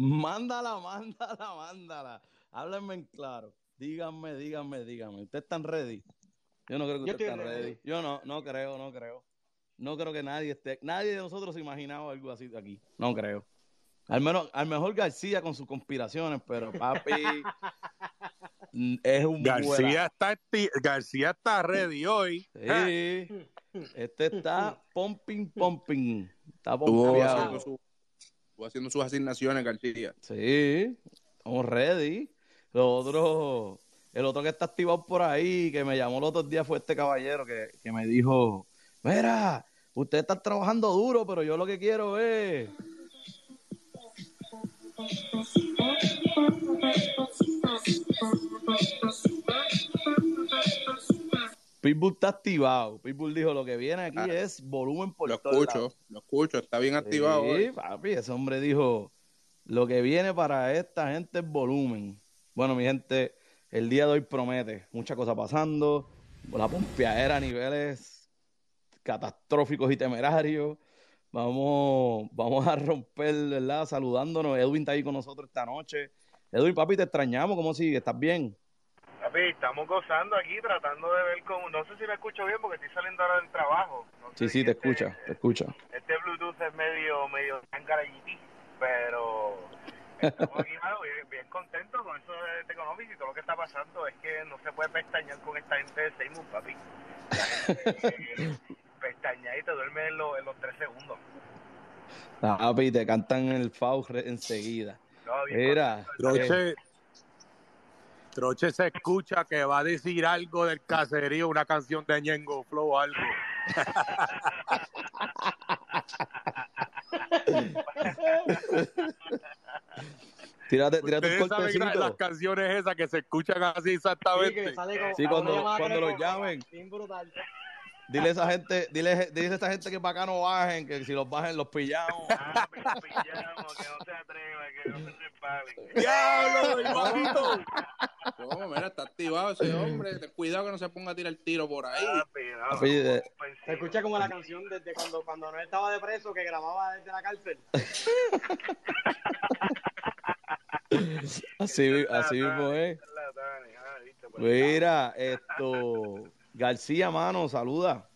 Mándala, mándala, mándala. Háblenme en claro. Díganme, díganme, díganme. ¿Ustedes están ready? Yo no creo que ustedes están ready. Yo no, no creo, no creo. No creo que nadie esté, nadie de nosotros se imaginaba algo así aquí. No creo. Al menos, al mejor García con sus conspiraciones, pero papi es un García está García está ready hoy. Sí. Este está pumping, pumping. Está pompeado. Haciendo sus asignaciones, García. Sí, estamos ready. Lo otro, el otro que está activado por ahí, que me llamó los otros días, fue este caballero que, que me dijo, mira, usted está trabajando duro, pero yo lo que quiero es Pitbull está activado. Pitbull dijo lo que viene aquí ah. es volumen por Lo escucho, lo escucho, está bien activado. Sí, papi, ese hombre dijo lo que viene para esta gente es volumen. Bueno, mi gente, el día de hoy promete muchas cosas pasando. La pompeadera a niveles catastróficos y temerarios. Vamos, vamos a romper, ¿verdad? Saludándonos. Edwin está ahí con nosotros esta noche. Edwin, papi, te extrañamos. ¿Cómo sigue? ¿Estás bien? Papi, estamos gozando aquí, tratando de ver cómo... No sé si me escucho bien porque estoy saliendo ahora del trabajo. sí, sí, te este escucha, te escucha. Este Bluetooth es medio, medio pero estamos aquí, bien, contentos con eso de Teconomics y todo lo que está pasando es que no se puede pestañear con esta gente de Seymour, papi. pestaña y te duerme en, en los tres segundos. Ah, papi, te cantan el FAU enseguida. Mira, Troche, Troche se escucha que va a decir algo del caserío, una canción de Ñengo Flow o algo. tírate, tírate un cortecito. las canciones esas que se escuchan así exactamente. Sí, cuando, cuando los llamen. Dile a esa gente, dile, dile a esa gente que para acá no bajen, que si los bajen los pillamos. Ah, los pillamos, que no se atrevan, que no se resbalen. ¡Diablo, el bajito! No, mira, está activado ese hombre. Cuidado que no se ponga a tirar el tiro por ahí. Ah, se escucha como la canción desde cuando, cuando no estaba de preso que grababa desde la cárcel. así, así mismo es. Mira, esto García, mano, saluda.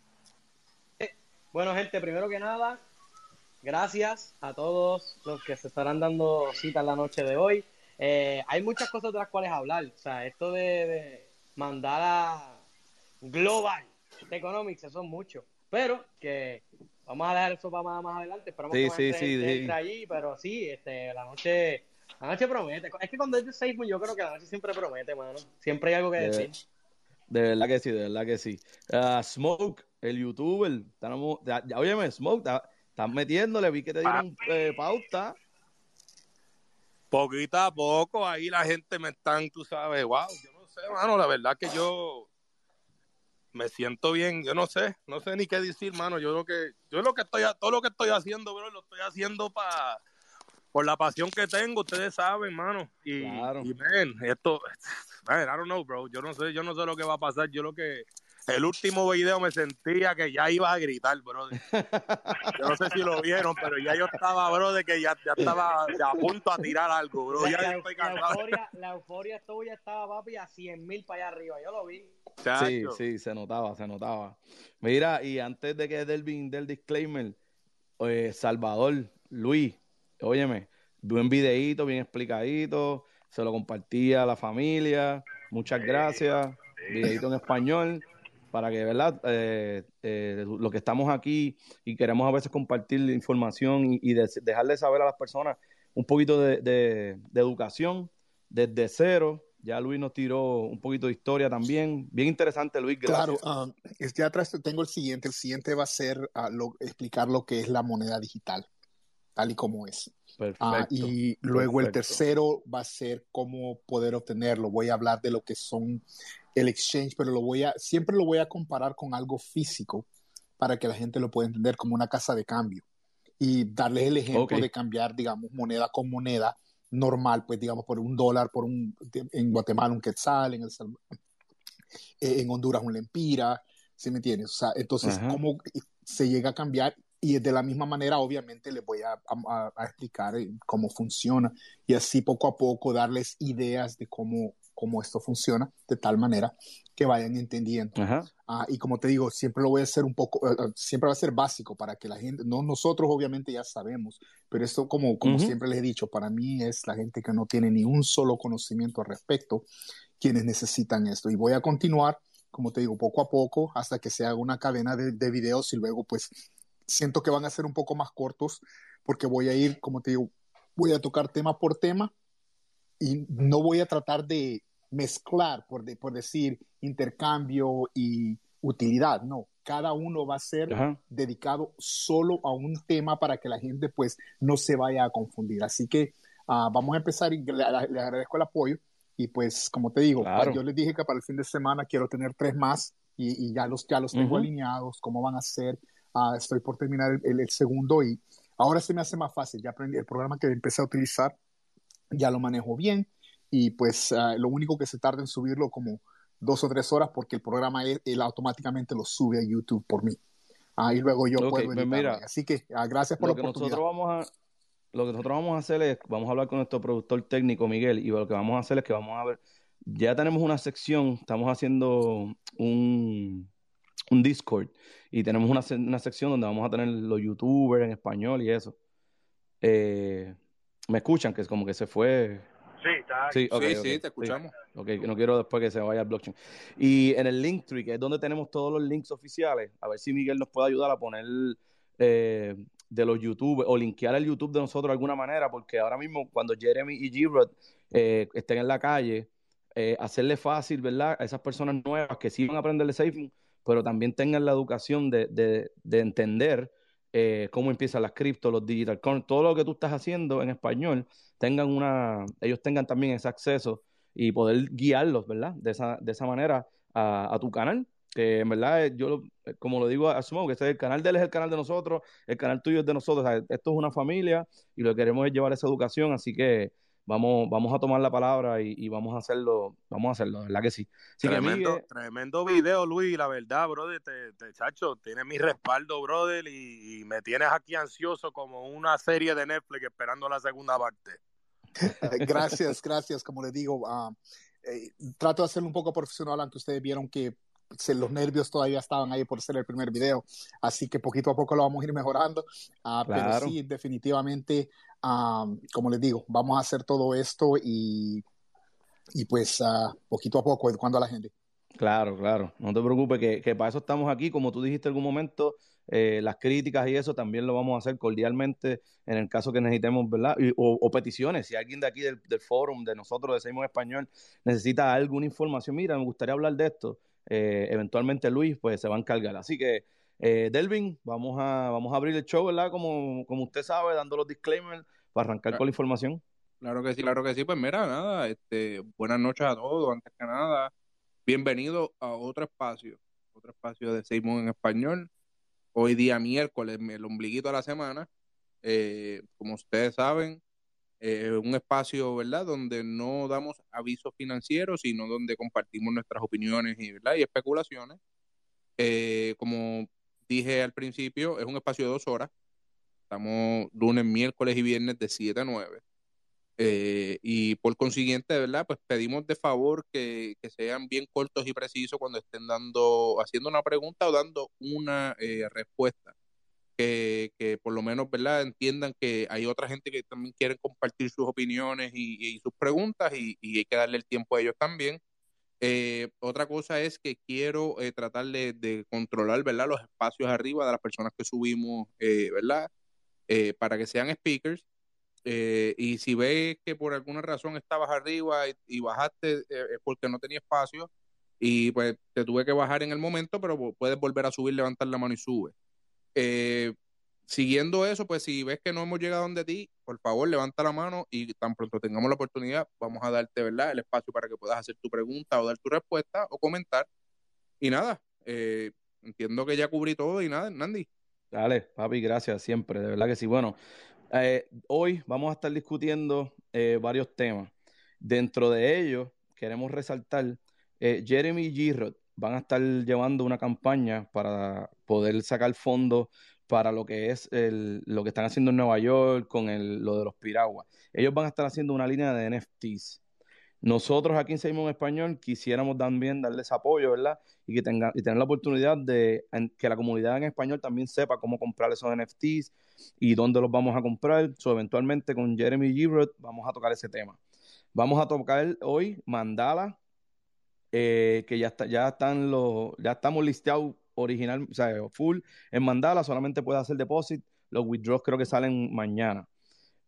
Eh, bueno, gente, primero que nada, gracias a todos los que se estarán dando cita en la noche de hoy. Eh, hay muchas cosas de las cuales hablar. O sea, esto de, mandar a Global Economics, eso es mucho. Pero que vamos a dejar eso para más, adelante. Esperamos sí, que sí, sí, allí, pero sí, este, la noche, la noche promete. Es que cuando es de Facebook yo creo que la noche siempre promete, mano. Siempre hay algo que decir. De verdad que sí, de verdad que sí. Uh, Smoke, el youtuber, estamos, ya, ya óyeme, Smoke, estás metiéndole, vi que te dieron eh, pauta. Poquito a poco, ahí la gente me están, tú sabes, wow, yo no sé, mano, la verdad que yo me siento bien, yo no sé, no sé ni qué decir, mano, yo lo que, yo lo que estoy, todo lo que estoy haciendo, bro, lo estoy haciendo para por la pasión que tengo, ustedes saben, mano. Y, claro. y esto, man, I don't know, bro. Yo no sé, yo no sé lo que va a pasar. Yo lo que el último video me sentía que ya iba a gritar, bro. Yo no sé si lo vieron, pero ya yo estaba, bro, de que ya, ya estaba a punto a tirar algo, bro. Ya la, estoy la, euforia, la euforia tuya estaba, papi, a 100 mil para allá arriba. Yo lo vi. Sí, sí, se notaba, se notaba. Mira, y antes de que del, del disclaimer, eh, Salvador, Luis, óyeme, buen videíto, bien explicadito, se lo compartía a la familia, muchas gracias, videíto en español, para que, ¿verdad? Eh, eh, lo que estamos aquí y queremos a veces compartir información y, dejarle saber a las personas un poquito de, educación desde cero. Ya Luis nos tiró un poquito de historia también. Bien interesante, Luis. Gracias. Claro, um, ya atrás tengo el siguiente. El siguiente va a ser uh, explicar lo que es la moneda digital tal y como es. Ah, y luego el tercero va a ser cómo poder obtenerlo. Voy a hablar de lo que son el exchange, pero lo voy a, siempre lo voy a comparar con algo físico para que la gente lo pueda entender como una casa de cambio. Y darles el ejemplo de cambiar, digamos, moneda con moneda normal, pues digamos, por un dólar, por un, en Guatemala un quetzal, en, el, eh, en Honduras un lempira, ¿sí me entiendes? O sea, entonces, ¿cómo se llega a cambiar y de la misma manera, obviamente, les voy a, explicar eh, cómo funciona y así poco a poco darles ideas de cómo, cómo esto funciona, de tal manera que vayan entendiendo. Ah, y como te digo, siempre lo voy a hacer un poco, eh, siempre va a ser básico para que la gente, no nosotros obviamente ya sabemos, pero esto como, como siempre les he dicho, para mí es la gente que no tiene ni un solo conocimiento al respecto, quienes necesitan esto. Y voy a continuar, como te digo, poco a poco hasta que se haga una cadena de, de videos y luego pues siento que van a ser un poco más cortos porque voy a ir, como te digo, voy a tocar tema por tema y no voy a tratar de mezclar, por, por decir, intercambio y utilidad, no. Cada uno va a ser dedicado solo a un tema para que la gente pues no se vaya a confundir. Así que ah, vamos a empezar y le, agradezco el apoyo. Y pues, como te digo, yo les dije que para el fin de semana quiero tener tres más y, ya los, ya los tengo alineados, cómo van a ser. Ah, estoy por terminar el, el, segundo y ahora se me hace más fácil. Ya aprendí el programa que empecé a utilizar, ya lo manejo bien y pues ah, lo único que se tarda en subirlo como dos o tres horas porque el programa él, automáticamente lo sube a YouTube por mí. ahí luego yo puedo pues editar. Así que ah, gracias por lo la que Nosotros vamos a, lo que nosotros vamos a hacer es, vamos a hablar con nuestro productor técnico Miguel y lo que vamos a hacer es que vamos a ver, ya tenemos una sección, estamos haciendo un, un Discord y tenemos una, una sección donde vamos a tener los youtubers en español y eso. Eh, me escuchan que es como que se fue Sí, está Sí, sí, te escuchamos. Ok, no quiero después que se vaya al blockchain. Y en el Linktree, que es donde tenemos todos los links oficiales, a ver si Miguel nos puede ayudar a poner eh, de los YouTube o linkear el YouTube de nosotros de alguna manera, porque ahora mismo cuando Jeremy y G-Rod eh, estén en la calle, eh, hacerle fácil, ¿verdad? A esas personas nuevas que sí van a aprender de SafeMoon, pero también tengan la educación de, de, de entender eh, cómo empiezan las criptos, los digital coins, todo lo que tú estás haciendo en español, tengan una, ellos tengan también ese acceso y poder guiarlos, ¿verdad? De esa, de esa manera a, tu canal, que en verdad eh, yo, eh, como lo digo, asumo que este, el canal de él es el canal de nosotros, el canal tuyo es de nosotros, esto es una familia y lo que queremos es llevar esa educación, así que vamos, vamos a tomar la palabra y, vamos a hacerlo, vamos a hacerlo, ¿verdad que sí? tremendo, tremendo video, Luis, la verdad, brother, te, te chacho, tienes mi respaldo, brother, y, me tienes aquí ansioso como una serie de Netflix esperando la segunda parte. gracias, gracias, como le digo, ah, eh, trato de hacerlo un poco profesional, aunque ustedes vieron que los nervios todavía estaban ahí por ser el primer video, así que poquito a poco lo vamos a ir mejorando, ah, pero sí, definitivamente como les digo, vamos a hacer todo esto y, y pues uh, poquito a poco educando a la gente. Claro, claro, no te preocupes, que, que para eso estamos aquí, como tú dijiste en algún momento, eh, las críticas y eso también lo vamos a hacer cordialmente en el caso que necesitemos, ¿verdad? o, peticiones, si alguien de aquí del, del forum, de nosotros, de Seguimos Español, necesita alguna información, mira, me gustaría hablar de esto, eh, eventualmente Luis, pues se va a encargar. Así que eh, Delvin, vamos a, vamos a abrir el show, ¿verdad? Como, como usted sabe, dando los disclaimers para arrancar con la información. Claro que sí, claro que sí. Pues mira, nada, este, buenas noches a todos, antes que nada. Bienvenido a otro espacio, otro espacio de Seymour en español. Hoy día miércoles, el ombliguito de la semana. Eh, como ustedes saben, eh, un espacio, ¿verdad?, donde no damos avisos financieros, sino donde compartimos nuestras opiniones y, ¿verdad? y especulaciones. Eh, como dije al principio, es un espacio de dos horas. Estamos lunes, miércoles y viernes de 7 a 9. Eh, y por consiguiente, ¿verdad? Pues pedimos de favor que, sean bien cortos y precisos cuando estén dando, haciendo una pregunta o dando una eh, respuesta. Que, por lo menos, ¿verdad? Entiendan que hay otra gente que también quiere compartir sus opiniones y, sus preguntas y, hay que darle el tiempo a ellos también. Eh, otra cosa es que quiero tratar de, controlar, ¿verdad? Los espacios arriba de las personas que subimos, ¿verdad? Eh, para que sean speakers. Eh, y si ves que por alguna razón estabas arriba y, bajaste eh, es porque no tenía espacio y pues te tuve que bajar en el momento, pero puedes volver a subir, levantar la mano y sube. siguiendo eso, pues si ves que no hemos llegado donde ti, por favor levanta la mano y tan pronto tengamos la oportunidad, vamos a darte ¿verdad? el espacio para que puedas hacer tu pregunta o dar tu respuesta o comentar. Y nada, entiendo que ya cubrí todo y nada, Nandi. Dale, papi, gracias siempre, de verdad que sí. Bueno, eh, hoy vamos a estar discutiendo eh, varios temas. Dentro de ellos, queremos resaltar, eh, Jeremy Girod van a estar llevando una campaña para poder sacar fondos para lo que es el, lo que están haciendo en Nueva York con lo de los piraguas. Ellos van a estar haciendo una línea de NFTs. Nosotros aquí en Seimon Español quisiéramos también darles apoyo, ¿verdad? Y que tengan y tener la oportunidad de que la comunidad en español también sepa cómo comprar esos NFTs y dónde los vamos a comprar. So, eventualmente con Jeremy Gibrot vamos a tocar ese tema. Vamos a tocar hoy Mandala, eh, que ya está, ya están los, ya estamos listados original, o sea, full en Mandala, solamente puede hacer depósito. Los withdraws creo que salen mañana.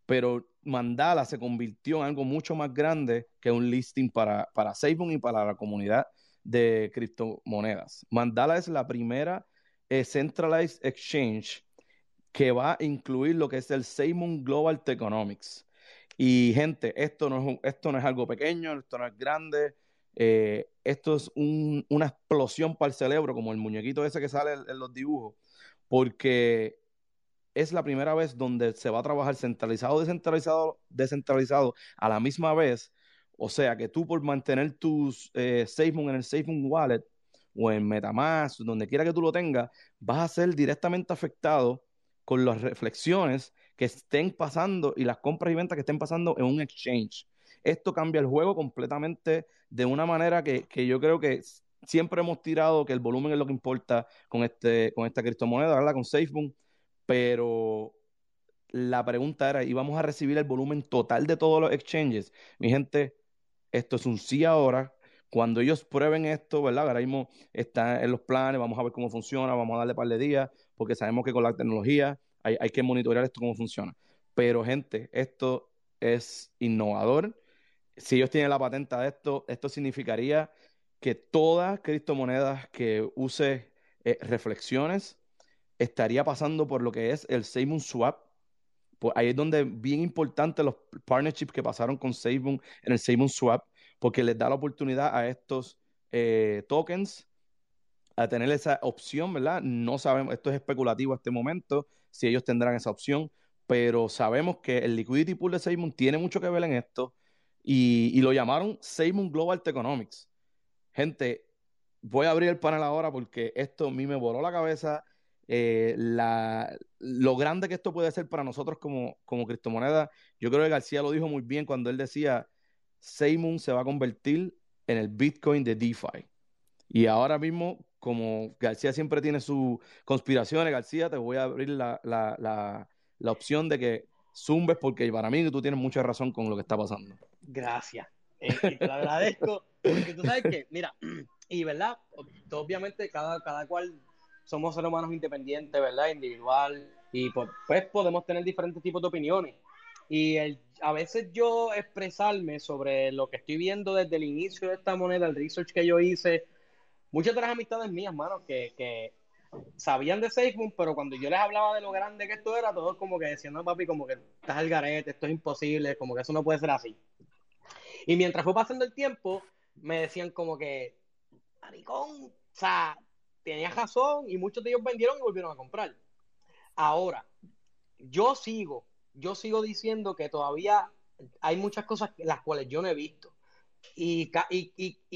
Pero Mandala se convirtió en algo mucho más grande que un listing para, para y para la comunidad de criptomonedas. Mandala es la primera eh, centralized exchange que va a incluir lo que es el SafeMoon Global Economics. Y gente, esto no es, esto no es algo pequeño, esto no es grande, eh, esto es una explosión para el cerebro, como el muñequito ese que sale en, los dibujos, porque es la primera vez donde se va a trabajar centralizado, descentralizado, descentralizado a la misma vez. O sea que tú por mantener tus eh, SafeMoon en el SafeMoon Wallet o en Metamask, donde quiera que tú lo tengas, vas a ser directamente afectado con las reflexiones que estén pasando y las compras y ventas que estén pasando en un exchange. Esto cambia el juego completamente de una manera que, yo creo que siempre hemos tirado que el volumen es lo que importa con, este, con esta criptomoneda, ¿verdad? Con SafeMoon, pero la pregunta era, ¿íbamos a recibir el volumen total de todos los exchanges? Mi gente, esto es un sí ahora. Cuando ellos prueben esto, ¿verdad? Ahora mismo está en los planes, vamos a ver cómo funciona, vamos a darle par de días, porque sabemos que con la tecnología hay, hay que monitorear esto cómo funciona. Pero, gente, esto es innovador si ellos tienen la patente de esto, esto significaría que todas criptomonedas que use eh, reflexiones estaría pasando por lo que es el SafeMoon Swap. Pues ahí es donde bien importante los partnerships que pasaron con SafeMoon en el SafeMoon Swap, porque les da la oportunidad a estos eh, tokens a tener esa opción, ¿verdad? No sabemos, esto es especulativo a este momento, si ellos tendrán esa opción, pero sabemos que el liquidity pool de SafeMoon tiene mucho que ver en esto y, lo llamaron Seymour Global Economics. Gente, voy a abrir el panel ahora porque esto a mí me voló la cabeza. Eh, lo grande que esto puede ser para nosotros como, como criptomoneda. Yo creo que García lo dijo muy bien cuando él decía, Seymour se va a convertir en el Bitcoin de DeFi. Y ahora mismo, como García siempre tiene sus conspiraciones, García, te voy a abrir la, la, la, la opción de que zumbes porque para mí tú tienes mucha razón con lo que está pasando. Gracias. Eh, te lo agradezco. Porque tú sabes que, mira, y verdad, obviamente cada, cada cual somos seres humanos independientes, ¿verdad? Individual. Y pues, podemos tener diferentes tipos de opiniones. Y el, a veces yo expresarme sobre lo que estoy viendo desde el inicio de esta moneda, el research que yo hice, muchas de las amistades mías, mano, que, que sabían de SafeMoon, pero cuando yo les hablaba de lo grande que esto era, todos como que decían, no, papi, como que estás al garete, esto es imposible, como que eso no puede ser así. Y mientras fue pasando el tiempo, me decían como que, maricón, o sea, tenías razón y muchos de ellos vendieron y volvieron a comprar. Ahora, yo sigo, yo sigo diciendo que todavía hay muchas cosas las cuales yo no he visto. Y,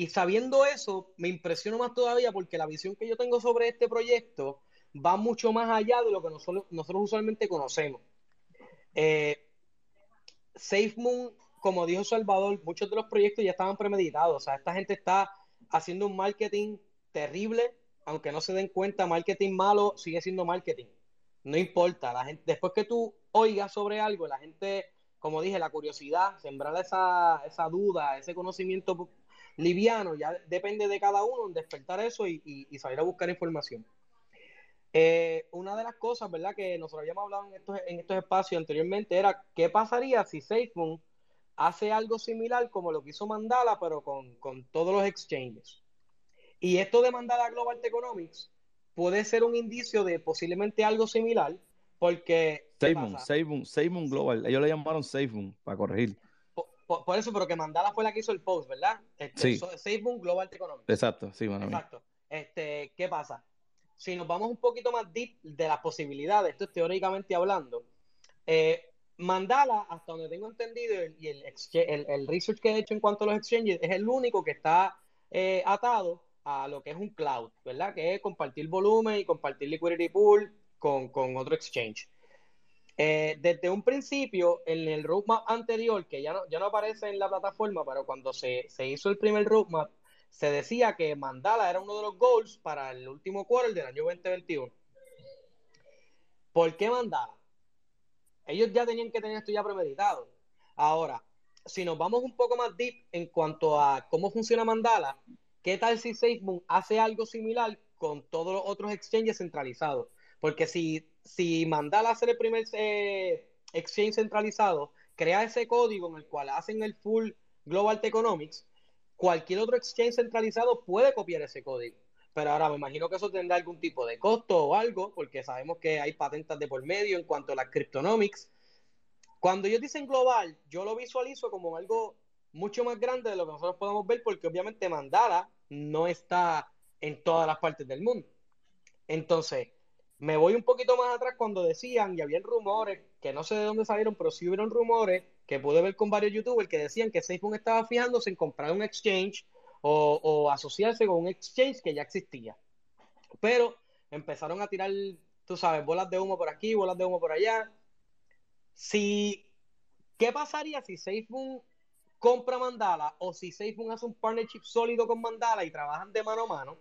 sabiendo eso, me impresiono más todavía porque la visión que yo tengo sobre este proyecto va mucho más allá de lo que nosotros, nosotros usualmente conocemos. Eh, SafeMoon como dijo Salvador, muchos de los proyectos ya estaban premeditados. O sea, esta gente está haciendo un marketing terrible, aunque no se den cuenta, marketing malo sigue siendo marketing. No importa, la gente, después que tú oigas sobre algo, la gente, como dije, la curiosidad, sembrar esa, esa duda, ese conocimiento liviano, ya depende de cada uno despertar eso y, salir a buscar información. Eh, una de las cosas, ¿verdad?, que nosotros habíamos hablado en estos, en estos espacios anteriormente era qué pasaría si SafeMoon hace algo similar como lo que hizo Mandala, pero con, todos los exchanges. Y esto de Mandala Global Economics puede ser un indicio de posiblemente algo similar, porque... SafeMoon, Global, ellos le llamaron SafeMoon para corregir. Por, eso, pero que Mandala fue la que hizo el post, ¿verdad? Este, sí. Global Economics. Exacto, sí, bueno. Exacto. Este, ¿Qué pasa? Si nos vamos un poquito más deep de las posibilidades, esto es teóricamente hablando, eh, Mandala, hasta donde tengo entendido, y el, el, research que he hecho en cuanto a los exchanges, es el único que está eh, atado a lo que es un cloud, ¿verdad? Que es compartir volumen y compartir liquidity pool con, con otro exchange. Eh, desde un principio, en el roadmap anterior, que ya no, ya no aparece en la plataforma, pero cuando se, se hizo el primer roadmap, se decía que Mandala era uno de los goals para el último quarter del año 2021. ¿Por qué Mandala? Ellos ya tenían que tener esto ya premeditado. Ahora, si nos vamos un poco más deep en cuanto a cómo funciona Mandala, ¿qué tal si SafeMoon hace algo similar con todos los otros exchanges centralizados? Porque si si Mandala hace el primer eh, exchange centralizado, crea ese código en el cual hacen el full Global Economics, cualquier otro exchange centralizado puede copiar ese código. Pero ahora me imagino que eso tendrá algún tipo de costo o algo, porque sabemos que hay patentes de por medio en cuanto a las cryptonomics. Cuando ellos dicen global, yo lo visualizo como algo mucho más grande de lo que nosotros podemos ver, porque obviamente Mandala no está en todas las partes del mundo. Entonces, me voy un poquito más atrás cuando decían, y había rumores, que no sé de dónde salieron, pero sí hubieron rumores que pude ver con varios youtubers que decían que Facebook estaba fijándose en comprar un exchange o, asociarse con un exchange que ya existía. Pero empezaron a tirar, tú sabes, bolas de humo por aquí, bolas de humo por allá. Si, ¿Qué pasaría si Facebook compra Mandala o si Facebook hace un partnership sólido con Mandala y trabajan de mano a mano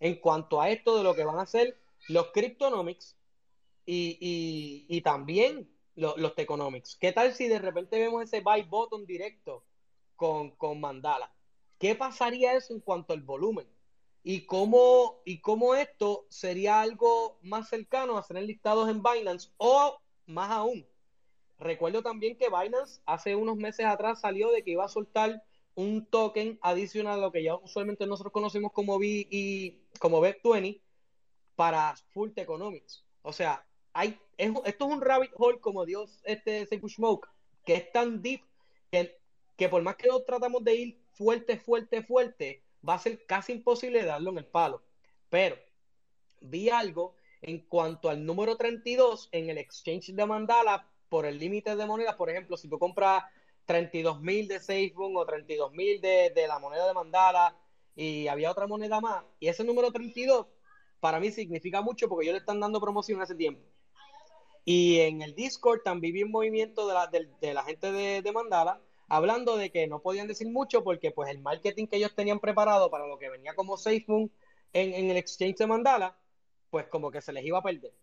en cuanto a esto de lo que van a hacer los Cryptonomics y, también los Teconomics. ¿Qué tal si de repente vemos ese buy button directo con, Mandala? ¿Qué pasaría eso en cuanto al volumen? ¿Y cómo, y cómo esto sería algo más cercano a ser listados en Binance o más aún? Recuerdo también que Binance hace unos meses atrás salió de que iba a soltar un token adicional a lo que ya usualmente nosotros conocemos como B y como B20 para Full Economics. O sea, hay, esto es un rabbit hole como Dios este Smoke, que es tan deep que, que por más que lo tratamos de ir fuerte, fuerte, fuerte, va a ser casi imposible darlo en el palo. Pero vi algo en cuanto al número 32 en el exchange de Mandala por el límite de moneda. Por ejemplo, si tú compras 32 mil de Facebook o 32 mil de, de la moneda de Mandala y había otra moneda más, y ese número 32 para mí significa mucho porque ellos le están dando promoción hace tiempo. Y en el Discord también vi un movimiento de la, de, la gente de, Mandala hablando de que no podían decir mucho porque pues el marketing que ellos tenían preparado para lo que venía como SafeMoon en, en el exchange de Mandala, pues como que se les iba a perder.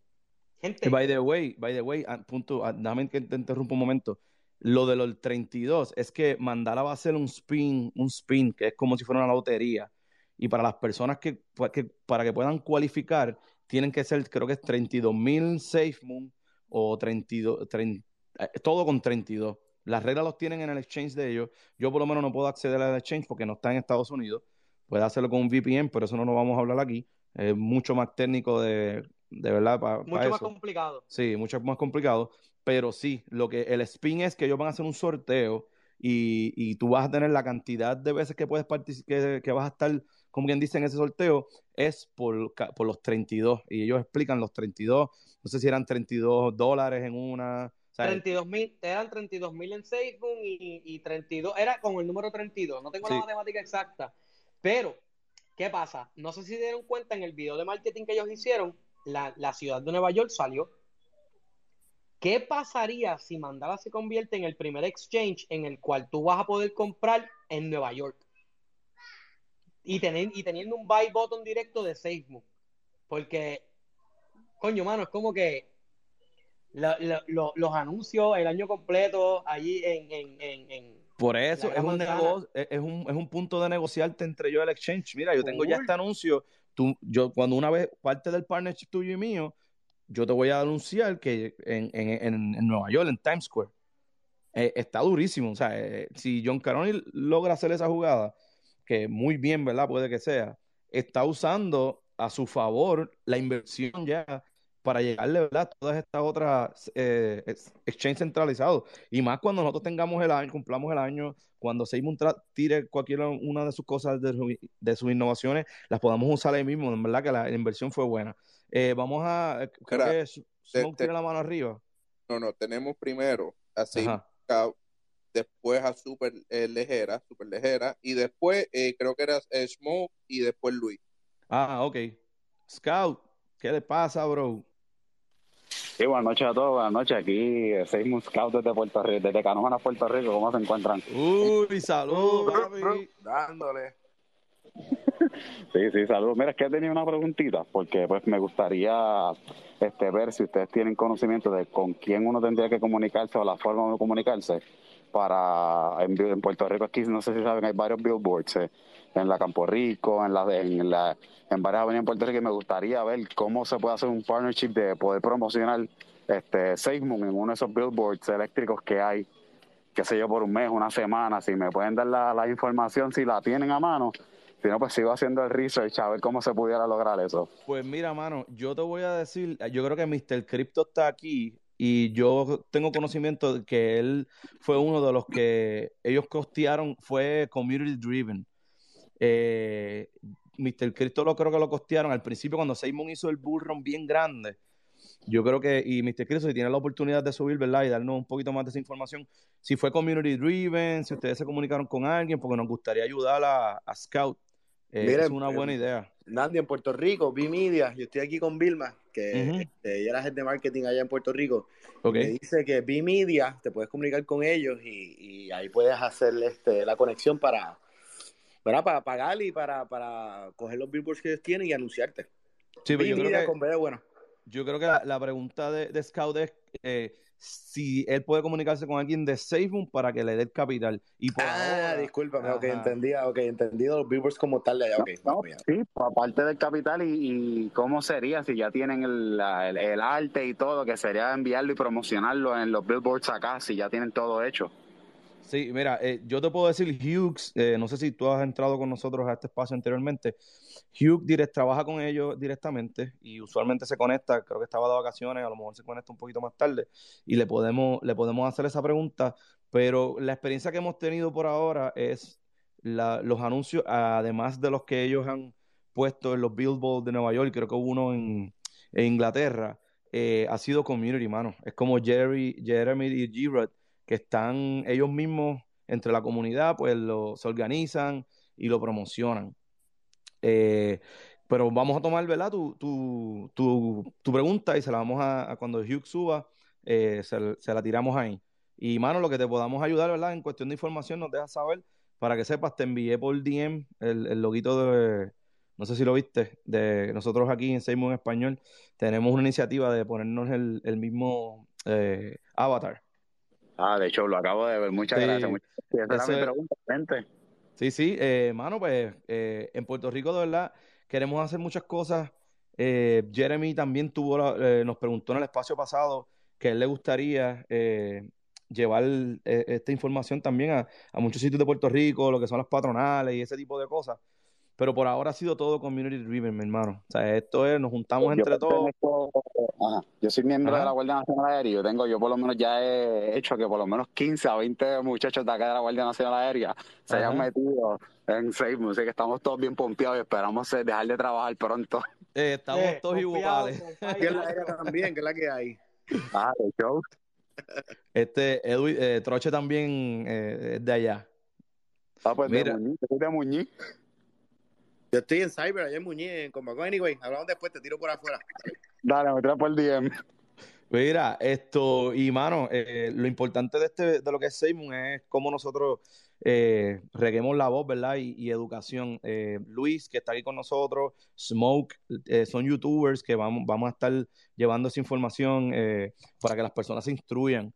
By the way, by the way, punto, dame que te interrumpa un momento. Lo de los 32 es que Mandala va a hacer un spin, un spin que es como si fuera una lotería y para las personas que, que, para que puedan cualificar tienen que ser, creo que es 32 mil SafeMoon o 32, 30, eh, todo con 32. Las reglas los tienen en el exchange de ellos. Yo por lo menos no puedo acceder al exchange porque no está en Estados Unidos. Puede hacerlo con un VPN, pero eso no lo vamos a hablar aquí. Es mucho más técnico de, de verdad. mucho más complicado. Sí, mucho más complicado. Pero sí, lo que el spin es que ellos van a hacer un sorteo y, y tú vas a tener la cantidad de veces que puedes que, que vas a estar como quien dice en ese sorteo, es por, por los 32. Y ellos explican los 32, no sé si eran 32 dólares en una. 32 mil, eran 32 mil en Facebook y, y, 32, era con el número 32, no tengo la matemática exacta, pero, ¿qué pasa? No sé si dieron cuenta en el video de marketing que ellos hicieron, la, la ciudad de Nueva York salió. ¿Qué pasaría si Mandala se convierte en el primer exchange en el cual tú vas a poder comprar en Nueva York? y, y teniendo un buy button directo de Facebook. Porque, coño, mano, es como que los anuncios el año completo allí en... en, en, por eso es un, negocio, es, un, es un punto de negociarte entre yo y el exchange. Mira, yo tengo ya este anuncio. Tú, yo, cuando una vez parte del partnership tuyo y mío, yo te voy a anunciar que en, en, en Nueva York, en Times Square, eh, está durísimo. O sea, eh, si John Caroni logra hacer esa jugada, que muy bien, ¿verdad? Puede que sea, está usando a su favor la inversión ya para llegarle, ¿verdad? A todas estas otras eh, exchanges centralizados. Y más cuando nosotros tengamos el año, cumplamos el año, cuando Seymour tire cualquiera una de sus cosas, de, sus innovaciones, las podamos usar ahí mismo. En verdad que la, inversión fue buena. Eh, vamos a... Creo tiene la mano arriba. No, no, tenemos primero así después a Super eh, Lejera, Super Lejera, y después eh, creo que era eh, Smoke y después Luis. Ah, ok. Scout, ¿qué le pasa, bro? Sí, buenas noches a todos, buenas noches. Aquí seis Scout desde Puerto Rico, desde Canóvana, Puerto Rico. ¿Cómo se encuentran? Uy, salud, papi. Dándole. sí, sí, salud. Mira, es que tenía una preguntita, porque pues me gustaría este, ver si ustedes tienen conocimiento de con quién uno tendría que comunicarse o la forma de comunicarse para en, Puerto Rico aquí no sé si saben hay varios billboards eh, en la Campo Rico en la en la en varias avenidas en Puerto Rico y me gustaría ver cómo se puede hacer un partnership de poder promocionar este SafeMoon en uno de esos billboards eléctricos que hay qué sé yo por un mes una semana si me pueden dar la, la información si la tienen a mano si no, pues sigo haciendo el research a ver cómo se pudiera lograr eso. Pues mira, mano, yo te voy a decir, yo creo que Mr. Crypto está aquí y yo tengo conocimiento de que él fue uno de los que ellos costearon, fue community driven. Eh, Mr. Cristo lo creo que lo costearon al principio cuando Simon hizo el bullrun bien grande. Yo creo que, y Mr. Cristo, si tiene la oportunidad de subir, ¿verdad? Y darnos un poquito más de esa información, si fue community driven, si ustedes se comunicaron con alguien, porque nos gustaría ayudar a, Scout. Eh, es una buena idea. Nandi, en Puerto Rico, B-Media, yo estoy aquí con Vilma, que este, ella era jefe de marketing allá en Puerto Rico. Me dice que B-Media, te puedes comunicar con ellos y, ahí puedes hacer este, la conexión para, para pagar y para, para coger los billboards que ellos tienen y anunciarte. Sí, pero yo creo que, con bueno. Yo creo que la, pregunta de, de Scout es eh, si él puede comunicarse con alguien de SafeMoon para que le dé el capital. Y ah, discúlpame, ok, entendía, ok, entendido los billboards como tal de allá, okay. sí, aparte del capital y, cómo sería si ya tienen el, el, arte y todo, que sería enviarlo y promocionarlo en los billboards acá, si ya tienen todo hecho. Sí, mira, eh, yo te puedo decir, Hughes, eh, no sé si tú has entrado con nosotros a este espacio anteriormente. Hugh direct, trabaja con ellos directamente y usualmente se conecta, creo que estaba de vacaciones, a lo mejor se conecta un poquito más tarde y le podemos, le podemos hacer esa pregunta, pero la experiencia que hemos tenido por ahora es los anuncios, además de los que ellos han puesto en los billboards de Nueva York, creo que hubo uno en, Inglaterra, eh, ha sido community, mano. Es como Jerry, Jeremy y Girard que están ellos mismos entre la comunidad, pues lo, se organizan y lo promocionan. Eh, pero vamos a tomar, ¿verdad? Tu, tu, tu, pregunta y se la vamos a, cuando Hugh suba, eh, se, la tiramos ahí. Y, mano, lo que te podamos ayudar, ¿verdad? En cuestión de información, nos dejas saber. Para que sepas, te envié por DM el, el loguito de, no sé si lo viste, de nosotros aquí en Seymour en Español, tenemos una iniciativa de ponernos el, el mismo eh, avatar Ah, de hecho, lo acabo de ver. Muchas gracias. Muchas Esa era mi pregunta, gente. Sí, sí, eh, mano, pues eh, en Puerto Rico, de verdad, queremos hacer muchas cosas. Eh, Jeremy también tuvo, eh, nos preguntó en el espacio pasado que a él le gustaría llevar esta información también a, a, muchos sitios de Puerto Rico, lo que son las patronales y ese tipo de cosas. Pero por ahora ha sido todo community driven, mi hermano. O sea, esto es, nos juntamos entre todos. Yo soy miembro de la Guardia Nacional Aérea. Yo tengo, yo por lo menos ya he hecho que por lo menos 15 a 20 muchachos de acá de la Guardia Nacional Aérea se hayan metido en Facebook. Así que estamos todos bien pompeados y esperamos eh, dejar de trabajar pronto. Eh, estamos eh, todos iguales. Aquí en la aérea también, que es la que hay. Ah, de show. Este, Edwin, Troche también es de allá. Ah, pues Mira. de Muñiz, de Muñiz. Yo estoy en Cyber, allá en Muñiz, en Combaco. Anyway, hablamos después, te tiro por afuera. Dale, me trae por el DM. Mira, esto, y mano, eh, lo importante de este, de lo que es Seymour es cómo nosotros eh, reguemos la voz, ¿verdad? Y, educación. Eh, Luis, que está aquí con nosotros, Smoke, eh, son youtubers que vamos, vamos a estar llevando esa información para que las personas se instruyan.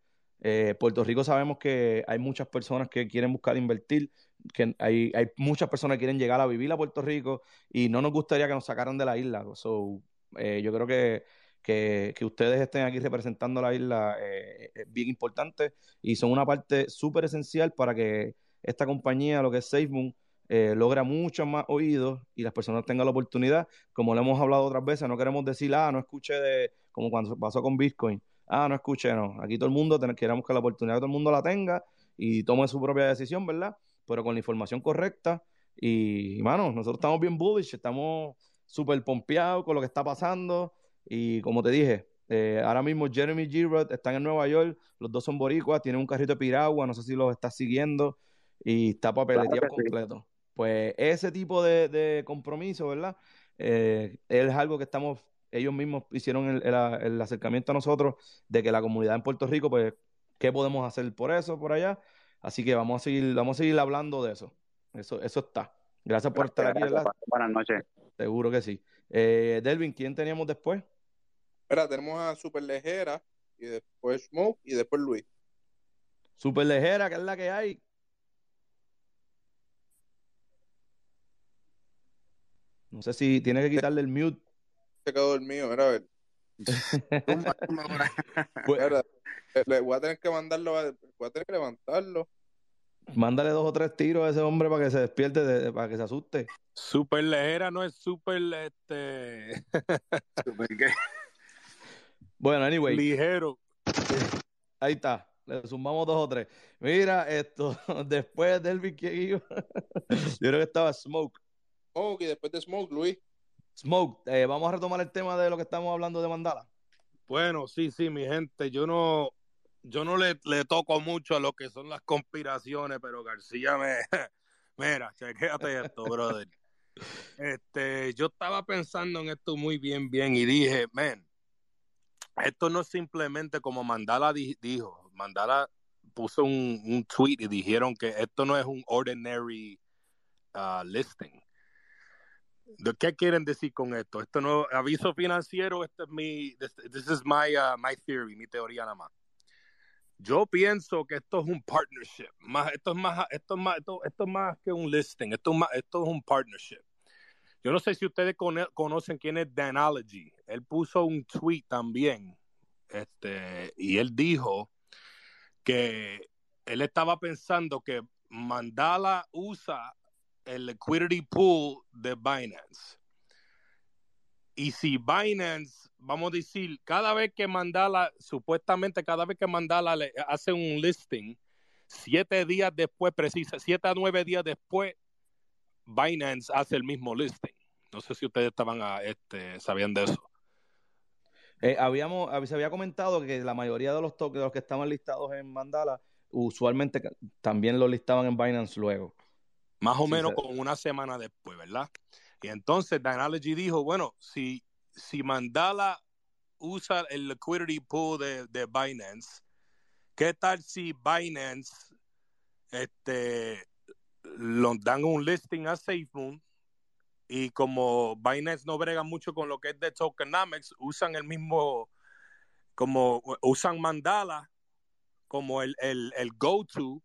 Puerto Rico sabemos que hay muchas personas que quieren buscar invertir, que hay, hay muchas personas que quieren llegar a vivir a Puerto Rico y no nos gustaría que nos sacaran de la isla. So, eh, yo creo que, que, ustedes estén aquí representando la isla eh, es bien importante y son una parte súper esencial para que esta compañía, lo que es SafeMoon, eh, logra muchos más oídos y las personas tengan la oportunidad, como le hemos hablado otras veces, no queremos decir, ah, no escuché de, como cuando pasó con Bitcoin, ah, no escuché, no, aquí todo el mundo, queremos que la oportunidad todo el mundo la tenga y tome su propia decisión, ¿verdad? Pero con la información correcta. Y, mano, nosotros estamos bien bullish, estamos súper pompeados con lo que está pasando. Y como te dije, eh, ahora mismo Jeremy Girard están en Nueva York, los dos son boricuas, tienen un carrito de piragua, no sé si los estás siguiendo, y está papeleteado completo. Pues ese tipo de, compromiso, ¿verdad? Eh, es algo que estamos ellos mismos hicieron el, acercamiento a nosotros de que la comunidad en Puerto Rico, pues, ¿qué podemos hacer por eso, por allá? Así que vamos a seguir, vamos a seguir hablando de eso. Eso, eso está. Gracias por estar aquí, ¿verdad? Buenas noches. Seguro que sí. Eh, Delvin, ¿quién teníamos después? Espera, tenemos a Super Lejera y después Smoke y después Luis. Super Lejera, que es la que hay. No sé si tiene que quitarle el mute. Se quedó el mío, mira a ver. Pues, le voy a tener que mandarlo, voy a tener que levantarlo. Mándale dos o tres tiros a ese hombre para que se despierte, para que se asuste. Super lejera no es super este. super qué. Bueno, anyway. Ligero. Ahí está. Le sumamos dos o tres. Mira, esto, después del yo creo que estaba Smoke. Smoke y después de Smoke, Luis. Smoke, eh, vamos a retomar el tema de lo que estamos hablando de Mandala. Bueno, sí, sí, mi gente, yo no, yo no le, le toco mucho a lo que son las conspiraciones, pero García me, mira, chequéate esto, brother. Este, yo estaba pensando en esto muy bien, bien, y dije, man, esto no es simplemente como Mandala dijo, Mandala puso un, un, tweet y dijeron que esto no es un ordinary uh, listing. ¿Qué quieren decir con esto? Esto no aviso financiero, este es mi this, is my uh, my theory, mi teoría nada más. Yo pienso que esto es un partnership. Esto es más, esto es más, esto, es más que un listing. Esto es, un partnership. Yo no sé si ustedes conocen quién es Danology. Él puso un tweet también. Este, y él dijo que él estaba pensando que Mandala usa el liquidity pool de Binance. Y si Binance, vamos a decir, cada vez que Mandala, supuestamente cada vez que Mandala hace un listing, siete días después, precisa, siete a nueve días después, Binance hace el mismo listing. No sé si ustedes estaban a, este, sabían de eso. Eh, habíamos, se había comentado que la mayoría de los toques de los que estaban listados en Mandala, usualmente también lo listaban en Binance luego. Más o menos con una semana después, ¿verdad? Y entonces Dynalogy dijo, bueno, si, si Mandala usa el liquidity pool de, de Binance, ¿qué tal si Binance este, lo dan un listing a SafeMoon y como Binance no brega mucho con lo que es de tokenomics, usan el mismo, como usan Mandala como el, el, el go-to,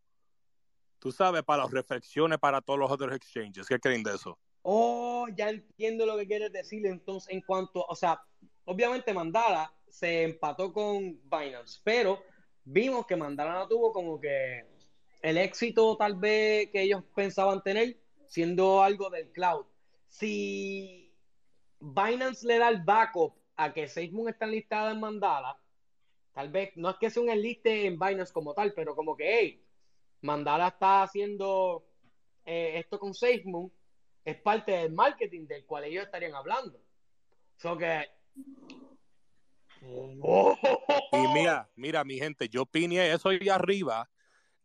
tú sabes, para las reflexiones para todos los otros exchanges. ¿Qué creen de eso? Oh, ya entiendo lo que quieres decir. Entonces, en cuanto, o sea, obviamente Mandala se empató con Binance, pero vimos que Mandala no tuvo como que el éxito tal vez que ellos pensaban tener siendo algo del cloud. Si Binance le da el backup a que SafeMoon está listada en Mandala, tal vez no es que sea un enliste en Binance como tal, pero como que, hey, Mandala está haciendo eh, esto con SafeMoon, es parte del marketing del cual ellos estarían hablando. So que. Y mira, mira, mi gente, yo opiné eso ahí arriba.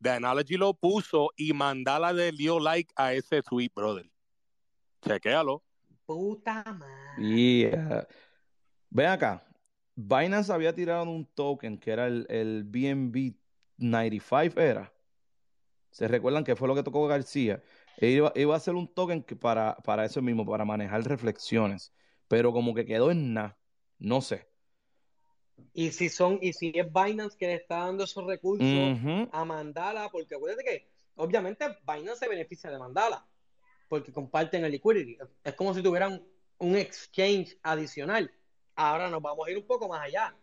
The Analogy lo puso y Mandala le dio like a ese tweet, brother. Chequéalo. Puta madre. Yeah. Ven acá. Binance había tirado un token que era el, el BNB 95, ¿era? ¿Se recuerdan que fue lo que tocó García? Iba, iba a hacer un token para, para eso mismo, para manejar reflexiones. Pero como que quedó en nada. No sé. Y si son, y si es Binance que le está dando esos recursos a Mandala, porque acuérdate que obviamente Binance se beneficia de Mandala, porque comparten el liquidity. Es como si tuvieran un exchange adicional. Ahora nos vamos a ir un poco más allá.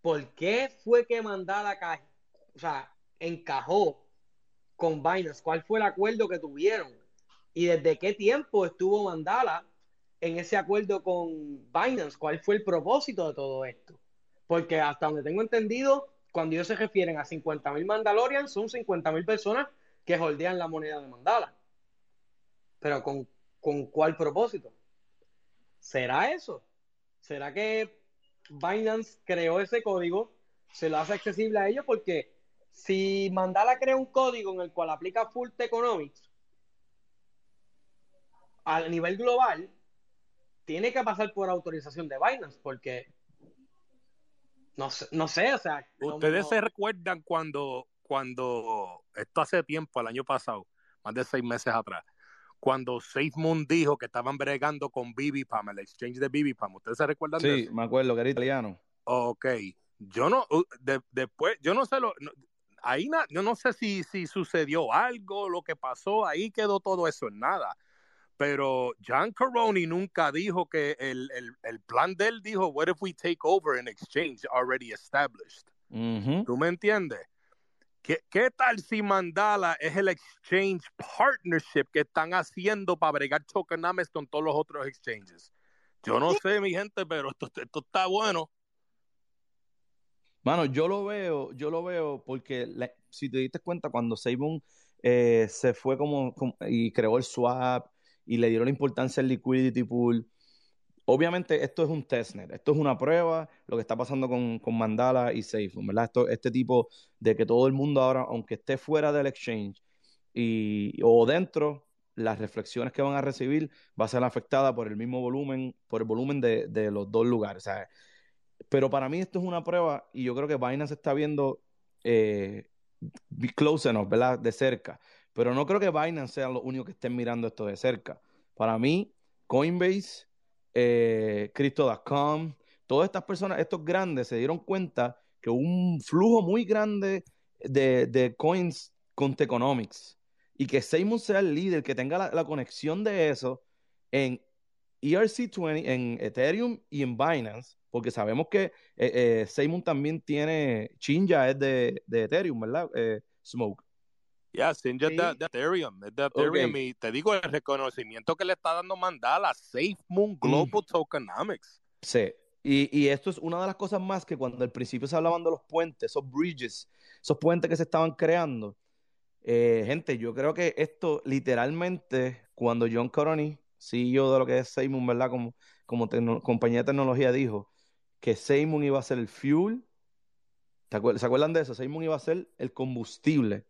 ¿Por qué fue que Mandala o sea, encajó con Binance? ¿Cuál fue el acuerdo que tuvieron? ¿Y desde qué tiempo estuvo Mandala en ese acuerdo con Binance? ¿Cuál fue el propósito de todo esto? Porque hasta donde tengo entendido, cuando ellos se refieren a 50 mil Mandalorians, son 50 mil personas que holdean la moneda de Mandala. Pero ¿con, ¿con cuál propósito? ¿Será eso? ¿Será que Binance creó ese código, se lo hace accesible a ellos porque si Mandala crea un código en el cual aplica Full Economics a nivel global, tiene que pasar por autorización de Binance, porque no, no sé, o sea. Ustedes se recuerdan cuando, cuando, esto hace tiempo, el año pasado, más de seis meses atrás, cuando SafeMoon dijo que estaban bregando con BBPAM, el exchange de BBPAM. ¿Ustedes se recuerdan sí, de eso? Sí, me acuerdo, que era italiano. Ok. Yo no, después, yo no sé lo, ahí yo no sé si, si sucedió algo, lo que pasó, ahí quedó todo eso en nada. Pero John Caroni nunca dijo que el, el, el, plan de él dijo, what if we take over an exchange already established? ¿Tú me entiendes? ¿Qué, ¿Qué, tal si Mandala es el exchange partnership que están haciendo para bregar tokenomics con todos los otros exchanges? Yo no sé, mi gente, pero esto, esto está bueno. Mano, yo lo veo, yo lo veo porque si te diste cuenta, cuando Sabon eh, se fue como, y creó el swap y le dieron la importancia al liquidity pool, obviamente esto es un testnet, esto es una prueba, lo que está pasando con, Mandala y SafeMoon, ¿verdad? Esto, este tipo de que todo el mundo ahora, aunque esté fuera del exchange y, o dentro, las reflexiones que van a recibir va a ser afectada por el mismo volumen, por el volumen de, de los dos lugares. O sea, pero para mí esto es una prueba y yo creo que Binance está viendo eh, close enough, ¿verdad? De cerca. Pero no creo que Binance sea lo único que estén mirando esto de cerca. Para mí, Coinbase, eh, Crypto.com, todas estas personas, estos grandes, se dieron cuenta que un flujo muy grande de, de coins con Teconomics y que Seymour sea el líder, que tenga la, la conexión de eso en ERC20, en Ethereum y en Binance, porque sabemos que eh, eh también tiene, Chinja es de, de Ethereum, ¿verdad? Eh, Smoke. Ya, Chinja es de, Ethereum, es de Ethereum y te digo el reconocimiento que le está dando Mandala, SafeMoon mm. Global Tokenomics. Sí, y, y, esto es una de las cosas más que cuando al principio se hablaban de los puentes, esos bridges, esos puentes que se estaban creando, eh, gente, yo creo que esto literalmente, cuando John Coroni, CEO de lo que es SafeMoon, ¿verdad? Como, como compañía de tecnología dijo, que Seymour iba a ser el fuel. ¿Se acuerdan de eso? Seymour iba a ser el combustible.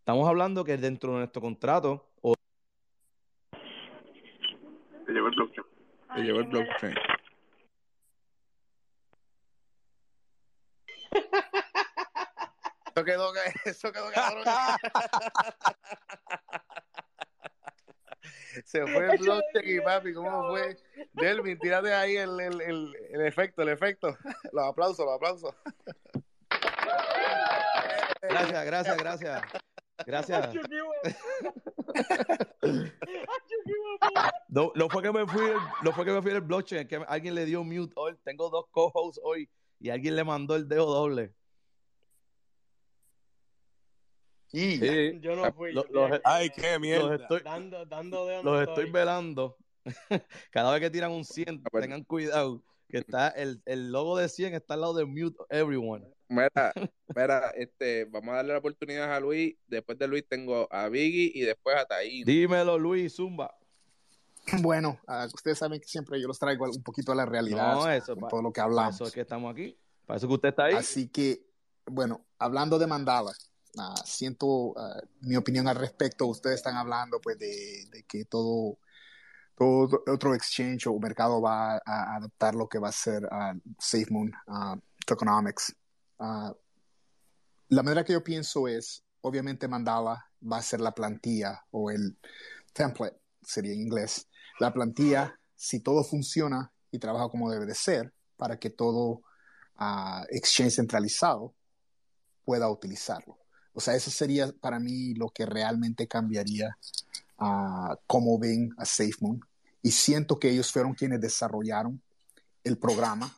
Estamos hablando que dentro de nuestro contrato. O... Te llevó el blockchain. Te llevó el blockchain. Eso quedó, eso quedó cabrón. Se fue el blockchain y papi, ¿cómo fue? Delvin, tírate ahí el, el, el, el efecto, el efecto. Los aplausos, los aplausos. Gracias, gracias, gracias. Gracias. No, no, fue que me fui, no fue que me fui el blockchain, es que alguien le dio mute hoy. Tengo dos co-hosts hoy y alguien le mandó el dedo doble. Y yo no fui. ay, qué mierda. Los estoy, dando, dando los estoy velando. Cada vez que tiran un 100, tengan cuidado. Que está el, el logo de 100 está al lado de Mute Everyone. Mira, mira, este, vamos a darle la oportunidad a Luis. Después de Luis tengo a Biggie y después a Taín. Dímelo, Luis, Zumba. Bueno, uh, ustedes saben que siempre yo los traigo un poquito a la realidad. No, eso, todo lo que hablamos. Eso es que estamos aquí. Para eso que usted está ahí. Así que, bueno, hablando de Mandala, uh, siento uh, mi opinión al respecto. Ustedes están hablando, pues, de, que todo otro exchange o mercado va a adaptar lo que va a ser uh, SafeMoon uh, Tokenomics. La manera que yo pienso es, obviamente Mandala va a ser la plantilla o el template, sería en inglés, la plantilla, si todo funciona y trabaja como debe de ser, para que todo exchange centralizado pueda utilizarlo. O sea, eso sería para mí lo que realmente cambiaría uh, cómo ven a SafeMoon y siento que ellos fueron quienes desarrollaron el programa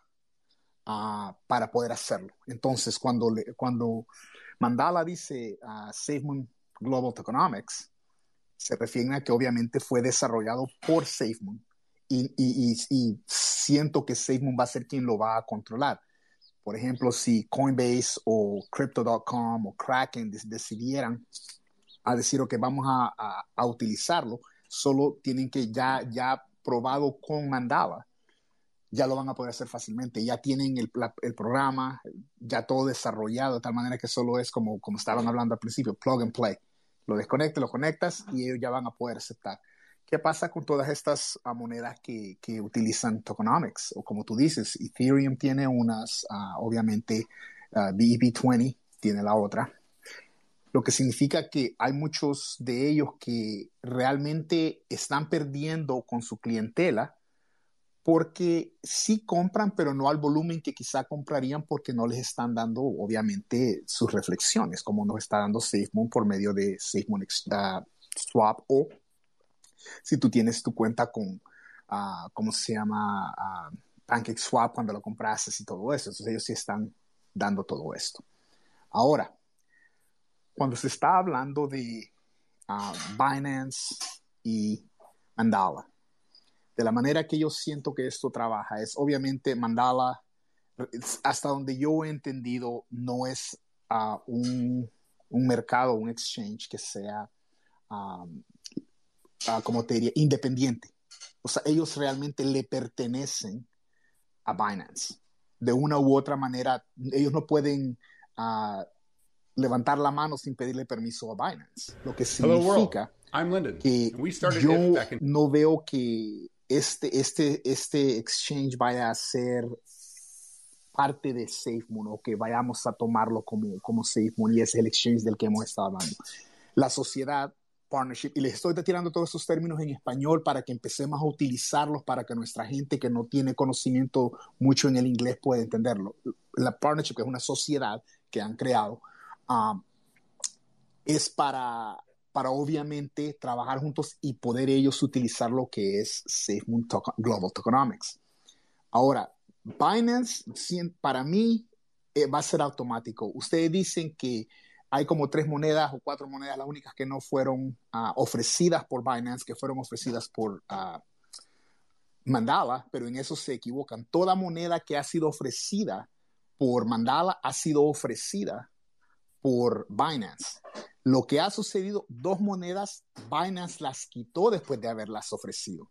uh, para poder hacerlo. Entonces, cuando, cuando Mandala dice uh, SafeMoon Global Economics, se refiere a que obviamente fue desarrollado por SafeMoon y, y, y siento que SafeMoon va a ser quien lo va a controlar. Por ejemplo, si Coinbase o Crypto.com o Kraken decidieran a decir, ok, vamos a, a, a utilizarlo, solo tienen que ya, ya probado con Mandala, ya lo van a poder hacer fácilmente. Ya tienen el, el, programa, ya todo desarrollado, de tal manera que solo es como, como estaban hablando al principio, plug and play. Lo desconectas, lo conectas y ellos ya van a poder aceptar. ¿Qué pasa con todas estas ah, monedas que, utilizan tokenomics? O como tú dices, Ethereum tiene unas, uh, obviamente, BEP20 tiene la otra, lo que significa que hay muchos de ellos que realmente están perdiendo con su clientela porque sí compran, pero no al volumen que quizá comprarían porque no les están dando, obviamente, sus reflexiones, como nos está dando SafeMoon por medio de SafeMoon uh, Swap o si tú tienes tu cuenta con, uh, ¿cómo se llama? Uh, PancakeSwap cuando lo compraste y todo eso. Entonces ellos sí están dando todo esto. Ahora, cuando se está hablando de Binance y Mandala, de la manera que yo siento que esto trabaja es obviamente Mandala, hasta donde yo he entendido, no es un, un, mercado, un exchange que sea, como te diría, independiente. O sea, ellos realmente le pertenecen a Binance. De una u otra manera, ellos no pueden levantar la mano sin pedirle permiso a Binance. Lo que significa que yo no veo que este, este, este exchange vaya a ser parte de SafeMoon o que vayamos a tomarlo como, como SafeMoon y es el exchange del que hemos estado hablando. La sociedad, partnership, y les estoy tirando todos estos términos en español para que empecemos a utilizarlos para que nuestra gente que no tiene conocimiento mucho en el inglés pueda entenderlo. La partnership, que es una sociedad que han creado, um, es para para obviamente trabajar juntos y poder ellos utilizar lo que es SafeMoon Global Tokenomics. Ahora, Binance, para mí, eh, va a ser automático. Ustedes dicen que hay como tres monedas o cuatro monedas, las únicas que no fueron ah, ofrecidas por Binance, que fueron ofrecidas por uh, Mandala, pero en eso se equivocan. Toda moneda que ha sido ofrecida por Mandala ha sido ofrecida por Binance. Lo que ha sucedido, dos monedas, Binance las quitó después de haberlas ofrecido.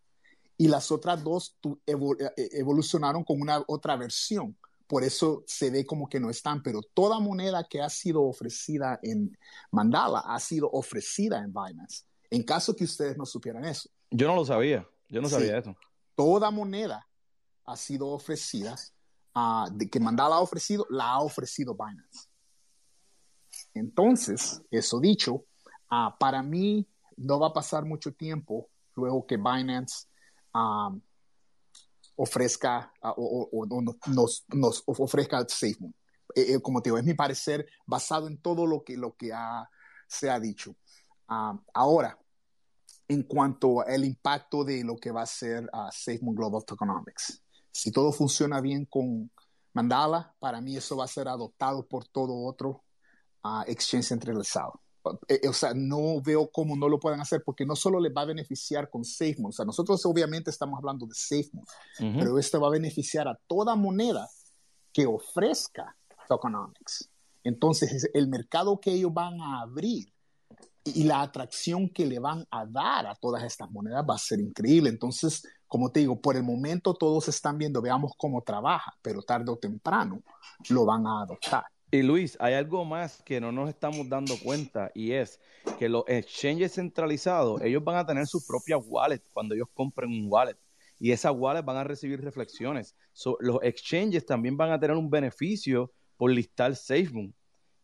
Y las otras dos eh, evolucionaron con una otra versión. Por eso se ve como que no están, pero toda moneda que ha sido ofrecida en Mandala ha sido ofrecida en Binance. En caso que ustedes no supieran eso. Yo no lo sabía, yo no sabía eso. Toda moneda ha sido ofrecida, uh, de que Mandala ha ofrecido, la ha ofrecido Binance. Entonces, eso dicho, ah, para mí no va a pasar mucho tiempo luego que Binance ofrezca ah, o, nos, ofrezca SafeMoon. Eh, eh, como te digo, es mi parecer basado en todo lo que, lo que se ha dicho. ahora, en cuanto al impacto de lo que va a ser uh, Global Tokenomics, si todo funciona bien con Mandala, para mí eso va a ser adoptado por todo otro a exchange centralizado. Eh, o sea, no veo cómo no lo puedan hacer porque no solo les va a beneficiar con SafeMoon, o sea, nosotros obviamente estamos hablando de SafeMoon, pero esto va a beneficiar a toda moneda que ofrezca tokenomics. Entonces, el mercado que ellos van a abrir y la atracción que le van a dar a todas estas monedas va a ser increíble. Entonces, como te digo, por el momento todos están viendo, veamos cómo trabaja, pero tarde o temprano lo van a adoptar. Y Luis, hay algo más que no nos estamos dando cuenta y es que los exchanges centralizados, ellos van a tener sus propias wallets cuando ellos compren un wallet y esas wallets van a recibir reflexiones. los exchanges también van a tener un beneficio por listar SafeMoon,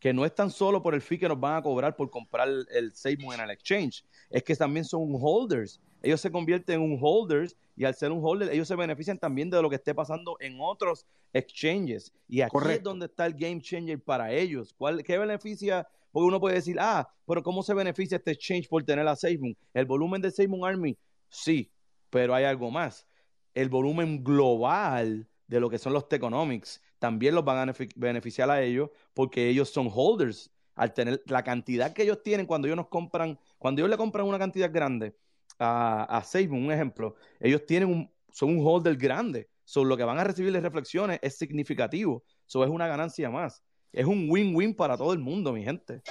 que no es tan solo por el fee que nos van a cobrar por comprar el, SafeMoon en el exchange, es que también son holders ellos se convierten en un holders y al ser un holder, ellos se benefician también de lo que esté pasando en otros exchanges. Y aquí es donde está el game changer para ellos. ¿Cuál, ¿Qué beneficia? Porque uno puede decir, ah, pero ¿cómo se beneficia este exchange por tener a SafeMoon? ¿El volumen de SafeMoon Army? Sí, pero hay algo más. El volumen global de lo que son los Teconomics también los van a beneficiar a ellos porque ellos son holders. Al tener la cantidad que ellos tienen cuando ellos nos compran, cuando ellos le compran una cantidad grande, a, a un ejemplo, ellos tienen un, son un holder grande. sobre lo que van a recibir de reflexiones es significativo. Eso es una ganancia más. Es un win-win para todo el mundo, mi gente.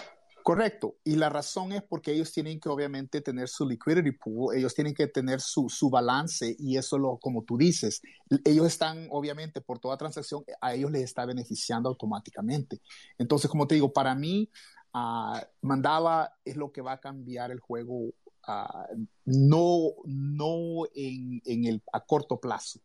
Correcto. Y la razón es porque ellos tienen que obviamente tener su liquidity pool, ellos tienen que tener su, su balance y eso lo, como tú dices, ellos están obviamente por toda transacción, a ellos les está beneficiando automáticamente. Entonces, como te digo, para mí, Mandala es lo que va a cambiar el juego, no, no en, en el, a corto plazo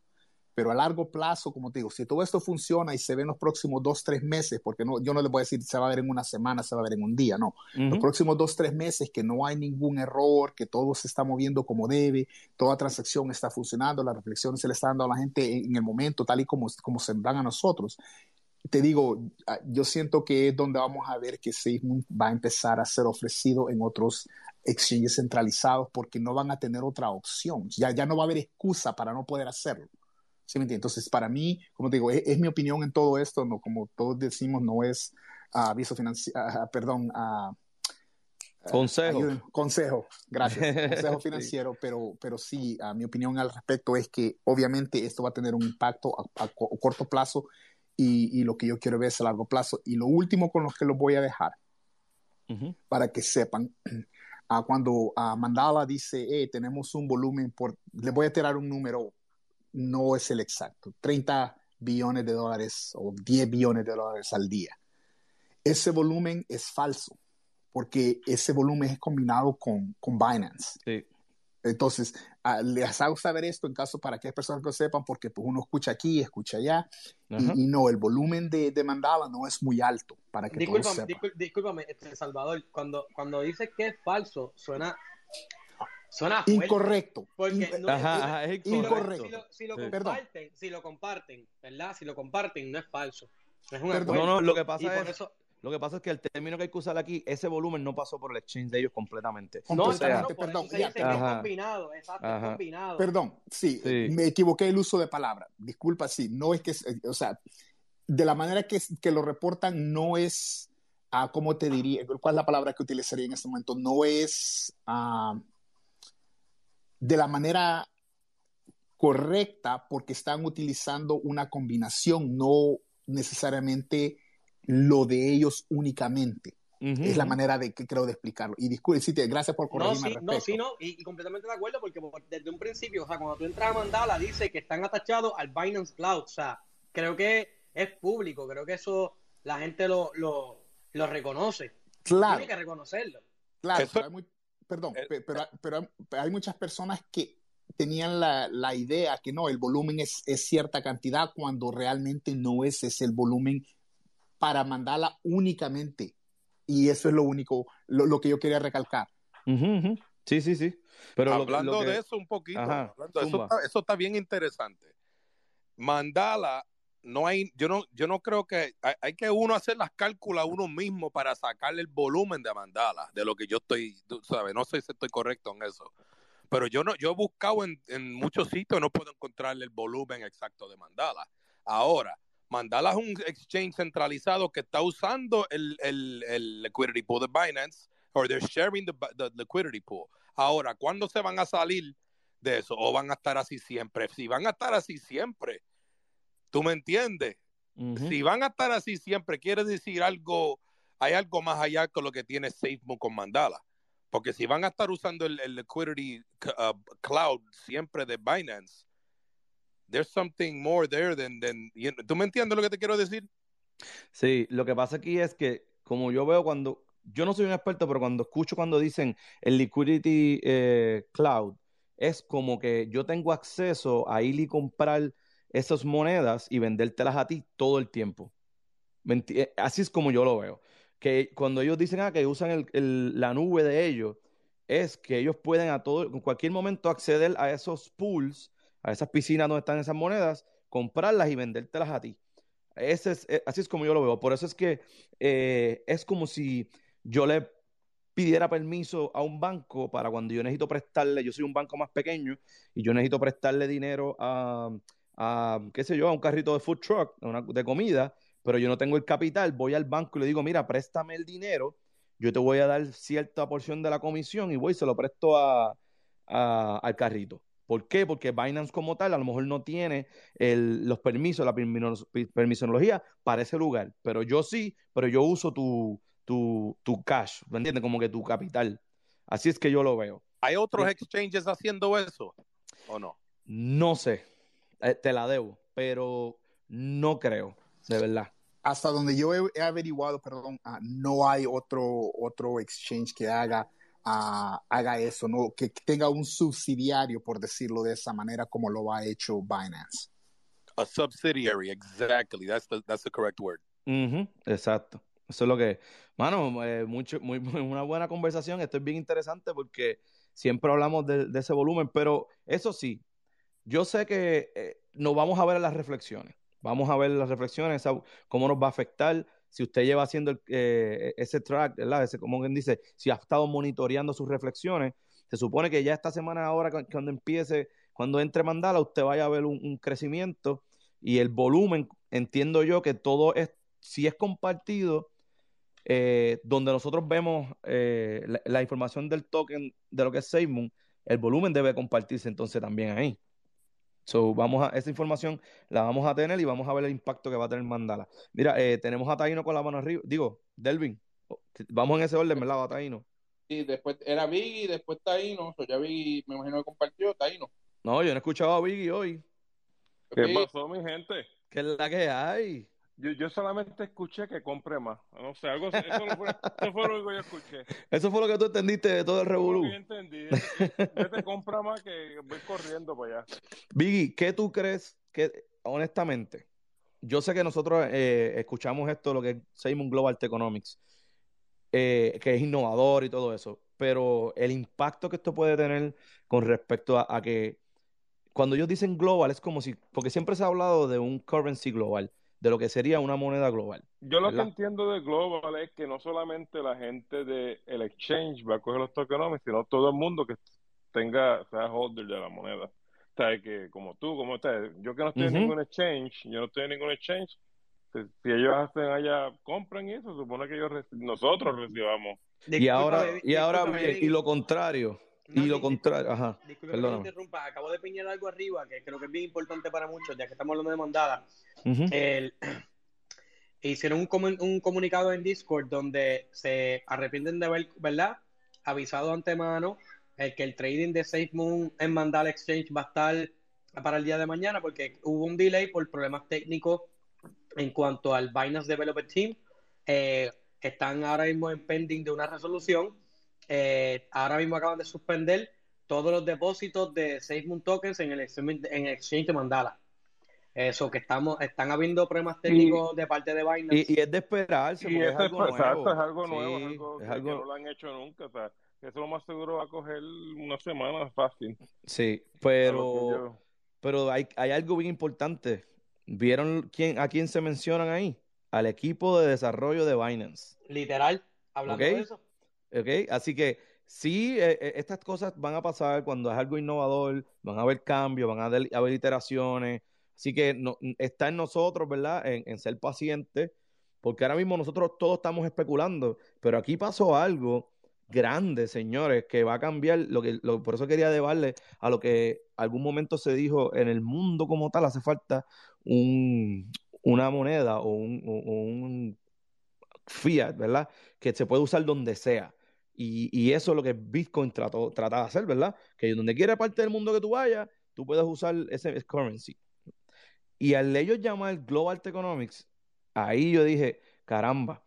pero a largo plazo, como te digo, si todo esto funciona y se ve en los próximos dos, tres meses, porque no, yo no les voy a decir se va a ver en una semana, se va a ver en un día, no. Los próximos dos, tres meses que no hay ningún error, que todo se está moviendo como debe, toda transacción está funcionando, las reflexiones se le están dando a la gente en, el momento, tal y como, como se dan a nosotros. Te digo, ah, yo siento que es donde vamos a ver que SafeMoon va a empezar a ser ofrecido en otros exchanges centralizados porque no van a tener otra opción. Ya, ya no va a haber excusa para no poder hacerlo. Entonces, para mí, como te digo, es, mi opinión en todo esto, no, como todos decimos, no es aviso financiero, perdón, consejo. consejo, gracias, consejo financiero, pero, pero sí, mi opinión al respecto es que obviamente esto va a tener un impacto a, corto plazo y, lo que yo quiero ver es a largo plazo. Y lo último con lo que los voy a dejar, para que sepan, cuando Mandala dice, hey, tenemos un volumen por, le voy a tirar un número no es el exacto, 30 billones de dólares o 10 billones de dólares al día. Ese volumen es falso, porque ese volumen es combinado con, con Binance. Entonces, ah, les hago saber esto en caso para que hay personas que lo sepan, porque pues, uno escucha aquí, escucha allá, y, no, el volumen de, de, Mandala no es muy alto para que discúlpame, discúlpame, este, Salvador, cuando, cuando dices que es falso, suena Suena incorrecto. Porque no, ajá, es incorrecto. Si lo, comparten, si lo comparten, ¿verdad? Si lo comparten, no es falso. Es un no, no, lo que pasa es. Lo que pasa es que el término que hay que usar aquí, ese volumen no pasó por el exchange de ellos completamente. No, o sea, perdón. Se dice que es combinado, exacto, es combinado. Perdón, sí, me equivoqué el uso de palabra. Disculpa, sí, no es que, o sea, de la manera que, que lo reportan no es, ah, ¿cómo te diría? ¿Cuál es la palabra que utilizaría en este momento? No es, ah, de la manera correcta porque están utilizando una combinación, no necesariamente lo de ellos únicamente. Es la manera de que creo de explicarlo. Y disculpe, sí, gracias por corregirme. No, sí, no, sí, no, y, completamente de acuerdo, porque desde un principio, o sea, cuando tú entras a Mandala, dice que están atachados al Binance Cloud. O sea, creo que es público, creo que eso la gente lo, lo, lo reconoce. Claro. Tiene que reconocerlo. Claro, perdón, eh, pero, pero, hay muchas personas que tenían la, la idea que no, el volumen es, es, cierta cantidad cuando realmente no es, es el volumen para mandarla únicamente. Y eso es lo único, lo, lo que yo quería recalcar. Sí, sí, sí. Pero hablando de eso un poquito, eso, está, eso está bien interesante. Mandala no hay, yo no, yo no creo que hay, que uno hacer las cálculas uno mismo para sacarle el volumen de mandala, de lo que yo estoy, tú sabes, no sé si estoy correcto en eso. Pero yo no, yo he buscado en, muchos sitios, no puedo encontrarle el volumen exacto de mandala. Ahora, Mandala es un exchange centralizado que está usando el, el, el liquidity pool de Binance, o they're sharing the, the liquidity pool. Ahora, ¿cuándo se van a salir de eso? ¿O van a estar así siempre? Si van a estar así siempre, ¿Tú me entiendes? Si van a estar así siempre, quiere decir algo, hay algo más allá con lo que tiene SafeMoon con Mandala. Porque si van a estar usando el, liquidity uh, cloud siempre de Binance, there's something more there than, than ¿tú me entiendes lo que te quiero decir? Sí, lo que pasa aquí es que como yo veo cuando, yo no soy un experto, pero cuando escucho cuando dicen el liquidity eh, cloud, es como que yo tengo acceso a ir y comprar esas monedas y vendértelas a ti todo el tiempo. Eh, así es como yo lo veo. Que cuando ellos dicen ah, que usan la nube de ellos, es que ellos pueden a todo, en cualquier momento acceder a esos pools, a esas piscinas donde están esas monedas, comprarlas y vendértelas a ti. Ese es, eh, así es como yo lo veo. Por eso es que eh, es como si yo le pidiera permiso a un banco para cuando yo necesito prestarle, yo soy un banco más pequeño y yo necesito prestarle dinero a, a, qué sé yo, a un carrito de food truck, de comida, pero yo no tengo el capital, voy al banco y le digo, mira, préstame el dinero, yo te voy a dar cierta porción de la comisión y voy y se lo presto a, al carrito. ¿Por qué? Porque Binance como tal a lo mejor no tiene los permisos, la permisología para ese lugar, pero yo sí, pero yo uso tu, tu, tu cash, ¿me entiendes? Como que tu capital. Así es que yo lo veo. ¿Hay otros exchanges haciendo eso o no? No sé, eh, te la debo, pero no creo, de verdad. hasta donde yo he, averiguado, perdón, ah, no hay otro, otro exchange que haga, ah, haga eso, no, que tenga un subsidiario, por decirlo de esa manera, como lo ha hecho Binance. A subsidiary, exactly. That's the, that's the correct word. Exacto. Eso es lo que, mano, eh, mucho, muy, una buena conversación. Esto es bien interesante porque siempre hablamos de, ese volumen, pero eso sí, yo sé que eh, nos vamos a ver las reflexiones. Vamos a ver las reflexiones, cómo nos va a afectar. Si usted lleva haciendo eh, ese track, ¿verdad? Ese, como quien dice, si ha estado monitoreando sus reflexiones, se supone que ya esta semana ahora, cuando empiece, cuando entre Mandala, usted vaya a ver un, crecimiento y el volumen, entiendo yo que todo es, si es compartido, eh, donde nosotros vemos eh, la, información del token de lo que es SafeMoon, el volumen debe compartirse entonces también ahí. So, vamos a, esa información la vamos a tener y vamos a ver el impacto que va a tener Mandala. Mira, eh, tenemos a Taino con la mano arriba. Digo, Delvin, vamos en ese orden, ¿verdad? A Taino. Sí, después era Biggie, después Taino. So, ya Biggie, me imagino que compartió Taino. No, yo no he escuchado a Biggie hoy. ¿Qué pasó, mi gente? ¿Qué es la que hay? Yo, yo solamente escuché que compre más. No sé, algo, eso, fue, eso fue lo que yo escuché. Eso fue lo que tú entendiste de todo el revolú. Yo entendí. Vete, compra más que voy corriendo para allá. Biggie, ¿qué tú crees que, honestamente, yo sé que nosotros eh, escuchamos esto, lo que es Simon Global Economics, eh, que es innovador y todo eso, pero el impacto que esto puede tener con respecto a, a que cuando ellos dicen global es como si, porque siempre se ha hablado de un currency global de lo que sería una moneda global. Yo lo que entiendo de global es que no solamente la gente del el exchange va a coger los tokenomics, sino todo el mundo que tenga, sea holder de la moneda. O sea, que como tú, como usted, yo que no estoy en ningún exchange, yo no estoy en ningún exchange, pues, si ellos hacen allá, compran eso, supone que ellos nosotros recibamos. Y ahora, y ahora, y lo contrario, y lo contrario, ajá. Disculpe que me interrumpa, acabo de piñar algo arriba que creo que es bien importante para muchos, ya que estamos hablando de mandada. hicieron un, un, comunicado en Discord donde se arrepienten de haber, ¿verdad? Avisado antemano eh, que el trading de SafeMoon en Mandala Exchange va a estar para el día de mañana porque hubo un delay por problemas técnicos en cuanto al Binance Developer Team. Eh, están ahora mismo en pending de una resolución eh, ahora mismo acaban de suspender todos los depósitos de SafeMoon tokens en el, en exchange de Mandala. Eso, que estamos, están habiendo problemas técnicos de parte de Binance. Y, es de esperarse, y es, algo nuevo. Exacto, es algo nuevo, es algo, que, no lo han hecho nunca. O sea, eso lo más seguro va a coger una semana fácil. Sí, pero, pero hay, hay algo bien importante. ¿Vieron quién, a quién se mencionan ahí? Al equipo de desarrollo de Binance. Literal, hablando de eso. ¿Ok? Así que sí, eh, eh, estas cosas van a pasar cuando es algo innovador, van a haber cambios, van a haber, iteraciones. Así que no, está en nosotros, ¿verdad? En, ser pacientes, porque ahora mismo nosotros todos estamos especulando, pero aquí pasó algo grande, señores, que va a cambiar lo que por eso quería debarle a lo que algún momento se dijo en el mundo como tal hace falta un, una moneda o un fiat, ¿verdad? Que se puede usar donde sea. Y, eso es lo que Bitcoin trató, trata de hacer, ¿verdad? Que donde quiera parte del mundo que tú vayas, tú puedes usar ese currency. Y al ellos llamar Global Economics, ahí yo dije, caramba,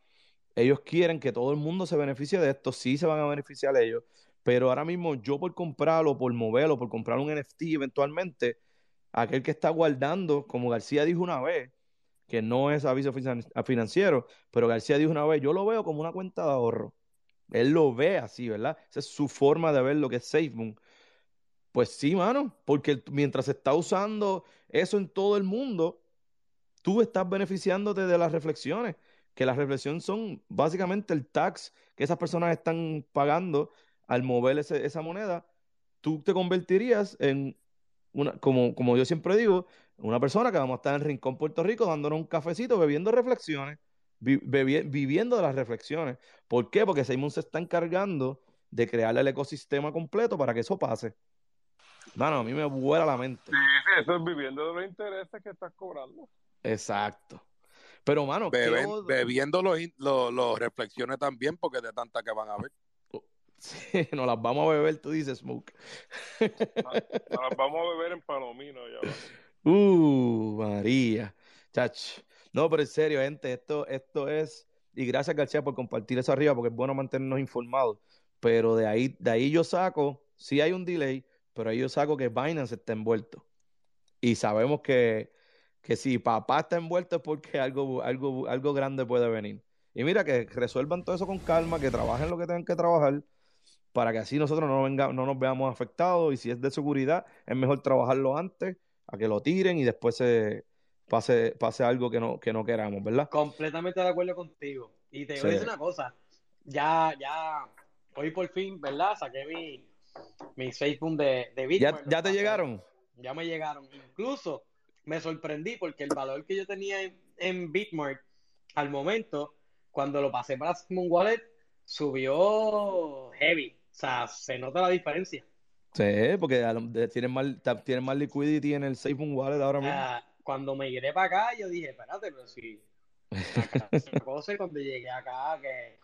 ellos quieren que todo el mundo se beneficie de esto, sí se van a beneficiar ellos, pero ahora mismo yo por comprarlo, por moverlo, por comprar un NFT eventualmente, aquel que está guardando, como García dijo una vez, que no es aviso financiero, pero García dijo una vez, yo lo veo como una cuenta de ahorro él lo ve así, ¿verdad? Esa es su forma de ver lo que es SafeMoon. Pues sí, mano, porque mientras se está usando eso en todo el mundo, tú estás beneficiándote de las reflexiones, que las reflexiones son básicamente el tax que esas personas están pagando al mover esa moneda. Tú te convertirías en una, como, como yo siempre digo, una persona que vamos a estar en Rincón, Puerto Rico, dándonos un cafecito, bebiendo reflexiones viviendo de las reflexiones. ¿Por qué? Porque Simon se está encargando de crear el ecosistema completo para que eso pase. Mano, a mí me vuela la mente. Sí, sí, eso es viviendo de los intereses que estás cobrando. Exacto. Pero, mano, bebiendo los, los, reflexiones también, porque de tanta que van a ver. Sí, nos las vamos a beber, tú dices, Smoke. Nos, las vamos a beber en Palomino ya. Uh, María. Chach. No, pero en serio, gente, esto, esto es, y gracias García por compartir eso arriba, porque es bueno mantenernos informados, pero de ahí, de ahí yo saco, sí hay un delay, pero ahí yo saco que Binance está envuelto. Y sabemos que, que si papá está envuelto es porque algo, algo, algo grande puede venir. Y mira, que resuelvan todo eso con calma, que trabajen lo que tengan que trabajar, para que así nosotros no, venga, no nos veamos afectados. Y si es de seguridad, es mejor trabajarlo antes, a que lo tiren y después se, pase, pase algo que no, que no queramos, ¿verdad? Completamente de acuerdo contigo. Y te voy a decir una cosa, ya, ya, hoy por fin, ¿verdad? Saqué mi, mi Facebook de, de Bitcoin. ¿Ya, te llegaron? Ya me llegaron. Incluso me sorprendí porque el valor que yo tenía en, en Bitmark al momento, cuando lo pasé para Simon Wallet, subió heavy. O sea, se nota la diferencia. Sí, porque tienen más, tienen más liquidity en el Simon Wallet ahora mismo. Ah, cuando me iré para acá, yo dije, espérate, pero si. cosa cuando llegué acá, que.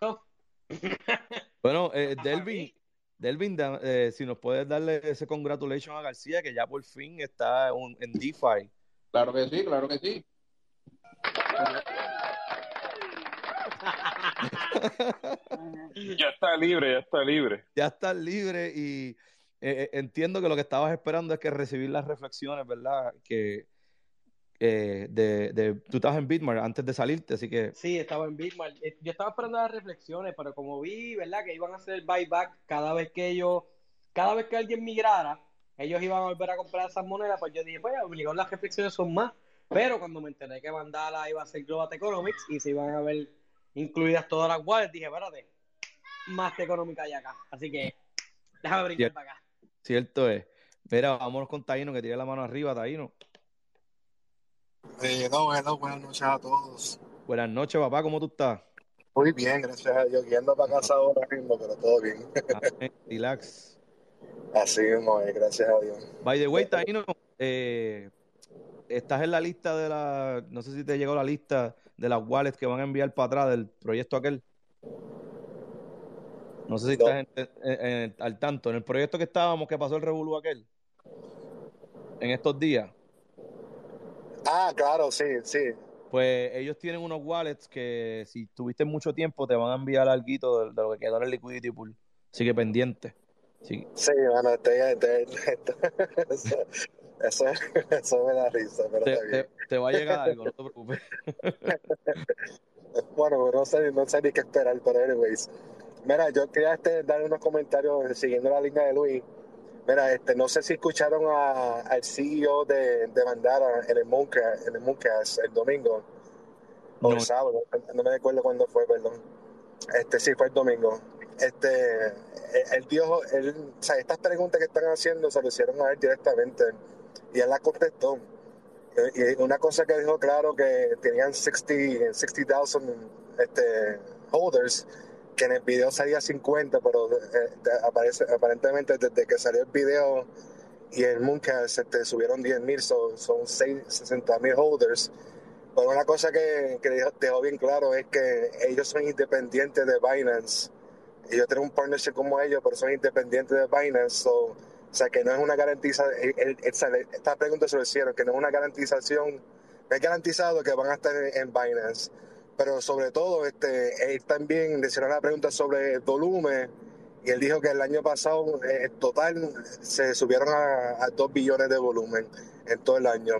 bueno, eh, Delvin, Delvin eh, si nos puedes darle ese congratulation a García, que ya por fin está en DeFi. Claro que sí, claro que sí. ya está libre, ya está libre. Ya está libre y eh, entiendo que lo que estabas esperando es que recibir las reflexiones, ¿verdad? Que, eh, de, de, tú estabas en Bitmark antes de salirte, así que... Sí, estaba en Bitmark. Eh, yo estaba esperando las reflexiones, pero como vi, ¿verdad? Que iban a hacer el buyback cada vez que ellos, cada vez que alguien migrara, ellos iban a volver a comprar esas monedas, pues yo dije, pues obligado las reflexiones son más. Pero cuando me enteré que Mandala iba a ser Global Economics y se iban a ver incluidas todas las wallets, dije, espérate, más económica hay acá. Así que déjame brincar para acá. Cierto es. Mira, vámonos con Taino, que tiene la mano arriba, Taino. Eh, no, bueno, buenas noches a todos. Buenas noches, papá, ¿cómo tú estás? Muy bien, gracias a Dios. Yendo para casa ahora mismo, pero todo bien. Relax. Así mismo, gracias a Dios. By the way, Taino, eh, estás en la lista de la. No sé si te llegó la lista de las wallets que van a enviar para atrás del proyecto aquel. No sé si estás al tanto. En el proyecto que estábamos, que pasó el revolú aquel. En estos días. Ah, claro, sí, sí. Pues ellos tienen unos wallets que si tuviste mucho tiempo te van a enviar algo de, de, lo que quedó en el liquidity pool. Así que pendiente. Sí, sí bueno, estoy, eso, eso, me da risa, pero te, te, va a llegar algo, no te preocupes. bueno, no sé, no sé ni qué esperar, pero anyways. Mira, yo quería este, dar unos comentarios siguiendo la línea de Luis. Mira, este, no sé si escucharon a, al CEO de, de Mandara en el Mooncast, en el, Mooncast, el domingo o el sábado, no me recuerdo cuándo fue, perdón. Este sí fue el domingo. Este, él dijo, él, o sea, estas preguntas que están haciendo se lo hicieron a él directamente y él las contestó. Y una cosa que dijo claro que tenían 60,000 60, este, holders que en el video salía 50, pero eh, aparece, aparentemente desde que salió el video y el Mooncast este, subieron 10.000, son, son 60.000 holders. Pero una cosa que, que dejó bien claro es que ellos son independientes de Binance. Ellos tienen un partnership como ellos, pero son independientes de Binance. o sea, que no es una garantización. Esta pregunta se lo hicieron, que no es una garantización. Es garantizado que van a estar en Binance pero sobre todo este, él también le hicieron la pregunta sobre el volumen y él dijo que el año pasado eh, en total se subieron a, 2 billones de volumen en todo el año.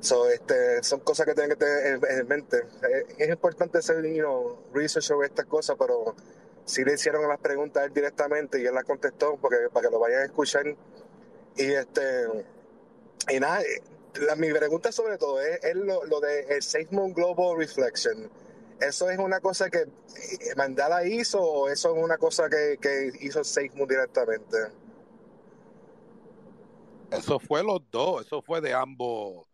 So, este, son cosas que tienen que tener en, mente. Eh, es importante hacer you research sobre estas cosas, pero sí le hicieron las preguntas a él directamente y él las contestó porque, para que lo vayan a escuchar. Y este y nada, la, mi pregunta sobre todo es, lo, lo, de el Seismon Global Reflection. ¿Eso es una cosa que eh, Mandala hizo o eso es una cosa que, que hizo Seismon directamente? Eso fue los dos, eso fue de ambos.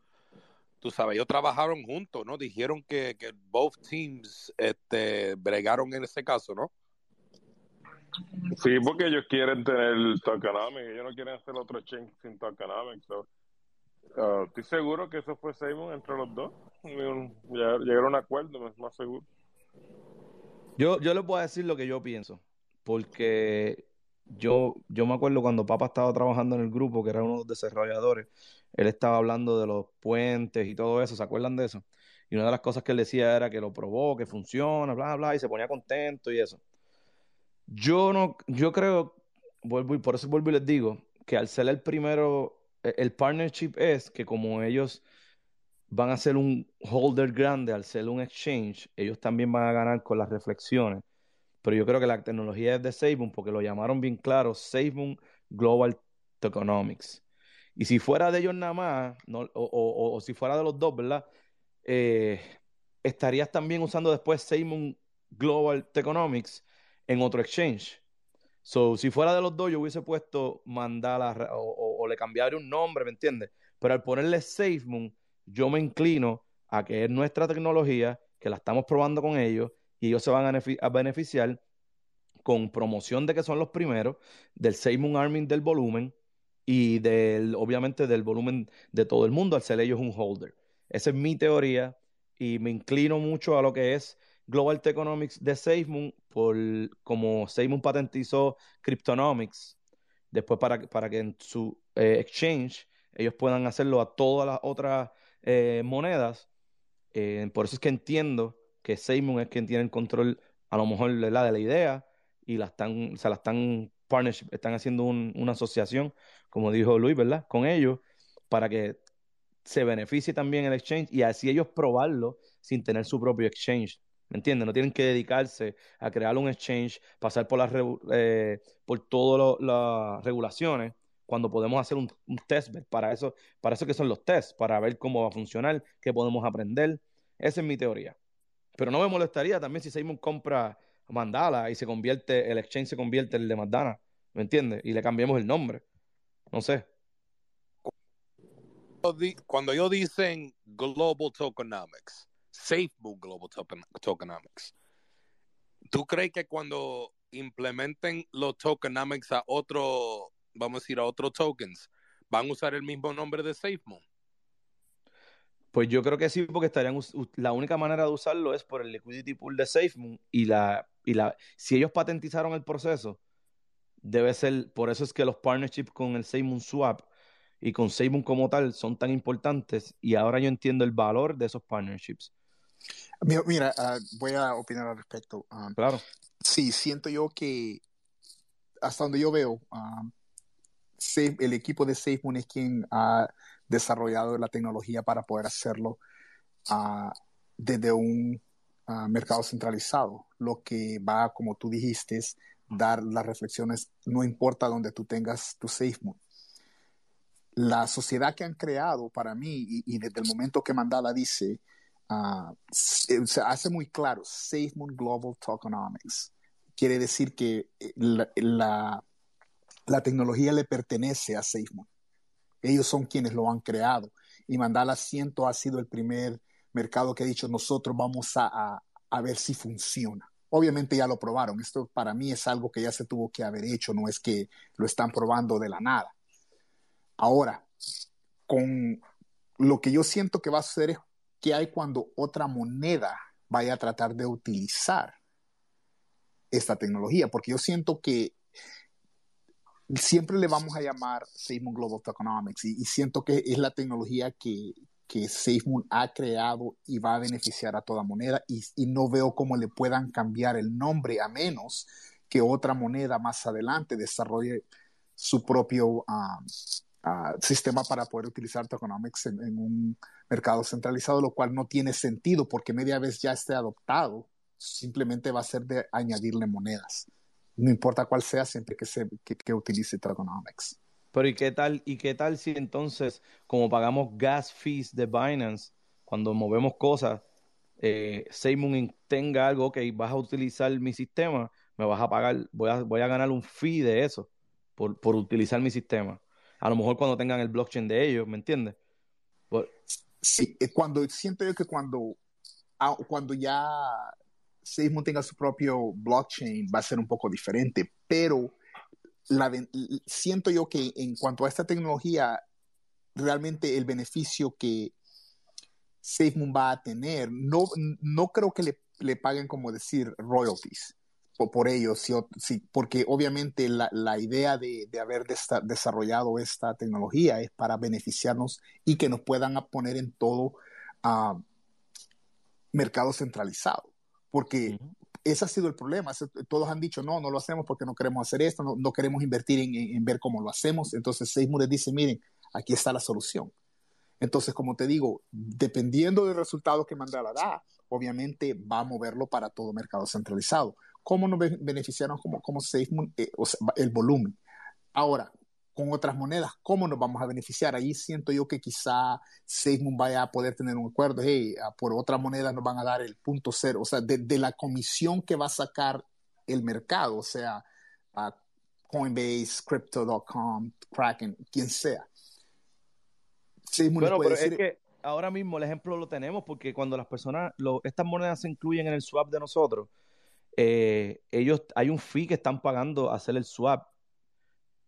Tú sabes, ellos trabajaron juntos, ¿no? Dijeron que, que both teams este, bregaron en ese caso, ¿no? Sí, porque ellos quieren tener tokenomics, ellos no quieren hacer otro change sin tokenomics. So. Ah, estoy seguro que eso fue Simon entre los dos. Llegaron a acuerdo, más seguro. Yo, yo les voy a decir lo que yo pienso, porque yo, yo me acuerdo cuando Papa estaba trabajando en el grupo, que era uno de los desarrolladores, él estaba hablando de los puentes y todo eso, ¿se acuerdan de eso? y una de las cosas que él decía era que lo probó, que funciona, bla, bla, y se ponía contento y eso. Yo no, yo creo, vuelvo y por eso vuelvo y les digo, que al ser el primero, el partnership es que como ellos van a ser un holder grande al ser un exchange, ellos también van a ganar con las reflexiones. Pero yo creo que la tecnología es de SafeMoon porque lo llamaron bien claro, SafeMoon Global Tokenomics. Y si fuera de ellos nada más, o, si fuera de los dos, ¿verdad? Eh, estarías también usando después SafeMoon Global Tokenomics en otro exchange. So, si fuera de los dos, yo hubiese puesto Mandala o, le cambiaría un nombre, ¿me entiendes? Pero al ponerle SafeMoon, yo me inclino a que es nuestra tecnología, que la estamos probando con ellos y ellos se van a, beneficiar con promoción de que son los primeros, del SafeMoon Arming del volumen y del, obviamente, del volumen de todo el mundo al ser ellos un holder. Esa es mi teoría y me inclino mucho a lo que es Global Economics de SafeMoon, por como SafeMoon patentizó Cryptonomics, después para, para que en su eh, exchange ellos puedan hacerlo a todas las otras eh, monedas. Eh, por eso es que entiendo que SafeMoon es quien tiene el control, a lo mejor la, de la idea, y la están, se la están partnership, están haciendo una asociación, como dijo Luis, ¿verdad? Con ellos, para que se beneficie también el exchange y así ellos probarlo sin tener su propio exchange. ¿Me entiendes? No tienen que dedicarse a crear un exchange, pasar por, las, eh, por todas las regulaciones, cuando podemos hacer un, test para eso, para eso que son los tests, para ver cómo va a funcionar, qué podemos aprender. Esa es mi teoría. Pero no me molestaría también si Simon compra Mandala y se convierte, el exchange se convierte en el de Mandana, ¿me entiendes? Y le cambiamos el nombre. No sé. Cuando ellos dicen Global Tokenomics, SafeMoon Global Tokenomics. ¿Tú crees que cuando implementen los tokenomics a otro, vamos a decir, a otros tokens, van a usar el mismo nombre de SafeMoon? Pues yo creo que sí, porque estarían la única manera de usarlo es por el liquidity pool de SafeMoon y la y la si ellos patentizaron el proceso debe ser por eso es que los partnerships con el SafeMoon Swap y con SafeMoon como tal son tan importantes y ahora yo entiendo el valor de esos partnerships Mira, ah, voy a opinar al respecto. Ah, claro. Sí, siento yo que hasta donde yo veo, ah, el equipo de SafeMoon es quien ha desarrollado la tecnología para poder hacerlo desde un mercado centralizado, lo que va, como tú dijiste, dar las reflexiones, no importa donde tú tengas tu SafeMoon. La sociedad que han creado para mí, y desde el momento que Mandala dice, Ah, se hace muy claro, SafeMoon Global Tokenomics. Quiere decir que eh, la, la, tecnología le pertenece a SafeMoon. Ellos son quienes lo han creado. Y Mandala Ciento ha sido el primer mercado que ha dicho, nosotros vamos a, a ver si funciona. Obviamente ya lo probaron. Esto para mí es algo que ya se tuvo que haber hecho, no es que lo están probando de la nada. Ahora, con lo que yo siento que va a suceder es ¿Qué hay cuando otra moneda vaya a tratar de utilizar esta tecnología? Porque yo siento que siempre le vamos a llamar SafeMoon Global Tokenomics y, siento que es la tecnología que, que ha creado y va a beneficiar a toda moneda y, no veo cómo le puedan cambiar el nombre a menos que otra moneda más adelante desarrolle su propio um, sistema para poder utilizar tokenomics en, un mercado centralizado, lo cual no tiene sentido porque media vez ya esté adoptado, simplemente va a ser de añadirle monedas. No importa cuál sea, siempre que, se, que, utilice tokenomics. Pero ¿y qué tal? ¿Y qué tal si entonces, como pagamos gas fees de Binance, cuando movemos cosas, eh, Seymour tenga algo, ok, vas a utilizar mi sistema, me vas a pagar, voy a, voy a ganar un fee de eso por, por utilizar mi sistema a lo mejor cuando tengan el blockchain de ellos, ¿me entiendes? Sí, eh, cuando siento yo que cuando, ah, cuando ya Seismo tenga su propio blockchain va a ser un poco diferente, pero la, siento yo que en cuanto a esta tecnología, realmente el beneficio que SafeMoon va a tener, no, no creo que le, le paguen como decir royalties por, ellos, sí, porque obviamente la, la idea de, de haber desarrollado esta tecnología es para beneficiarnos y que nos puedan poner en todo, uh, mercado centralizado, porque ese ha sido el problema. Todos han dicho, no, no lo hacemos porque no queremos hacer esto, no, queremos invertir en, ver cómo lo hacemos. Entonces, Seymour dice, miren, aquí está la solución. Entonces, como te digo, dependiendo del resultado que Mandela da, obviamente va a moverlo para todo mercado centralizado. ¿Cómo nos beneficiaron como, como SafeMoon? Eh, el volumen. Ahora, con otras monedas, ¿cómo nos vamos a beneficiar? Ahí siento yo que quizá SafeMoon vaya a poder tener un acuerdo, hey, ah, por otra moneda nos van a dar el punto cero, o sea, de, la comisión que va a sacar el mercado, o sea, Coinbase, Crypto.com, Kraken, quien sea. bueno, pero es que ahora mismo el ejemplo lo tenemos porque cuando las personas, estas monedas se incluyen en el swap de nosotros, eh, ellos hay un fee que están pagando hacer el swap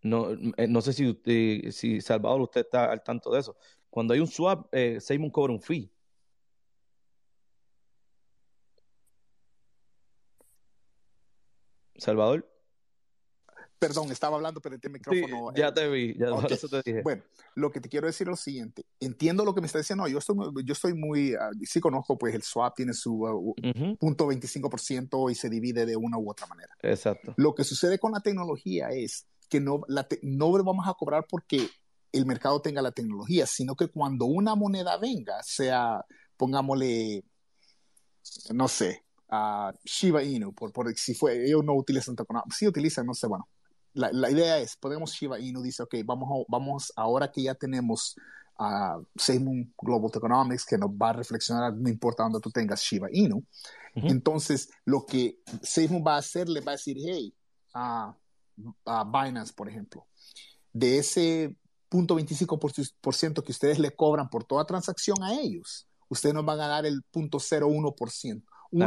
no, eh, no sé si, usted, si Salvador usted está al tanto de eso. Cuando hay un swap, eh, Simon cobra un fee. Salvador. Perdón, estaba hablando, pero el micrófono. ya te vi, ya eso te dije. Bueno, lo que te quiero decir es lo siguiente. Entiendo lo que me está diciendo. yo estoy, yo estoy muy. Ah, sí conozco, pues el swap tiene su uh, punto 25% y se divide de una u otra manera. Exacto. Lo que sucede con la tecnología es que no, la no vamos a cobrar porque el mercado tenga la tecnología, sino que cuando una moneda venga, sea, pongámosle, no sé, a Shiba Inu, por, por, si fue, ellos no utilizan sí utilizan, no sé, bueno, la, la, idea es, podemos Shiba Inu, dice, ok, vamos, vamos ahora que ya tenemos a uh, Global Tokenomics, que nos va a reflexionar, no importa dónde tú tengas Shiba Inu, entonces lo que Seymour va a hacer, le va a decir, hey, uh, a Binance, por ejemplo, de ese punto 25% que ustedes le cobran por toda transacción a ellos, ustedes nos van a dar el punto 01%. Un,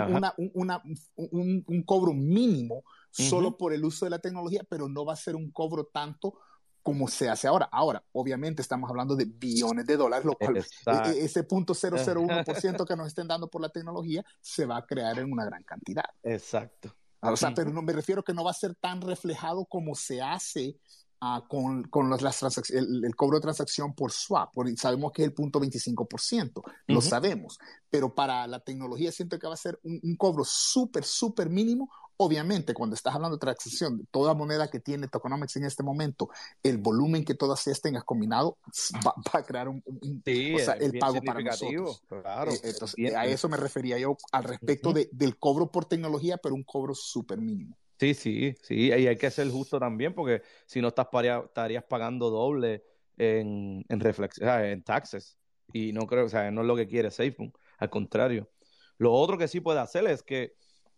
un, un, cobro mínimo solo por el uso de la tecnología, pero no va a ser un cobro tanto como se hace ahora. Ahora, obviamente estamos hablando de billones de dólares, lo cual e, e, ese punto 001% que nos estén dando por la tecnología se va a crear en una gran cantidad. Exacto. Ah, o sea, pero no me refiero que no va a ser tan reflejado como se hace uh, con, con las, las el, el, cobro de transacción por swap. sabemos que es el punto 25%, lo sabemos. Pero para la tecnología siento que va a ser un, un cobro súper, súper mínimo Obviamente, cuando estás hablando de transacción, toda moneda que tiene tokenomics en este momento, el volumen que todas ellas tengas combinado va, a crear un, o sea, el pago para nosotros. Claro, eh, entonces, a eso me refería yo al respecto de, del cobro por tecnología, pero un cobro súper mínimo. Sí, sí, sí, y hay que ser justo también, porque si no estás estarías pagando doble en, en, en taxes. Y no creo, o sea, no es lo que quiere SafeMoon, al contrario. Lo otro que sí puede hacer es que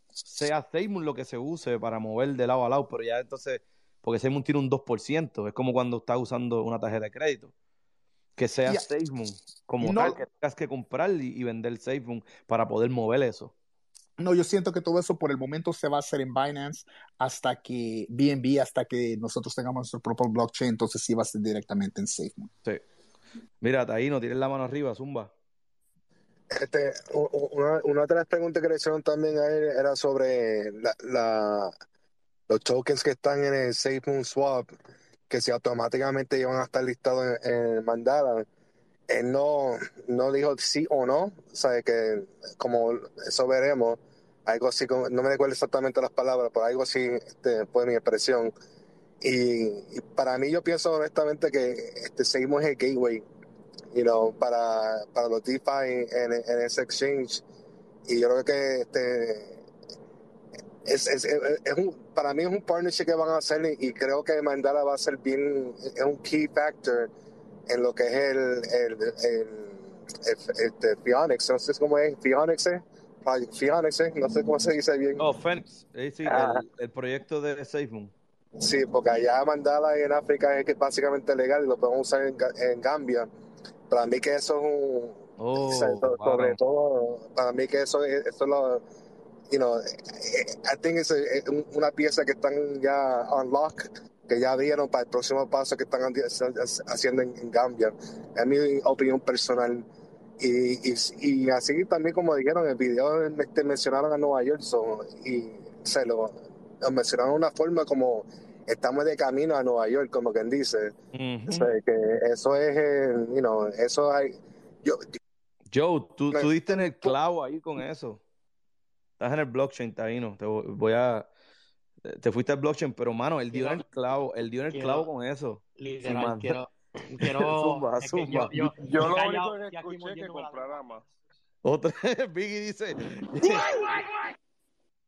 sea Seymour lo que se use para mover de lado a lado, pero ya entonces, porque Seymour tiene un 2%, es como cuando estás usando una tarjeta de crédito. Que sea yeah. como tal, que tengas que comprar y, vender SafeMoon para poder mover eso. No, yo siento que todo eso por el momento se va a hacer en Binance hasta que BNB, hasta que nosotros tengamos nuestro propio blockchain, entonces sí va a ser directamente en SafeMoon. Sí. Mira, ahí no tienes la mano arriba, Zumba. Este, una, una de las preguntas que le hicieron también a él era sobre la, los tokens que están en el SafeMoon Swap, que si automáticamente iban a estar listados en, el Mandala. Él no, no dijo sí o no, o sea, que como eso veremos, algo así, no me recuerdo exactamente las palabras, pero algo así este, fue mi expresión. Y, para mí yo pienso honestamente que este, seguimos el gateway you know, para, para los DeFi en, en ese exchange. Y yo creo que este es, es, es, un, para mí es un partnership que van a hacer y, creo que Mandala va a ser bien, es un key factor en lo que es el, el, el, este, Phoenix, no sé cómo es, Phoenix, eh? Phoenix, eh? no sé cómo se dice bien. Oh, eh, sí, ah. el, proyecto de SafeMoon. Sí, porque allá Mandala en África es que básicamente legal y lo podemos usar en, en Gambia para mí que eso es un... Oh, sobre todo, para mí que eso, eso es lo... You know, I think es una pieza que están ya unlock, que ya dieron para el próximo paso que están haciendo en, Gambia. Es mi opinión personal. Y, y, así también como dijeron en el video te mencionaron a Nueva York y se lo, lo mencionaron de una forma como estamos de camino a Nueva York, como quien dice. que eso es, you know, eso hay... Yo, Joe, tú, tú diste en el clavo ahí con eso. Estás en el blockchain, Taino. Te voy a. Te fuiste al blockchain, pero mano, él dio en el clavo, él dio en el clavo con eso. Literal, quiero. quiero zumba, zumba. Yo, yo, yo, lo único que escuché es que comprara más. Otra Biggie dice.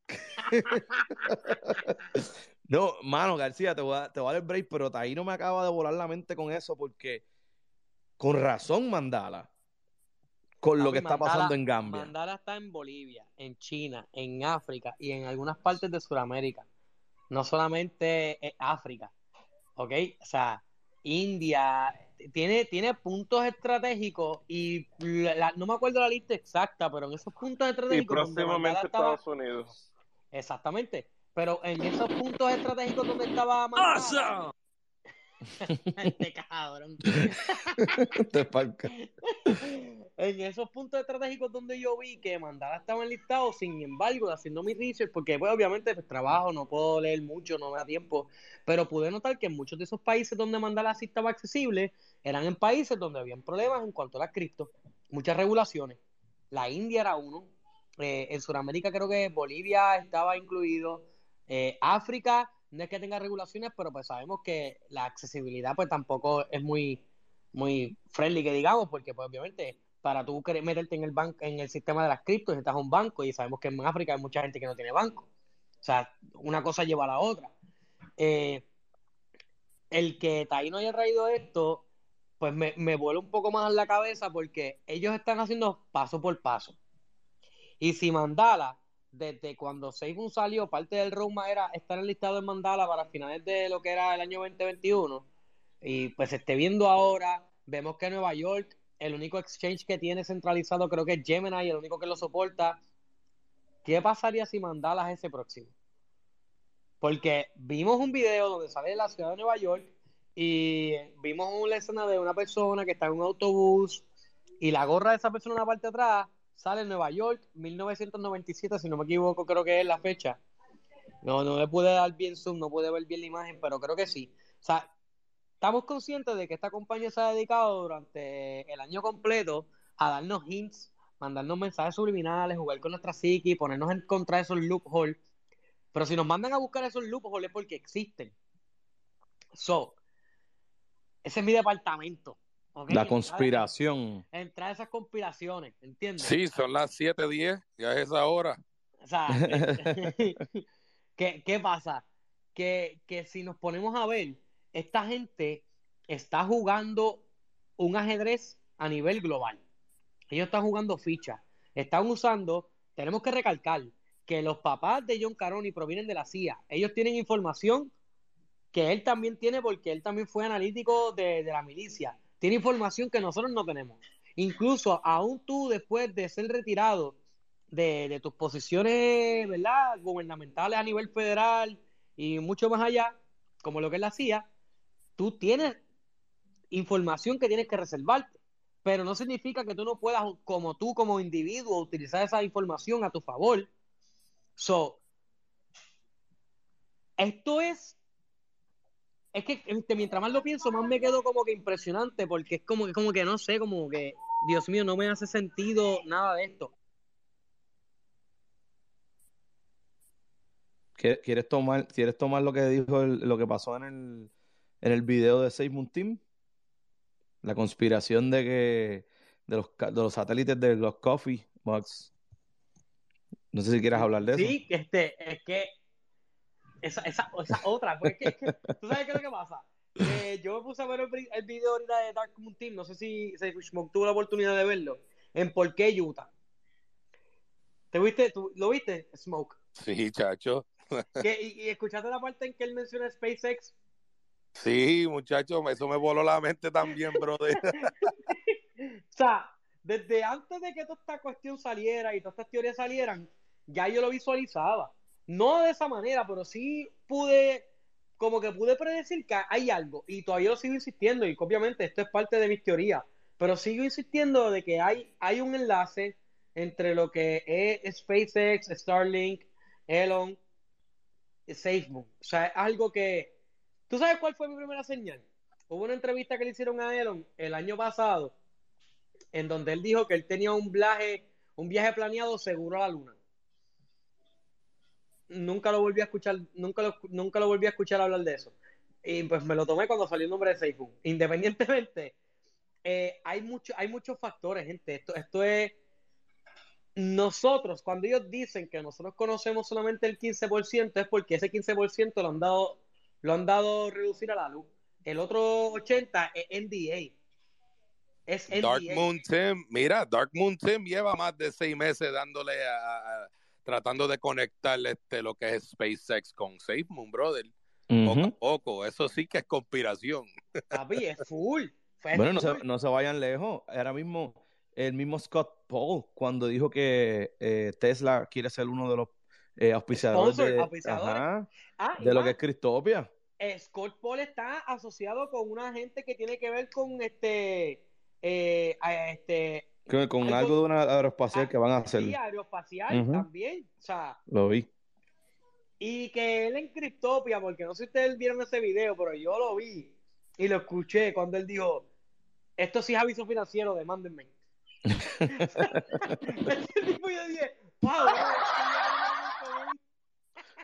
no, mano, García, te voy, a, te voy a dar el break, pero Taino me acaba de volar la mente con eso porque con razón Mandala con lo que está pasando en Gambia. Mandala está en Bolivia, en China, en África y en algunas partes de Sudamérica. No solamente África, ¿ok? O sea, India, tiene, tiene puntos estratégicos y no me acuerdo la lista exacta, pero en esos puntos estratégicos. Y próximamente Estados Unidos. Exactamente. Pero en esos puntos estratégicos donde estaba Mandala, este cabrón. en esos puntos estratégicos donde yo vi que Mandala estaba enlistado, sin embargo, haciendo mi research, porque pues, obviamente pues, trabajo, no puedo leer mucho, no me da tiempo, pero pude notar que en muchos de esos países donde Mandala sí estaba accesible, eran en países donde habían problemas en cuanto a las cripto, muchas regulaciones. La India era uno, eh, en Sudamérica creo que Bolivia estaba incluido, eh, África no es que tenga regulaciones, pero pues sabemos que la accesibilidad pues tampoco es muy, muy friendly que digamos, porque pues obviamente para tú querer meterte en el banco, en el sistema de las criptos necesitas un banco y sabemos que en África hay mucha gente que no tiene banco. O sea, una cosa lleva a la otra. Eh, el que no haya traído esto, pues me, me vuela un poco más en la cabeza porque ellos están haciendo paso por paso. Y si Mandala desde cuando Seibun salió, parte del roadmap era estar enlistado en Mandala para finales de lo que era el año 2021. Y pues se esté viendo ahora, vemos que Nueva York, el único exchange que tiene centralizado creo que es Gemini, el único que lo soporta. ¿Qué pasaría si Mandala es ese próximo? Porque vimos un video donde sale de la ciudad de Nueva York y vimos una escena de una persona que está en un autobús y la gorra de esa persona en la parte de atrás sale en Nueva York, 1997, si no me equivoco, creo que es la fecha. No, no le pude dar bien zoom, no pude ver bien la imagen, pero creo que sí. O sea, estamos conscientes de que esta compañía se ha dedicado durante el año completo a darnos hints, mandarnos mensajes subliminales, jugar con nuestra psique, ponernos en contra de esos loopholes. Pero si nos mandan a buscar esos loopholes es porque existen. So, ese es mi departamento la conspiración. Entrar a esas conspiraciones, ¿entiendes? Sí, son las 7:10, ya es esa hora. O sea, ¿qué, pasa? Que, que si nos ponemos a ver, esta gente está jugando un ajedrez a nivel global. Ellos están jugando fichas. Están usando, tenemos que recalcar, que los papás de John Caroni provienen de la CIA. Ellos tienen información que él también tiene porque él también fue analítico de, de la milicia tiene información que nosotros no tenemos. Incluso aún tú después de ser retirado de, tus posiciones ¿verdad? gubernamentales a nivel federal y mucho más allá, como lo que él hacía, tú tienes información que tienes que reservarte, pero no significa que tú no puedas, como tú como individuo, utilizar esa información a tu favor. So, esto es es que este, mientras más lo pienso, más me quedo como que impresionante, porque es como como que no sé, como que, Dios mío, no me hace sentido nada de esto. ¿Quieres tomar, ¿Quieres tomar lo que dijo, lo que pasó en el, en el video de Save Moon Team? La conspiración de que de los, de los satélites de los coffee mugs. No sé si quieres hablar de eso. Sí, este, es que esa, esa, esa otra, porque tú sabes qué es lo que pasa. Eh, yo me puse a ver el, el, video ahorita de Dark Moon Team, no sé si, si tuvo la oportunidad de verlo, en por qué Utah. ¿Te viste? ¿Tú, ¿Lo viste, Smoke? Sí, chacho. y, y, escuchaste la parte en que él menciona SpaceX? Sí, muchacho, eso me voló la mente también, brother. o sea, desde antes de que toda esta cuestión saliera y todas estas teorías salieran, ya yo lo visualizaba. No de esa manera, pero sí pude, como que pude predecir que hay algo y todavía lo sigo insistiendo y obviamente esto es parte de mis teorías, pero sigo insistiendo de que hay, hay un enlace entre lo que es SpaceX, Starlink, Elon, SafeMoon. O sea, es algo que... ¿Tú sabes cuál fue mi primera señal? Hubo una entrevista que le hicieron a Elon el año pasado en donde él dijo que él tenía un viaje, un viaje planeado seguro a la luna. Nunca lo volví a escuchar, nunca lo, nunca lo volví a escuchar hablar de eso. Y pues me lo tomé cuando salió el nombre de Facebook. Independientemente, eh, hay, mucho, hay muchos factores, gente. Esto, esto es. Nosotros, cuando ellos dicen que nosotros conocemos solamente el 15%, es porque ese 15% lo han dado, lo han dado reducir a la luz. El otro 80% es NDA. Es NDA. Dark Moon Tim, mira, Dark Moon Tim lleva más de seis meses dándole a, tratando de conectar este, lo que es SpaceX con SafeMoon, brother. Poco a poco, eso sí que es conspiración. Papi, es full. bueno, no se, no se, vayan lejos. Ahora mismo, el mismo Scott Paul, cuando dijo que eh, Tesla quiere ser uno de los eh, auspiciadores, de, ah, de lo que es Cristopia. Eh, Scott Paul está asociado con una gente que tiene que ver con este. este con algo, de una aeroespacial ah, que van a hacer. Sí, aeroespacial también. O sea, lo vi. Y que él en Cryptopia, porque no sé si ustedes vieron ese video, pero yo lo vi y lo escuché cuando él dijo, esto sí es aviso financiero, demándenme.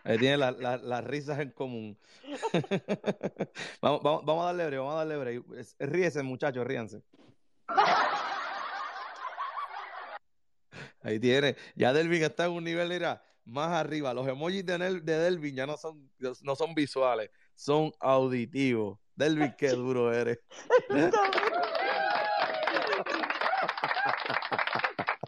Ahí tiene las risas en común. vamos, vamos, a darle breve, vamos a darle breve. Ríese, muchachos, ríanse. Ahí tiene. Ya Delvin está en un nivel, mira, más arriba. Los emojis de, de Delvin ya no son, no son visuales, son auditivos. Delvin, qué duro eres.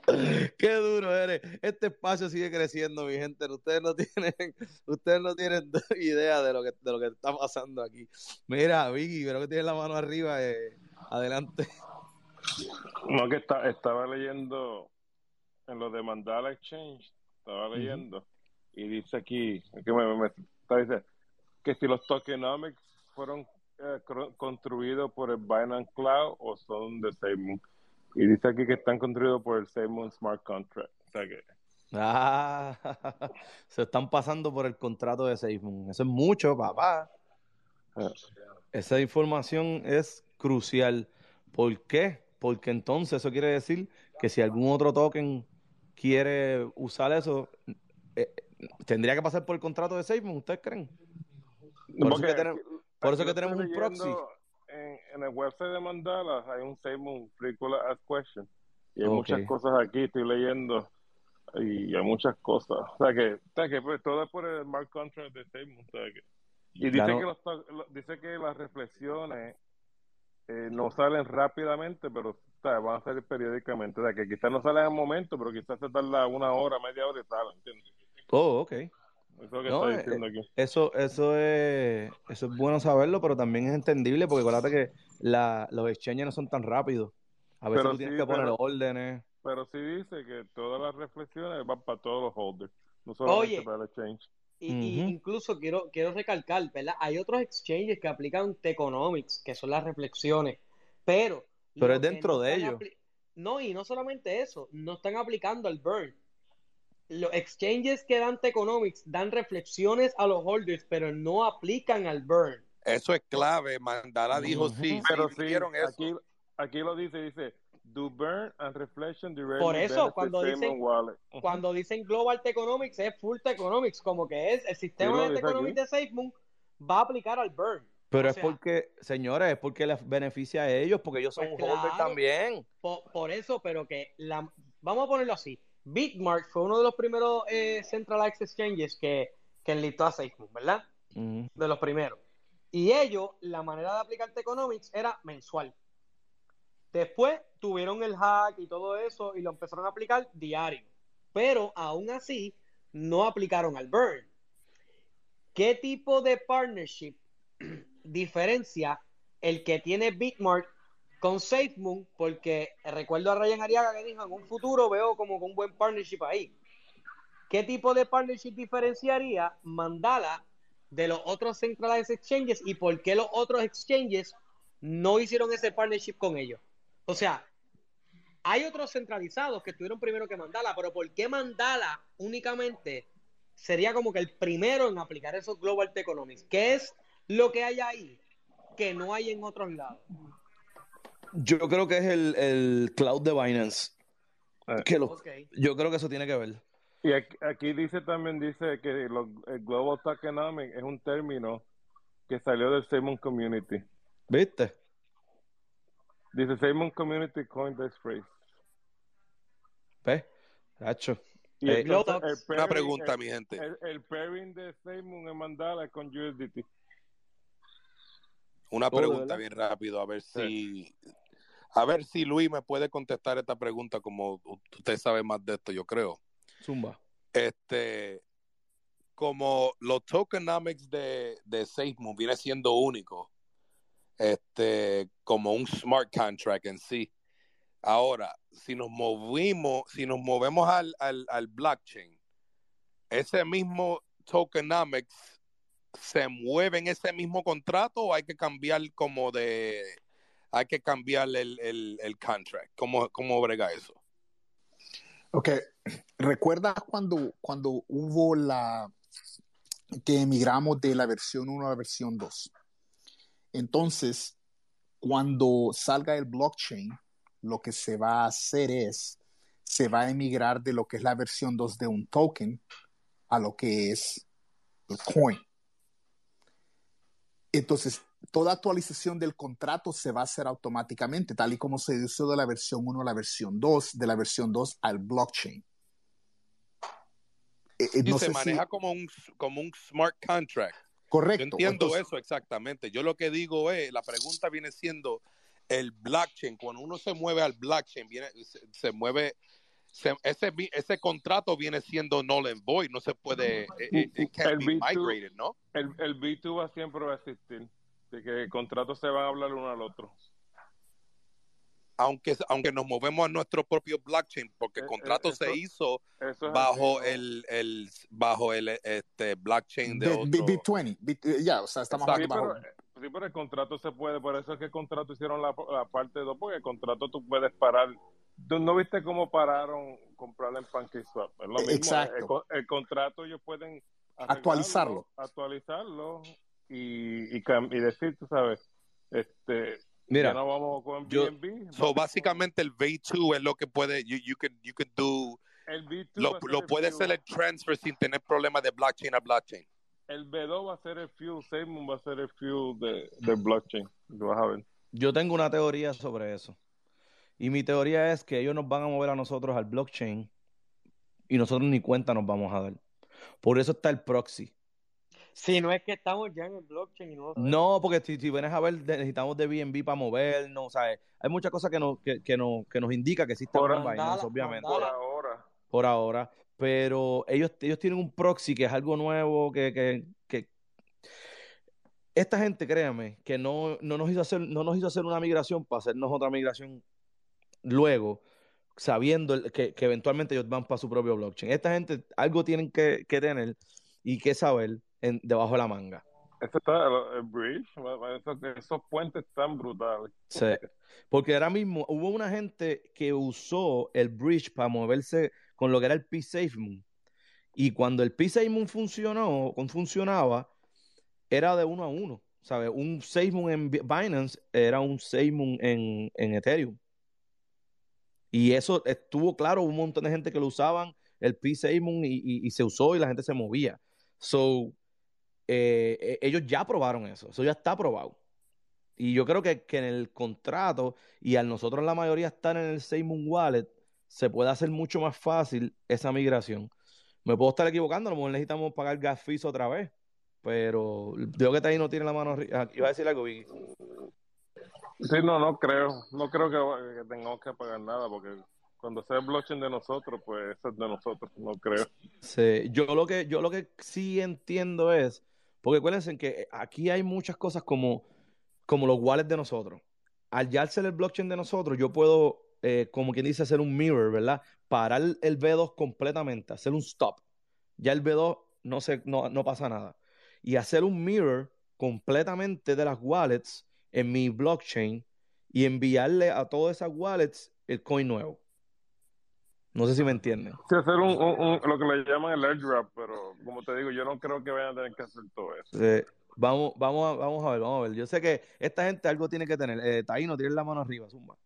Qué duro eres. Este espacio sigue creciendo, mi gente. Ustedes no tienen, ustedes no tienen idea de lo que, de lo que está pasando aquí. Mira, Vicky, creo que tienes la mano arriba. Eh, adelante. No, que está, estaba leyendo en lo de Mandala Exchange estaba leyendo, y dice aquí, que me, dice, que si los tokenomics fueron eh, construidos por el Binance Cloud o son de SafeMoon. Y dice aquí que están construidos por el SafeMoon Smart Contract. O sea que... Ah, se están pasando por el contrato de SafeMoon. Eso es mucho, papá. Ah. Esa información es crucial. ¿Por qué? Porque entonces eso quiere decir que si algún otro token quiere usar eso, eh, tendría que pasar por el contrato de SafeMoon, ¿ustedes creen? Por eso que tenemos, por eso que tenemos un proxy. En, el website de Mandala hay un SafeMoon Free Ask Question. Y hay muchas cosas aquí, estoy leyendo. Y hay muchas cosas. O sea que, que pues, todo es por el smart contract de SafeMoon. y dice, que los, dice que las reflexiones eh, no salen rápidamente, pero van a salir periódicamente. O sea, que quizás no salen en el momento, pero quizás se tarda una hora, media hora y salen, ¿entiendes? Oh, ok. Eso, que eh, diciendo aquí. eso, eso, es, eso es bueno saberlo, pero también es entendible porque acuérdate que la, los exchanges no son tan rápidos. A veces tú tienes que poner órdenes. Pero sí dice que todas las reflexiones van para todos los holders, no solamente para el exchange. Y, incluso quiero, quiero recalcar, ¿verdad? Hay otros exchanges que aplican Teconomics, que son las reflexiones, pero... Pero es dentro de ellos. No, y no solamente eso, no están aplicando el burn. Los exchanges que dan Teconomics dan reflexiones a los holders, pero no aplican al burn. Eso es clave. Mandala dijo sí, pero sí, Aquí, aquí lo dice, dice, do burn and reflection Por eso, cuando dicen, cuando dicen Global Economics es Full Economics, como que es el sistema de Economics de SafeMoon va a aplicar al burn. Pero es porque, señores, es porque les beneficia a ellos, porque ellos son pues también. Por, eso, pero que la, vamos a ponerlo así. Bitmark fue uno de los primeros eh, centralized exchanges que, que enlistó a SafeMoon, ¿verdad? De los primeros. Y ellos, la manera de aplicar Economics era mensual. Después tuvieron el hack y todo eso y lo empezaron a aplicar diario. Pero aún así no aplicaron al burn. ¿Qué tipo de partnership diferencia el que tiene Bitmark con SafeMoon? Porque recuerdo a Ryan Ariaga que dijo en un futuro veo como un buen partnership ahí. ¿Qué tipo de partnership diferenciaría Mandala de los otros centralized exchanges y por qué los otros exchanges no hicieron ese partnership con ellos? O sea, hay otros centralizados que tuvieron primero que Mandala, pero ¿por qué Mandala únicamente sería como que el primero en aplicar esos Global Economics? ¿Qué es lo que hay ahí que no hay en otros lados? Yo creo que es el, el cloud de Binance. Eh. Que Yo creo que eso tiene que ver. Y aquí, dice también dice que el Global Tokenomic es un término que salió del Simon Community. ¿Viste? Dice Simon Community coined this phrase. ¿Ves? Hacho. Eh, una pregunta, mi gente. El, pairing de Simon en Mandala con USDT. Una pregunta bien rápido, a ver si a ver si Luis me puede contestar esta pregunta como usted sabe más de esto, yo creo. Zumba. Este, como los tokenomics de, de SafeMoon viene siendo único, este, como un smart contract en sí. Ahora, si nos movimos, si nos movemos al, al, al blockchain, ese mismo tokenomics se mueve en ese mismo contrato o hay que cambiar como de, hay que cambiar el, el, el contract. ¿Cómo, ¿Cómo brega eso? Ok, ¿recuerdas cuando, cuando hubo la que emigramos de la versión 1 a la versión 2? Entonces, cuando salga el blockchain, lo que se va a hacer es, se va a emigrar de lo que es la versión 2 de un token a lo que es el coin. Entonces, toda actualización del contrato se va a hacer automáticamente, tal y como se hizo de la versión 1 a la versión 2, de la versión 2 al blockchain. Eh, eh, y se maneja como, un, como un smart contract. Correcto. Yo entiendo eso exactamente. Yo lo que digo es, la pregunta viene siendo el blockchain. Cuando uno se mueve al blockchain, viene, se, mueve, ese, ese contrato viene siendo null and void. No se puede, eh, it, can't be migrated, ¿no? El, el B2 va siempre va a existir que contratos se van a hablar uno al otro. Aunque, aunque nos movemos a nuestro propio blockchain, porque el eh, contrato se hizo bajo el, el, bajo el este blockchain de, B20, eh, ya, o sea, estamos hablando sí, sí, pero el contrato se puede, por eso es que el contrato hicieron la, la parte 2, porque el contrato tú puedes parar ¿No viste cómo pararon comprarla en PancakeSwap? Es lo mismo. Exacto. El, contrato ellos pueden actualizarlo. Actualizarlo y, y, y decir, tú sabes, este, Mira, no vamos con BNB. So básicamente el V2 es lo que puede, you, you can, you can do, el V2 lo, lo puede hacer el transfer sin tener problemas de blockchain a blockchain. El B2 va a ser el fuel, SafeMoon va a ser el fuel de, de blockchain. Vas a ver. Yo tengo una teoría sobre eso. Y mi teoría es que ellos nos van a mover a nosotros al blockchain y nosotros ni cuenta nos vamos a dar. Por eso está el proxy. Si no es que estamos ya en el blockchain y no No, porque si, si vienes a ver, necesitamos de BNB para movernos, ¿sabes? Hay muchas cosas que nos, que, que nos, que nos indica que existen por obviamente. Por ahora. Por ahora. Pero ellos, ellos tienen un proxy que es algo nuevo, que, que, que... esta gente, créame, que no, no, nos hizo hacer, no nos hizo hacer una migración para hacernos otra migración luego, sabiendo que, que eventualmente ellos van para su propio blockchain. Esta gente algo tienen que, que tener y que saber debajo de la manga. Eso está, el bridge, esos, puentes están brutales. Sí, porque ahora mismo hubo una gente que usó el bridge para moverse con lo que era el P-SafeMoon. Y cuando el P-SafeMoon funcionó, funcionaba, era de uno a uno. ¿Sabes? Un SafeMoon en Binance era un SafeMoon en, en Ethereum. Y eso estuvo claro, un montón de gente que lo usaban, el P-SafeMoon, y, y, y, se usó y la gente se movía. So, eh, eh, ellos ya probaron eso, eso ya está probado. Y yo creo que, que en el contrato y a nosotros la mayoría estar en el SafeMoon Wallet, se puede hacer mucho más fácil esa migración. Me puedo estar equivocando, a lo mejor necesitamos pagar gas otra vez, pero veo que ahí no tiene la mano Iba a decir algo, Sí, no, no creo. No creo que, tengamos que pagar nada, porque cuando sea el blockchain de nosotros, pues es de nosotros, no creo. Sí, yo lo que, yo lo que sí entiendo es porque acuérdense que aquí hay muchas cosas como, como los wallets de nosotros. Al ya el blockchain de nosotros, yo puedo, eh, como quien dice, hacer un mirror, ¿verdad? Parar el B2 completamente, hacer un stop. Ya el B2 no, se, no, no pasa nada. Y hacer un mirror completamente de las wallets en mi blockchain y enviarle a todas esas wallets el coin nuevo. No sé si me entienden. Sí, hacer un, lo que le llaman el airdrop, pero como te digo, yo no creo que vayan a tener que hacer todo eso. Vamos, vamos, a, vamos a ver, vamos a ver. Yo sé que esta gente algo tiene que tener. Eh, no tiene la mano arriba, Zumba.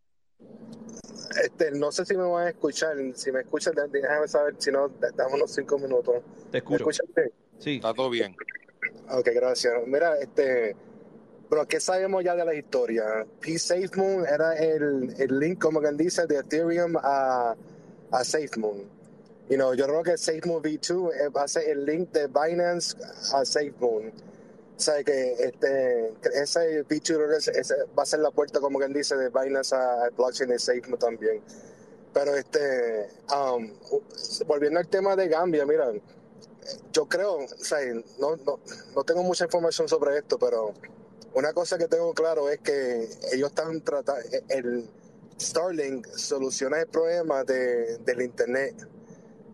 Este, no sé si me van a escuchar. Si me escuchan, déjame saber. Si no, dame unos cinco minutos. Te escucho. ¿Me escuchan Sí. Está todo bien. Ok, gracias. Mira, este, pero ¿qué sabemos ya de la historia? P SafeMoon era el, el link, como quien dice, de Ethereum a, a SafeMoon. You know, yo creo que SafeMoon V2 eh, va a ser el link de Binance a SafeMoon. O sea, que este, ese V2 va a ser la puerta, como quien dice, de Binance a, blockchain de SafeMoon también. Pero este, um, volviendo al tema de Gambia, mira, yo creo, o sea, no, no, no tengo mucha información sobre esto, pero una cosa que tengo claro es que ellos están tratando, el Starlink soluciona el problema de, del Internet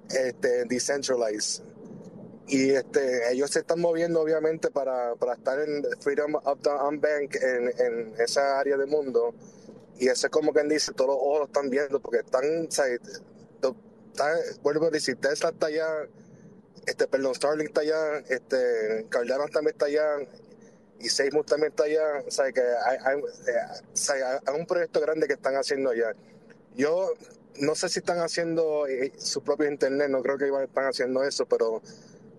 este, decentralized. Y este, ellos se están moviendo obviamente para, para estar en Freedom of the Unbank en, en esa área del mundo. Y eso es como quien dice, todos los ojos lo están viendo porque están, o vuelvo a decir, Tesla está allá, este, perdón, Starlink está allá, este, Cardano también está allá, y Seymour también está allá, o sea, que hay, hay, eh, hay, un proyecto grande que están haciendo allá. Yo no sé si están haciendo eh, su propio internet, no creo que están haciendo eso, pero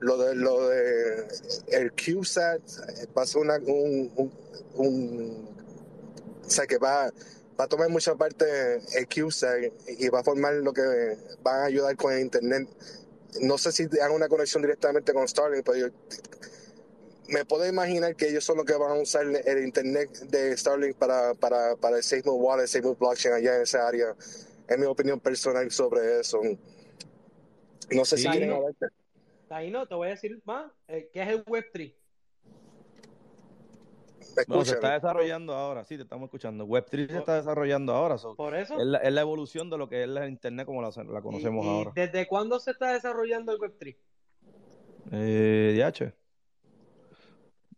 lo de lo de el CubeSat va a ser una, un, un, o sea que va, va a tomar mucha parte el CubeSat y va a formar lo que va a ayudar con el internet. No sé si hagan una conexión directamente con Starlink, pero yo me puedo imaginar que ellos son los que van a usar el internet de Starlink para, para, para el SafeMove Wallet, SafeMove Blockchain allá en esa área. Es mi opinión personal sobre eso. No sé si quieren hablarte. Ahí no, te voy a decir más. Eh, ¿Qué es el Web3? No, se está desarrollando ahora, sí, te estamos escuchando. Web3 se está desarrollando ahora. Por eso. Es la, evolución de lo que es la Internet como la, conocemos ahora. ¿Desde cuándo se está desarrollando el Web3? Eh, DH.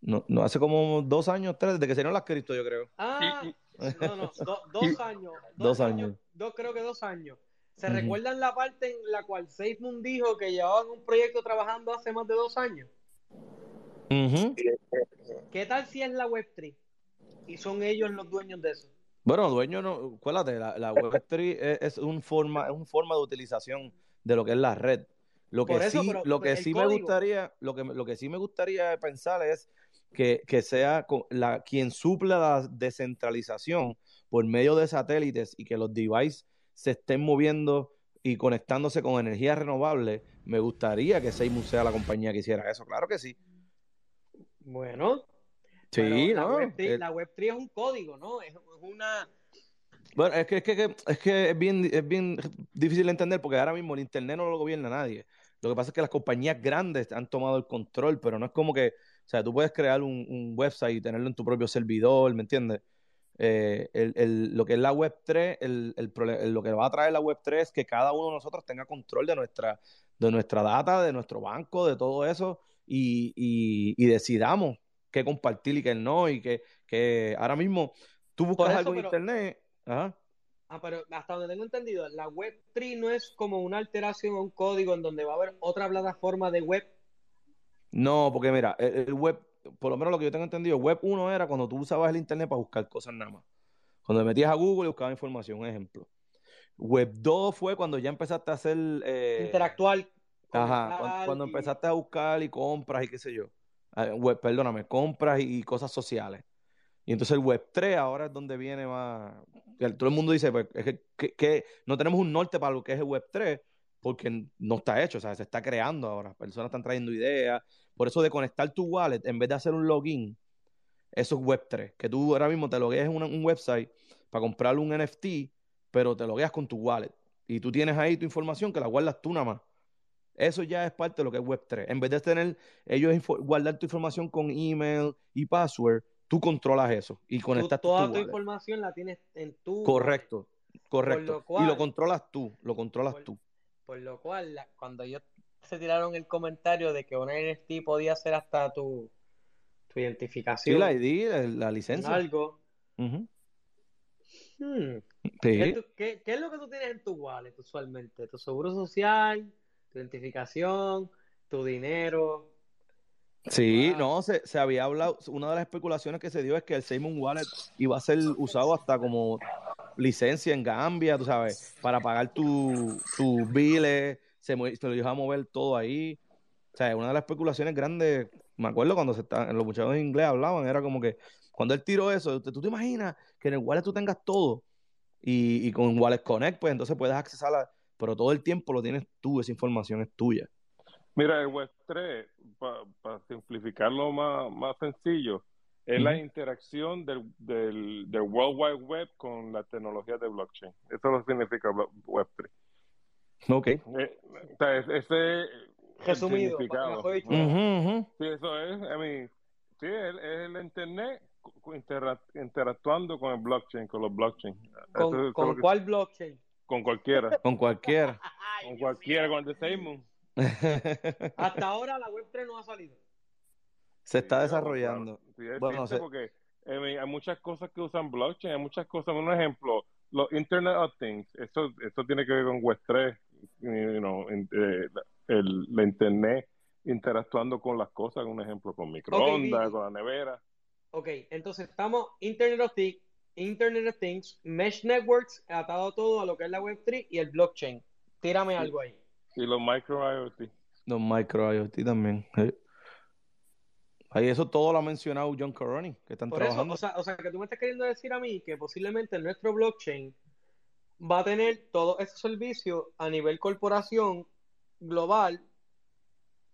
No, no, hace como dos años, tres, desde que se dieron las cripto, yo creo. Ah, no, no, dos años. Dos, años. Dos, creo que dos años. ¿Se recuerdan la parte en la cual SafeMoon dijo que llevaban un proyecto trabajando hace más de dos años? ¿Qué tal si es la Web3? Y son ellos los dueños de eso. Bueno, dueños no, acuérdate, la, la Web3 es, es, un forma, es un forma de utilización de lo que es la red. Lo que sí, lo que sí me gustaría, lo que, lo que sí me gustaría pensar es que, que sea la, quien supla la descentralización por medio de satélites y que los devices se estén moviendo y conectándose con energía renovable, me gustaría que Seymour sea la compañía que hiciera eso, claro que sí. Bueno, sí, la, Web 3, la Web3 es un código, ¿no? Es, una... Bueno, es que, es que, es que es bien, es bien difícil de entender porque ahora mismo el Internet no lo gobierna nadie. Lo que pasa es que las compañías grandes han tomado el control, pero no es como que, o sea, tú puedes crear un, website y tenerlo en tu propio servidor, ¿me entiendes? Eh, el, lo que es la web 3, el, lo que va a traer la web 3 es que cada uno de nosotros tenga control de nuestra, de nuestra data, de nuestro banco, de todo eso, y, y, decidamos qué compartir y qué no, y que, que ahora mismo tú buscas algo en internet. Ajá. Ah, pero hasta donde tengo entendido, la Web3 no es como una alteración a un código en donde va a haber otra plataforma de web. No, porque mira, el, web, por lo menos lo que yo tengo entendido, Web 1 era cuando tú usabas el Internet para buscar cosas nada más. Cuando metías a Google y buscabas información, un ejemplo. Web 2 fue cuando ya empezaste a hacer... Eh, Interactual. Ajá, cuando, empezaste a buscar y compras y qué sé yo. Ah, web, perdóname, compras y cosas sociales. Y entonces el Web 3 ahora es donde viene más. Todo el mundo dice pues, que, no tenemos un norte para lo que es el Web 3 porque no está hecho, o sea, se está creando ahora. Personas están trayendo ideas. Por eso de conectar tu wallet en vez de hacer un login, eso es Web 3. Que tú ahora mismo te logueas en un, website para comprar un NFT, pero te logueas con tu wallet. Y tú tienes ahí tu información que la guardas tú nada más. Eso ya es parte de lo que es Web 3. En vez de tener ellos guardar tu información con email y password, tú controlas eso y conectas toda tu, información la tienes en tu correcto correcto y lo controlas tú lo controlas tú por lo cual cuando ellos se tiraron el comentario de que una NFT podía ser hasta tu tu identificación sí la ID la, licencia algo hmm. ¿Qué, ¿Qué, es lo que tú tienes en tu wallet usualmente? Tu seguro social, tu identificación, tu dinero, Sí, no, se, se, había hablado, una de las especulaciones que se dio es que el Simon Wallet iba a ser usado hasta como licencia en Gambia, tú sabes, para pagar tus tu biles, se, se lo iba a mover todo ahí. O sea, una de las especulaciones grandes, me acuerdo cuando se está, los muchachos en inglés hablaban, era como que cuando él tiró eso, tú te imaginas que en el wallet tú tengas todo y, y con Wallet Connect, pues entonces puedes accesar pero todo el tiempo lo tienes tú, esa información es tuya. Mira, el Web3, para simplificarlo más, más sencillo, es la interacción del, del, World Wide Web con la tecnología de blockchain. Eso lo significa Web3. Ok. Eh, o sea, ese Resumido. Sí, eso es. I mean, sí, es, el Internet interactuando con el blockchain, con los blockchain. ¿Con, ¿con cuál blockchain? Con cualquiera. Con cualquiera. con cualquiera, con el de. Hasta ahora la Web3 no ha salido. Se está desarrollando. Sí, bueno, porque hay muchas cosas que usan blockchain, hay muchas cosas. Un ejemplo, los Internet of Things, eso, eso tiene que ver con Web3, eh, el, la Internet interactuando con las cosas, un ejemplo, con microondas, con la nevera. Ok, entonces estamos Internet of Things, Internet of Things, Mesh Networks, atado todo a lo que es la Web3 y el blockchain. Tírame algo ahí. Y los micro IoT. Los micro IoT también. Ahí eso todo lo ha mencionado John Coroni, que están trabajando. o, sea, o sea, que tú me estás queriendo decir a mí que posiblemente nuestro blockchain va a tener todo ese servicio a nivel corporación global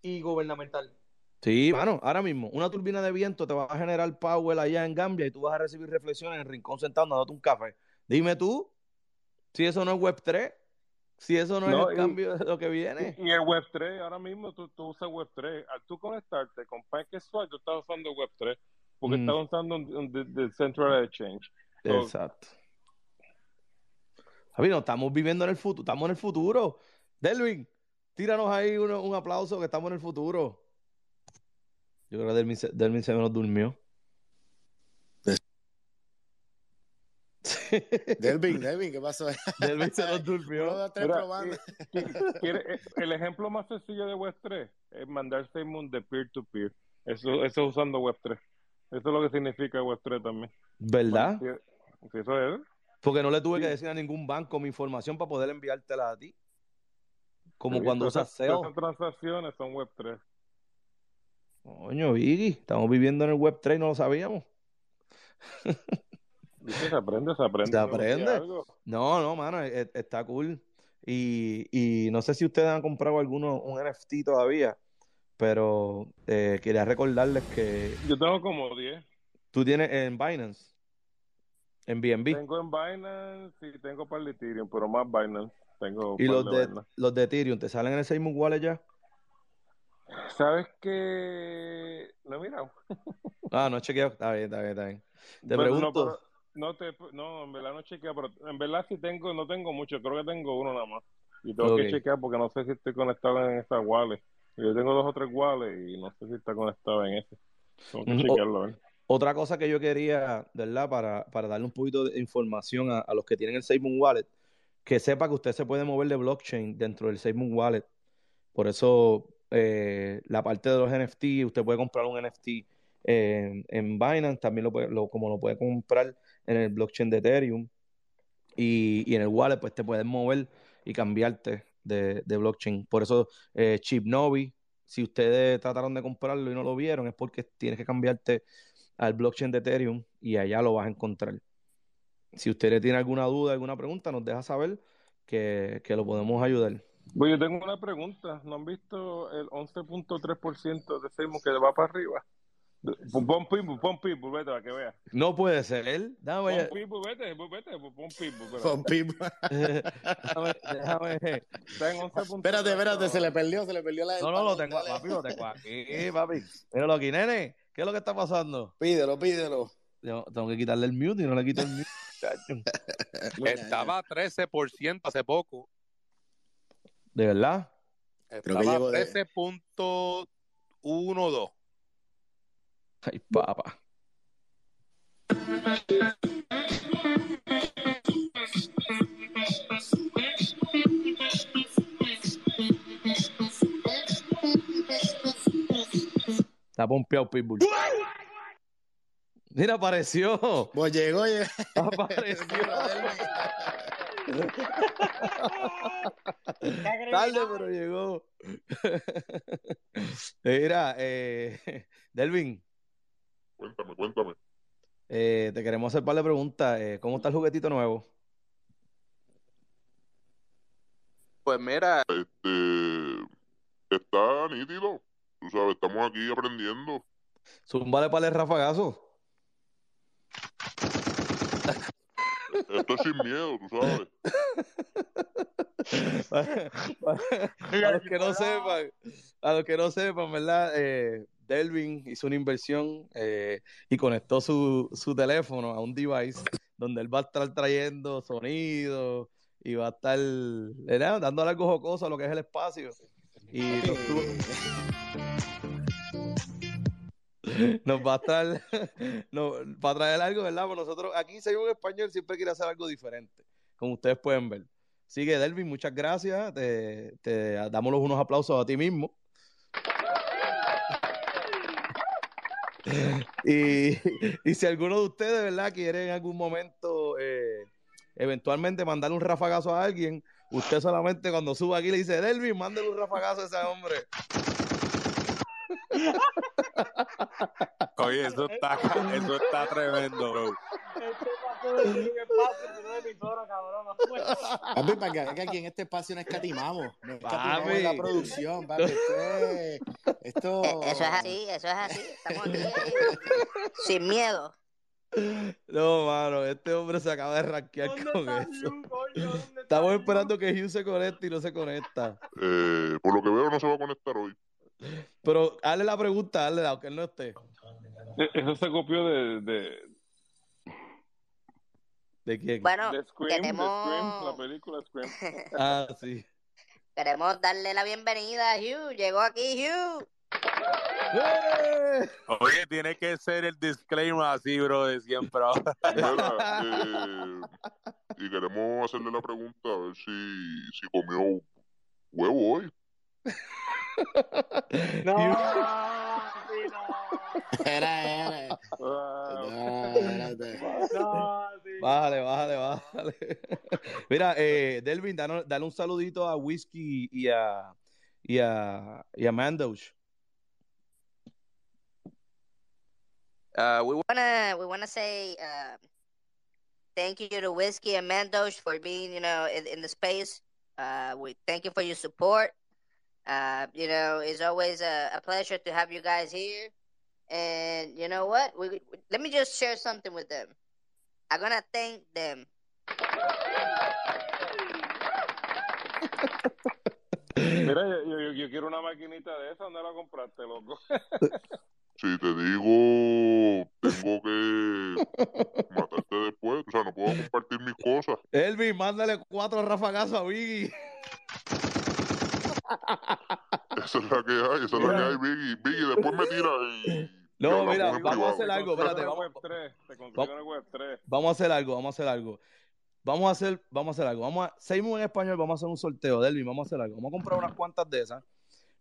y gubernamental. Sí, bueno, ahora mismo, una turbina de viento te va a generar power allá en Gambia y tú vas a recibir reflexiones en el rincón sentado dándote un café. Dime tú, si eso no es Web 3, si eso no, es el cambio de lo que viene. Y, el Web3, ahora mismo tú, usas Web3. Al tú conectarte con PancakeSwap, tú estás usando Web3 porque estás usando el Central Exchange. Exacto. Javi, no estamos viviendo en el futuro, estamos en el futuro. Delvin, tíranos ahí un aplauso que estamos en el futuro. Yo creo que Delvin, Delvin se nos durmió. Delvin, Delvin, ¿qué pasó? Delvin se nos durmió. Eh, el ejemplo más sencillo de Web3 es mandar Simon de peer-to-peer. Eso, eso usando Web3. Eso es lo que significa Web3 también. ¿Verdad? Sí, eso es. Porque no le tuve que decir a ningún banco mi información para poder enviártela a ti. Como cuando usas SEO. Esas transacciones son Web3. Coño, Vicky, estamos viviendo en el Web3 y no lo sabíamos. Se aprende, se aprende. Se aprende. No, no, mano, e, e, está cool. Y, y no sé si ustedes han comprado alguno, un NFT todavía, pero eh, quería recordarles que... Yo tengo como 10. ¿Tú tienes en Binance? ¿En BNB? Tengo en Binance y tengo para el Ethereum, pero más Binance. Tengo ¿Y los de, los de Ethereum te salen en el Seymour Wallet ya? ¿Sabes que No he mirado. ah, no he chequeado. Está bien, está bien, está bien. Te pregunto... No, te, no, en verdad no chequea, pero en verdad sí tengo, no tengo mucho, creo que tengo uno nada más. Y tengo que chequear porque no sé si estoy conectado en esa wallet. Yo tengo dos o tres wallets y no sé si está conectado en ese. Tengo que chequearlo, Otra cosa que yo quería, ¿verdad? Para, para darle un poquito de información a, los que tienen el SafeMoon Wallet, que sepa que usted se puede mover de blockchain dentro del SafeMoon Wallet. Por eso, eh, la parte de los NFT, usted puede comprar un NFT en, en Binance, también lo, puede, lo como lo puede comprar en el blockchain de Ethereum. Y, y en el wallet, pues te puedes mover y cambiarte de, de blockchain. Por eso, eh, Chip Novi, si ustedes trataron de comprarlo y no lo vieron, es porque tienes que cambiarte al blockchain de Ethereum y allá lo vas a encontrar. Si ustedes tienen alguna duda, alguna pregunta, nos deja saber que, que lo podemos ayudar. Pues yo tengo una pregunta. ¿No han visto el 11.3% de Facebook que va para arriba? Pon pitbull, pon pitbull, vete para que vea. No puede ser él. Dame pon pitbull, vete, vete, pon pitbull. Pon pitbull. déjame, déjame. Espérate, espérate, se le perdió, se le perdió la. No, no, lo tengo, papi, lo tengo aquí, papi. Míralo aquí, nene. ¿Qué es lo que está pasando? Pídelo, pídelo. Yo tengo que quitarle el mute y no le quito el mute. Estaba 13% hace poco. ¿De verdad? Estaba 13.12. Ay, papa. Está pompeado Pitbull. Mira, apareció. Pues llegó, llegó. Apareció. Tarde, pero llegó. Mira, eh, Delvin. Cuéntame, cuéntame. Eh, te queremos hacer un par de preguntas. Eh, ¿Cómo está el juguetito nuevo? Pues mira. Este, está nítido. Tú sabes, estamos aquí aprendiendo. Zúmbale para el rafagazo. Esto es sin miedo, tú sabes. a los que no sepan, a los que no sepan, ¿verdad? Eh, Delvin hizo una inversión eh, y conectó su, su teléfono a un device donde él va a estar trayendo sonido y va a estar ¿verdad? dándole algo jocoso a lo que es el espacio. Y nos, nos va a estar no, para traer algo, ¿verdad? Pues nosotros aquí, un español, siempre quiere hacer algo diferente, como ustedes pueden ver. Sigue, Delvin, muchas gracias. Te, te damos unos aplausos a ti mismo. Y, si alguno de ustedes, ¿verdad?, quiere en algún momento eh, eventualmente mandarle un rafagazo a alguien, usted solamente cuando suba aquí le dice, Delvin, mándale un rafagazo a ese hombre. Oye, eso está, eso está tremendo, bro. Este paso de un espacio de una emisora, cabrón. Papi, para que, que aquí en este espacio no escatimamos. No escatimamos en la producción, papi. Esto es, esto... Eh, Eso es así, eso es así. Estamos aquí sin miedo. No, mano, este hombre se acaba de rankear con eso. Estamos esperando que Hugh se conecte y no se conecta. Eh, por lo que veo, no se va a conectar hoy. Pero hazle la pregunta, hazle, aunque él no esté. E-, Eso se copió de. ¿De, ¿De quién? Bueno, de Scream, queremos... de Scream, la película Scream. Ah, sí. Queremos darle la bienvenida a Hugh. Llegó aquí Hugh. ¡Eh! Oye, tiene que ser el disclaimer así, bro, de siempre. Mira, eh, y queremos hacerle la pregunta a ver si, si comió huevo hoy. No, sí, no. Era, era. Wow. No, espérate. No, sí. Bájale, bájale, bájale. Mira, eh, Delvin, dale, dale un saludito a Whiskey y a, y a, y a Mandosh. Uh, we wanna we wanna say uh, thank you to Whiskey and Mandosh for being you know in, in the space. Uh, we thank you for your support. Uh, you know, it's always a, a pleasure to have you guys here. And you know what? We, we- let me just share something with them. I'm gonna thank them. Mira, yo, yo, yo quiero una maquinita de esa. ¿Dónde la compraste, loco? Si te digo, tengo que matarte después. O sea, no puedo compartir mis cosas. Elvin, mándale cuatro rafagazos a Biggie. Esa es la que hay, esa es la que hay, Biggie. Biggie, después me tira y. No, mira, vamos a hacer algo, espérate, Te vamos, Web 3. Te consigo una Web 3. vamos a hacer algo, vamos a hacer algo. Vamos a hacer, vamos a hacer algo. Vamos a, seguimos en español, vamos a hacer un sorteo, Delvin, vamos a hacer algo. Vamos a comprar unas cuantas de esas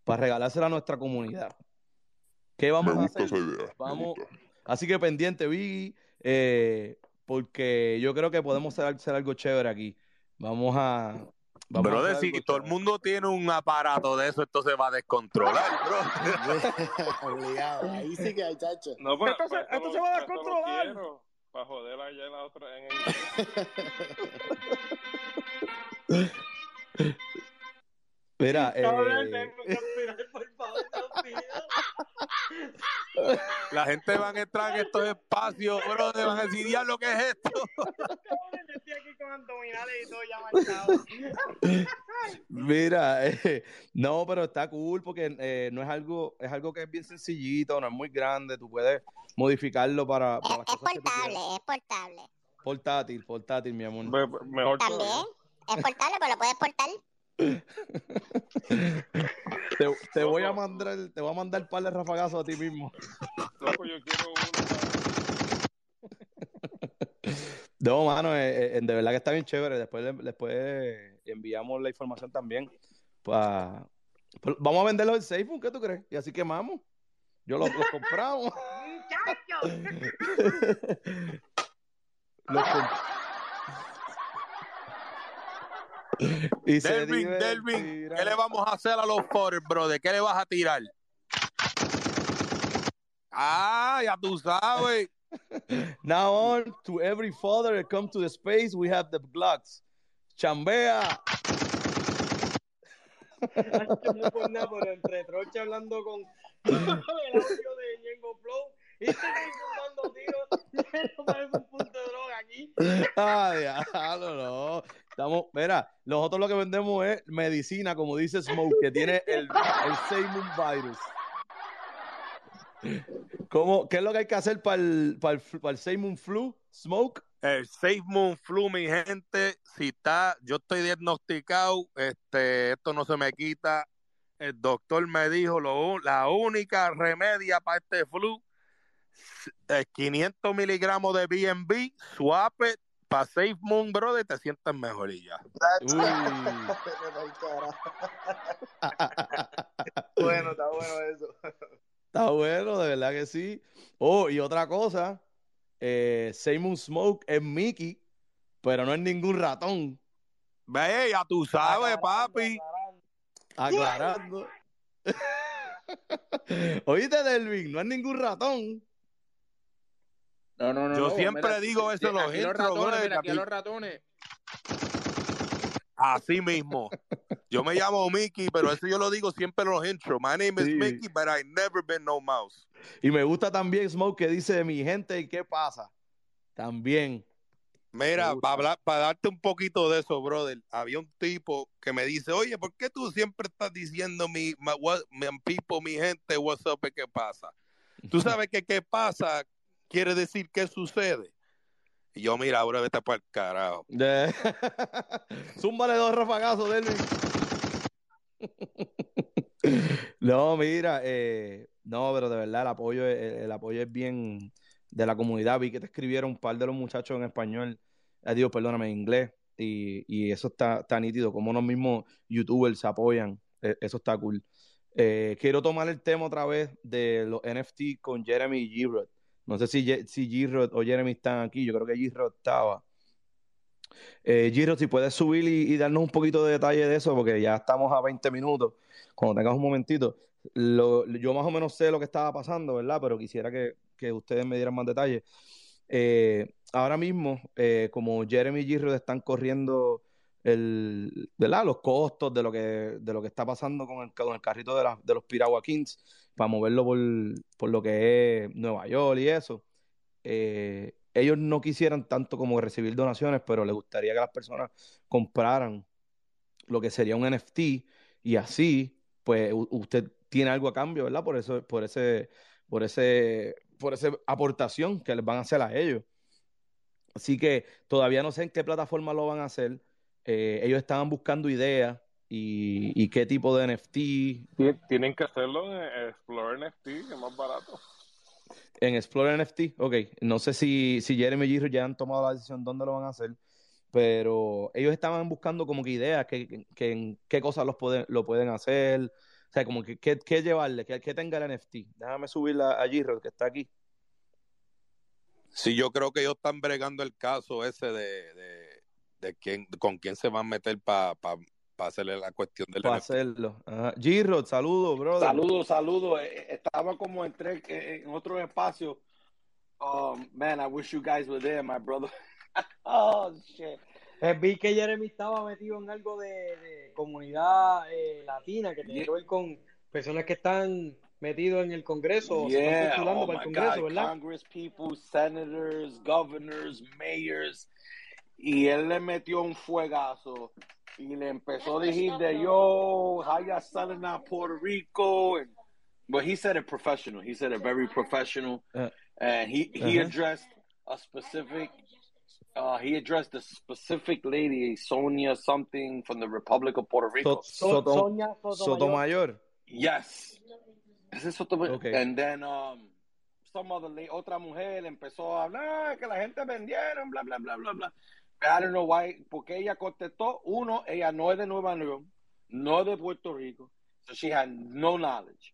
para regalársela a nuestra comunidad. ¿Qué vamos Me a gusta hacer? esa idea. me Vamos, gusta. así que pendiente, Biggie, eh, porque yo creo que podemos hacer, hacer algo chévere aquí. Vamos a. Vamos Brother, hacer si algo todo el mundo tiene un aparato de eso, esto se va a descontrolar, bro. Obligado. Ahí sí que hay chacho. No, pues, Esto se- pues, esto lo- se va a descontrolar. Para joder allá en la otra. En el... Mira, Cabrón, eh, tengo que aspirar, por favor, La gente va a entrar en estos espacios, bro, te van a decir, diablo, ¿qué es esto? Estoy aquí con abdominales y todo ya marcado. Mira, eh, no, pero está cool porque eh, no es algo, es algo que es bien sencillito, no es muy grande, tú puedes modificarlo para, Es que tú portable, es portable. Portátil, portátil, mi amor. Me- Mejor También es portable, pero lo puedes portar. Te, te voy a mandar, te voy a mandar un par de rafagazos a ti mismo. Loco, yo quiero uno. No, mano, eh, eh, de verdad que está bien chévere. Después, después enviamos la información también. pa- vamos a venderlo en Facebook, ¿qué tú crees? Y así quemamos. Yo los, los compramos. los y Delvin, Delvin, ¿qué le vamos a hacer a los Foreign, brother? ¿Qué le vas a tirar? Ah, ya tú sabes. Now on to every father that come to the space, we have the Glocks. Chambea. no por nada, por entre troche hablando con el audio de Ñengo Flow y estoy dando tiros no parece un punto de droga aquí. Ah, diablo, no. Estamos, mira, nosotros lo que vendemos es medicina, como dice Smoke, que tiene el, el Seymour virus. ¿Cómo, ¿Qué es lo que hay que hacer para el, para el, para el Seymour flu? Smoke. El Seymour flu, mi gente, si está, yo estoy diagnosticado, este, esto no se me quita. El doctor me dijo lo, la única remedia para este flu 500 miligramos de BNB, suape, para Safe Moon, brother, te sientas mejor y ya. bueno, está bueno eso. Está bueno, de verdad que sí. Oh, y otra cosa, eh, Seymour Smoke es Mickey, pero no es ningún ratón. Ve, ya tú sabes, papi. Aclarando. Oíste, Delvin, no es ningún ratón. No, no, no. Yo siempre digo eso en los aquí los ratones, aquí los ratones. Así mismo. Yo me llamo Mickey, pero eso yo lo digo siempre en los intros. My name is Mickey, but I never been no mouse. Y me gusta también Smoke que dice mi gente y qué pasa. También. Mira, para, para darte un poquito de eso, brother, había un tipo que me dice, oye, ¿por qué tú siempre estás diciendo mi, mi people, mi gente, what's up, qué pasa? Tú sabes que qué pasa quiere decir qué sucede. Y yo, mira, ahora vete para el carajo. Zúmbale dos rafagazos, Delvin. no, mira, eh, no, pero de verdad el apoyo, el, apoyo es bien de la comunidad. Vi que te escribieron un par de los muchachos en español, eh, digo, perdóname, en inglés. Y, y eso está, está nítido, como los mismos youtubers se apoyan. E, eso está cool. Eh, quiero tomar el tema otra vez de los NFT con Jeremy Girard. No sé si, si Girod o Jeremy están aquí, yo creo que Girod estaba. Eh, si puedes subir y, darnos un poquito de detalle de eso, porque ya estamos a 20 minutos. Cuando tengas un momentito, yo más o menos sé lo que estaba pasando, ¿verdad? Pero quisiera que, ustedes me dieran más detalles. Eh, ahora mismo, eh, como Jeremy y Girod están corriendo el, ¿verdad? los costos de lo que, de lo que está pasando con el, con el carrito de, de los Piragua Kings, para moverlo por, por lo que es Nueva York y eso. Eh, ellos no quisieran tanto como recibir donaciones, pero les gustaría que las personas compraran lo que sería un NFT y así, pues usted tiene algo a cambio, ¿verdad? Por eso, por ese, por ese, por esa aportación que les van a hacer a ellos. Así que todavía no sé en qué plataforma lo van a hacer. Eh, ellos estaban buscando ideas y, qué tipo de NFT. Tienen que hacerlo en Explore NFT, que es más barato. En Explore NFT, ok. No sé si, si Jeremy y Giro ya han tomado la decisión dónde lo van a hacer, pero ellos estaban buscando como que ideas, que, que, qué cosas los pueden, lo pueden hacer, o sea, como que qué llevarle, que, que tenga el NFT. Déjame subirla a Giro, que está aquí. Sí, yo creo que ellos están bregando el caso ese de, de, quién, con quién se van a meter para para hacerle la cuestión del Para hacerlo. Giro, saludos, brother. Saludos, saludos. Eh, eh, estaba como entre en otro espacio. Um, man, I wish you guys were there, my brother. oh, shit. Eh, vi que Jeremy estaba metido en algo de, comunidad latina que tiene que ver con personas que están metidos en el Congreso, yeah, oh para el Congreso, God. ¿verdad? Congress people, senators, governors, mayors, y él le metió un fuegazo y le empezó a decir de yo, how you selling out Puerto Rico, and but he said it professional. He said it very professional, uh, and he he uh-huh. addressed a specific. Uh, he addressed a specific lady, Sonia something from the Republic of Puerto Rico. So, Soto, Sonia Sotomayor. Yes. Sotomayor. Okay. And then um, some other lady, otra mujer empezó a hablar que la gente vendieron, bla bla bla bla bla. I don't know why, porque ella contestó, uno, ella no es de Nueva York, no es de Puerto Rico, so she had no knowledge.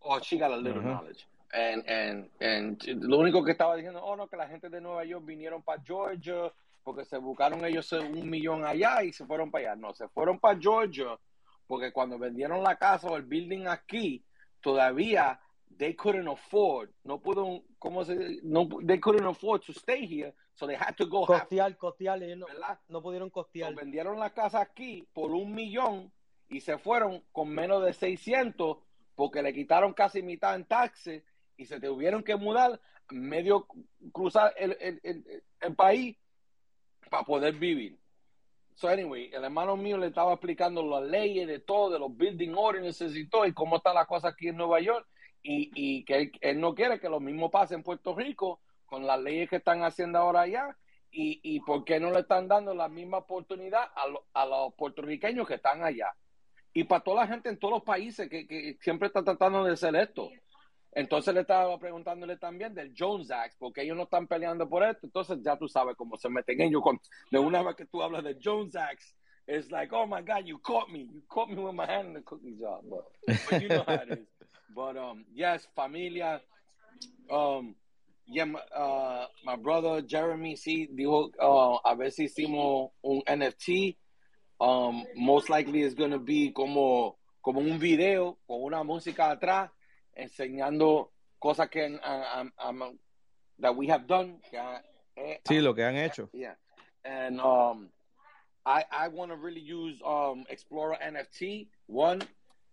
Oh, she got a little knowledge. And, and, and lo único que estaba diciendo, oh no, que la gente de Nueva York vinieron para Georgia porque se buscaron ellos un millón allá y se fueron para allá. No, se fueron para Georgia porque cuando vendieron la casa o el building aquí, todavía they couldn't afford, no pudieron, ¿cómo se no, they couldn't afford to stay here, so they had to go. Costear, costear, no, no pudieron costear. vendieron la casa aquí por un millón y se fueron con menos de 600 porque le quitaron casi mitad en taxes y se tuvieron que mudar medio cruzar el, el, el, el país para poder vivir. So anyway, el hermano mío le estaba explicando las leyes de todo, de los building ordinances y todo, y cómo está la cosa aquí en Nueva York, y, y que él, no quiere que lo mismo pase en Puerto Rico con las leyes que están haciendo ahora allá, y, y por qué no le están dando la misma oportunidad a, a los puertorriqueños que están allá. Y para toda la gente en todos los países que, que siempre está tratando de hacer esto. Entonces le estaba preguntándole también del Jones Act, porque ellos no están peleando por esto. Entonces ya tú sabes cómo se meten ellos. Con, de una vez que tú hablas de Jones Act, it's like, oh my God, you caught me. You caught me with my hand in the cookie jar. But, but you know how it is. But um, yes, familia. Um, yeah, uh, my brother Jeremy, sí, dijo, uh, a ver si hicimos un NFT. Um, most likely it's going to be como, como un video con una música atrás enseñando cosas que um, um, that we have done. Eh, sí, lo que han hecho. Yeah, and um, I I want to really use um Explorer NFT. One,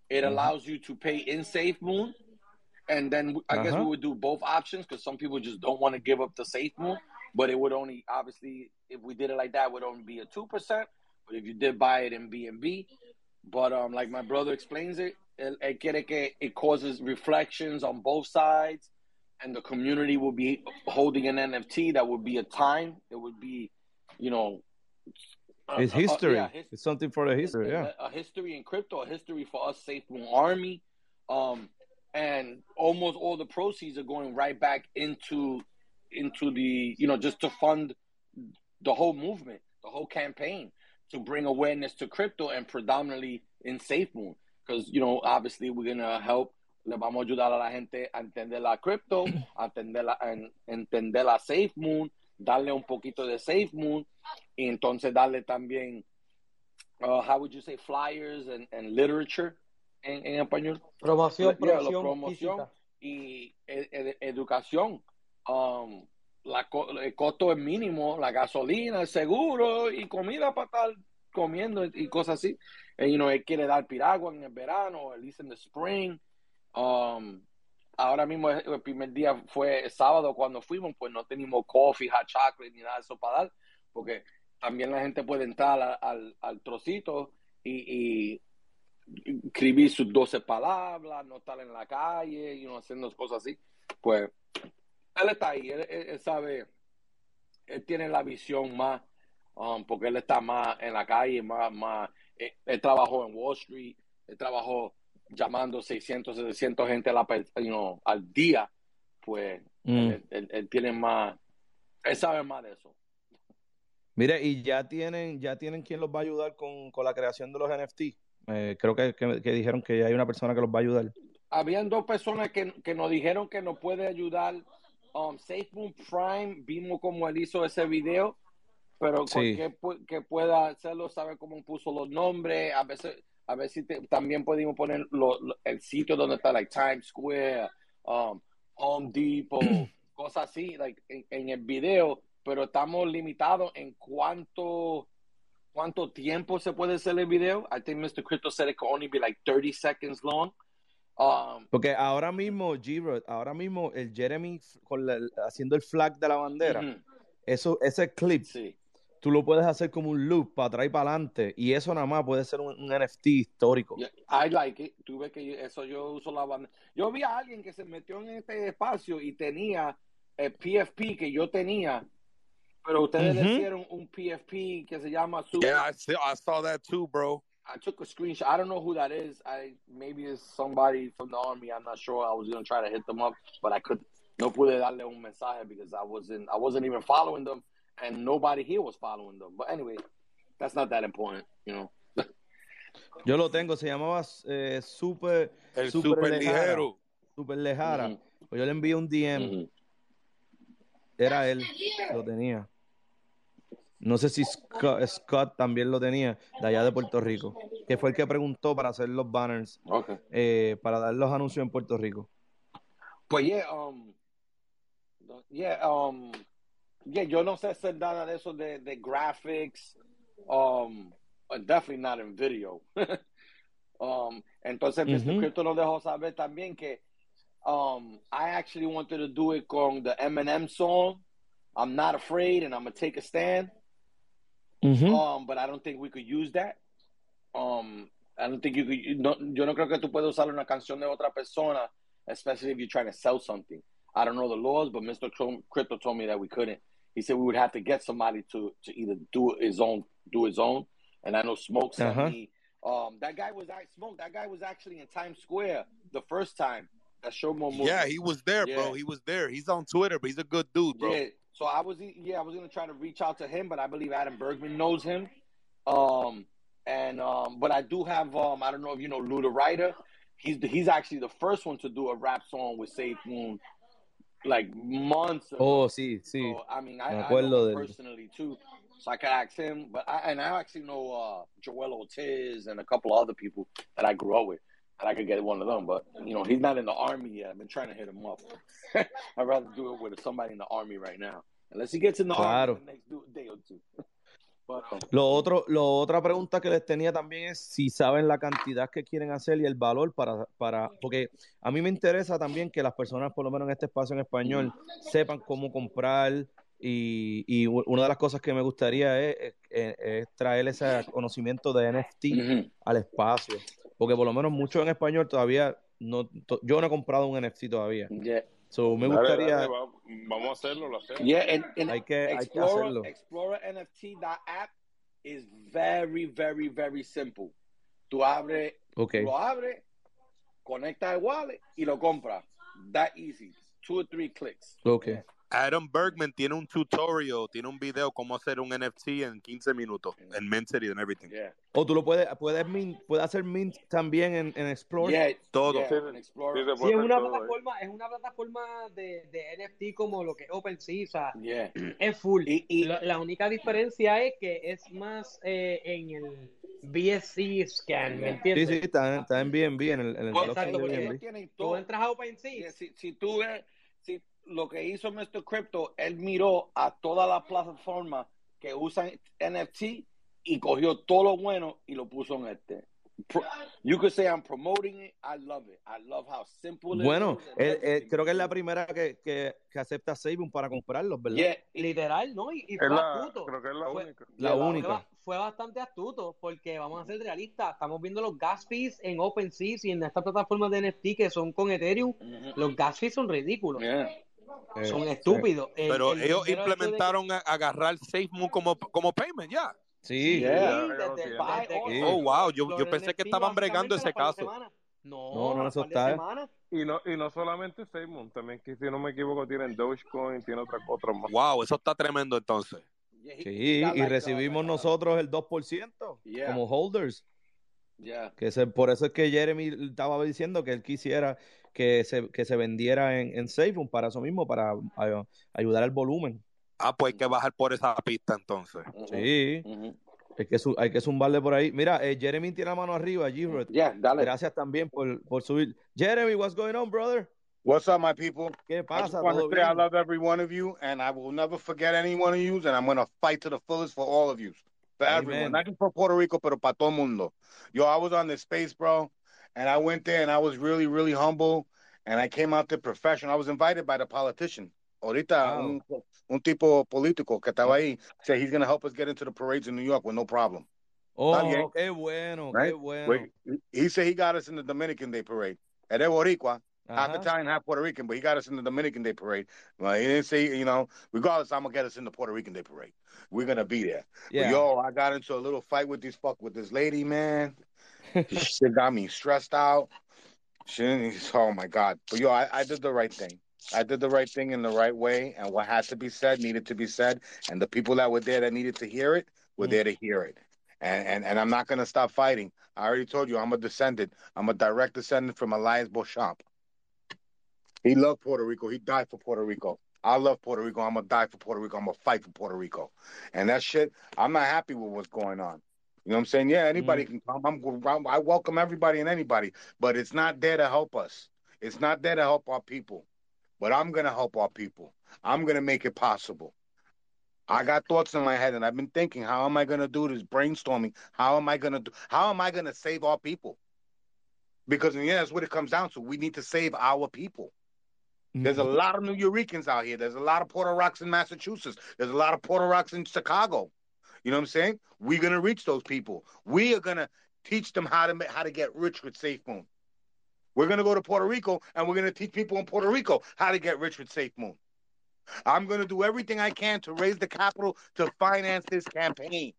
it mm-hmm. allows you to pay in Safe Moon, and then I uh-huh. guess we would do both options because some people just don't want to give up the Safe move. But it would only obviously if we did it like that, it would only be a two percent. But if you did buy it in BNB, but um, like my brother explains it, él it causes reflections on both sides, and the community will be holding an NFT that would be a time. It would be, you know, it's history. yeah, his, it's something for the history. Yeah, a, a, history in crypto, a history for us, Safe Moon Army, um, and almost all the proceeds are going right back into into the you know just to fund the whole movement, the whole campaign to bring awareness to crypto and predominantly in Safe Moon. because you know obviously we're gonna help le vamos a ayudar a la gente a entender la crypto a entender la, a entender la safe moon darle un poquito de safe moon y entonces darle también uh, how would you say flyers and, and literature en, en español. Promoción yeah, promoción, promoción y ed, ed, educación um, la, el costo es mínimo la gasolina el seguro y comida para estar comiendo y cosas así. You know, él quiere dar piragua en el verano, él dice en the spring. Um, ahora mismo el primer día fue sábado cuando fuimos, pues no teníamos coffee, hot chocolate ni nada de eso para dar, porque también la gente puede entrar al, al, trocito y, y, escribir sus 12 palabras, no estar en la calle, y you know, haciendo cosas así. Pues él está ahí, él, sabe, él tiene la visión más, um, porque él está más en la calle, más, más él, trabajó en Wall Street, él trabajó llamando 600, 700 gente a la, al día, pues mm. él, tiene más, él sabe más de eso. Mire, y ya tienen, ya tienen quien los va a ayudar con, con la creación de los NFT. Eh, creo que, que, dijeron que hay una persona que los va a ayudar. Habían dos personas que, que nos dijeron que nos puede ayudar. Um, SafeMoon Prime, vimos cómo él hizo ese video pero que, que, pueda hacerlo, sabe cómo puso los nombres, a veces, a ver si también podemos poner el sitio donde está, like Times Square, um, Home Depot, cosas así, like, en, el video, pero estamos limitados en cuánto cuánto tiempo se puede hacer el video. I think Mr. Crypto said it could only be like 30 seconds long. Um, Porque ahora mismo, g ahora mismo el Jeremy con haciendo el flag de la bandera, eso, ese clip sí tú lo puedes hacer como un loop para atrás y para adelante y eso nada más puede ser un, NFT histórico. I like it. Tú ves que eso yo uso la banda. Yo vi a alguien que se metió en este espacio y tenía el PFP que yo tenía, pero ustedes le hicieron un PFP que se llama Super. Yeah, I, I saw that too, bro. I took a screenshot. I don't know who that is. I maybe it's somebody from the army. I'm not sure. I was gonna try to hit them up, but I could no pude darle un mensaje because I wasn't I wasn't even following them and nobody here was following them. But anyway, that's not that important, you know. Yo lo tengo, se llamaba eh, Super, el Super, ligero. super lejara. Pues yo le envié un DM. Era él, lo tenía. No sé si Scott, también lo tenía, de allá de Puerto Rico, que fue el que preguntó para hacer los banners, eh, para dar los anuncios en Puerto Rico. Pues yeah, um, yeah, um, yeah, yo no sé hacer nada de eso de, de graphics, um, definitely not in video. um, entonces, Mr. Crypto nos dejó saber también que um, I actually wanted to do it con the Eminem song. I'm not afraid, and I'm gonna take a stand. Mm-hmm. Um, but I don't think we could use that. Um, I don't think you could. You no, yo no creo que tú puedes usar una canción de otra persona, especially if you're trying to sell something. I don't know the laws, but Mr. Crypto told me that we couldn't. He said we would have to get somebody to to either do his own, do his own. And I know Smoke sent uh-huh. me. Um, that guy was I Smoke. That guy was actually in Times Square the first time. That showed more. Yeah, he was there, yeah. bro. He was there. He's on Twitter, but he's a good dude, bro. Yeah. So I was, yeah, I was gonna try to reach out to him, but I believe Adam Bergman knows him. Um, and um, but I do have, um, I don't know if you know Luda Ryder. He's he's actually the first one to do a rap song with Safe Moon, like months. Ago. Oh, sí, sí. So, I mean, I, I know him personally too, so I could ask him. But I and I actually know uh, Joel Ortiz and a couple of other people that I grew up with and I could get one of them. But you know, he's not in the army yet. I've been trying to hit him up. I'd rather do it with somebody in the army right now, unless he gets in the claro. army the next day or two. But, um, lo otro, lo otra pregunta que les tenía también es si saben la cantidad que quieren hacer y el valor para, para, porque a mí me interesa también que las personas, por lo menos en este espacio en español, sepan cómo comprar, y, y, una de las cosas que me gustaría es, es, traer ese conocimiento de NFT uh -huh. al espacio porque por lo menos mucho en español todavía no yo no he comprado un NFT todavía. Yeah. So me dale, gustaría dale, vamos a hacerlo, lo hacemos. Yeah, and, and hay que Explorer, hay que hacerlo. ExplorerNFT.app is very very very simple. Tú abres, okay. lo abres, conecta el wallet y lo compras. That easy. Two or three clicks. Okay. Adam Bergman tiene un tutorial, tiene un video cómo hacer un NFT en 15 minutos en Mint City and everything. Yeah. O tú lo puedes, puedes, mint, puedes hacer Mint también en, en Explorer. Yeah, todo. Yeah, en Explorer. Sí, sí, es una todo, plataforma, eh. es una plataforma de, de, NFT como lo que es OpenSea, o sea, yeah. es full. Y, y la, la, única diferencia es que es más eh, en el BSC scan, ¿me entiendes? Sí, sí, está, está en BNB, en el, en el Exacto, porque tú entras a OpenSea. Si, si tú ves lo que hizo Mr. Crypto, él miró a todas las plataformas que usan NFT y cogió todo lo bueno y lo puso en este. You could say I'm promoting it. I love it. I love how simple it bueno, eh, eh, creo que es la primera que, que, que acepta Saving para comprarlos, ¿verdad? Yeah. Literal, ¿no? Y, y fue la, astuto. Creo que es la fue, única. La única. Fue, fue, bastante astuto porque vamos a ser realistas. Estamos viendo los gas fees en OpenSea y en estas plataformas de NFT que son con Ethereum. -huh. Los gas fees son ridículos. Yeah. Son estúpidos. El, Pero el ellos implementaron de... agarrar SafeMoon como, como payment ya. Sí. Yeah. Desde, desde, sí. Oh, wow. Yo, yo pensé que estaban bregando ese caso. No, no, no, eso está. Y no, y no solamente SafeMoon, también que si no me equivoco tienen Dogecoin, tiene otra cosa más. Wow, eso está tremendo entonces. Sí, y recibimos nosotros el 2% yeah. como holders. Yeah. Que se, por eso es que Jeremy estaba diciendo que él quisiera que se, que se vendiera en, en SafeMoon para eso mismo, para a, ayudar al volumen. Ah, pues hay que bajar por esa pista entonces. Uh -huh. Sí. Uh -huh. Hay que, hay que zumbarle por ahí. Mira, eh, Jeremy tiene la mano arriba, G yeah, dale. Gracias también por, por subir. Jeremy, what's going on, brother? What's up, my people? ¿Qué pasa? I want to say I love every one of you, and I will never forget any one of you, and I'm going to fight to the fullest for all of you. For Amen. everyone, not just for Puerto Rico, pero para todo mundo. Yo, I was on the space, bro, and I went there, and I was really, really humble, and I came out there professional. I was invited by the politician. Ahorita, un, un tipo político que estaba ahí, said he's going to help us get into the parades in New York with no problem. Oh, qué bueno, right? qué bueno. He said he got us in the Dominican Day Parade. Era Boricua, uh-huh. half Italian, half Puerto Rican, but he got us in the Dominican Day Parade. Well, he didn't say, you know, regardless, I'm gonna get us in the Puerto Rican Day Parade. We're gonna be there. Yeah. But yo, I got into a little fight with this fuck with this lady, man. she got me stressed out. She, oh my god. But yo, I, I did the right thing. I did the right thing in the right way, and what had to be said needed to be said, and the people that were there that needed to hear it were mm. there to hear it. And, and and I'm not gonna stop fighting. I already told you I'm a descendant. I'm a direct descendant from Elias Beauchamp. He loved Puerto Rico. He died for Puerto Rico. I love Puerto Rico. I'm gonna die for Puerto Rico. I'm gonna fight for Puerto Rico. And that shit, I'm not happy with what's going on. You know what I'm saying? Yeah, anybody mm-hmm. can come. I'm, I welcome everybody and anybody, but it's not there to help us. It's not there to help our people. But I'm gonna help our people. I'm gonna make it possible. I got thoughts in my head, and I've been thinking, how am I gonna do this? Brainstorming. How am I gonna do? How am I gonna save our people? Because in the end, that's what it comes down to. We need to save our people. There's a mm-hmm. lot of New Yorkers out here. There's a lot of Puerto Rocks in Massachusetts. There's a lot of Puerto Rocks in Chicago. You know what I'm saying? We're gonna reach those people. We are gonna teach them how to how to get rich with SafeMoon. We're gonna go to Puerto Rico and we're gonna teach people in Puerto Rico how to get rich with SafeMoon. I'm gonna do everything I can to raise the capital to finance this campaign.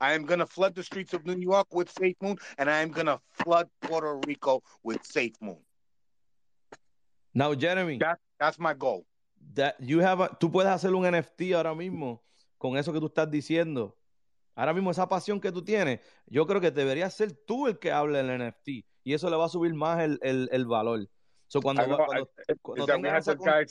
I am gonna flood the streets of New York with SafeMoon, and I am gonna flood Puerto Rico with SafeMoon. Now, Jeremy, that, that's my goal. That you have a, tú puedes hacer un NFT ahora mismo con eso que tú estás diciendo. Ahora mismo esa pasión que tú tienes, yo creo que deberías ser tú el que hable del NFT y eso le va a subir más el, el, el valor. So cuando, know, cuando, I, cuando we had this guy,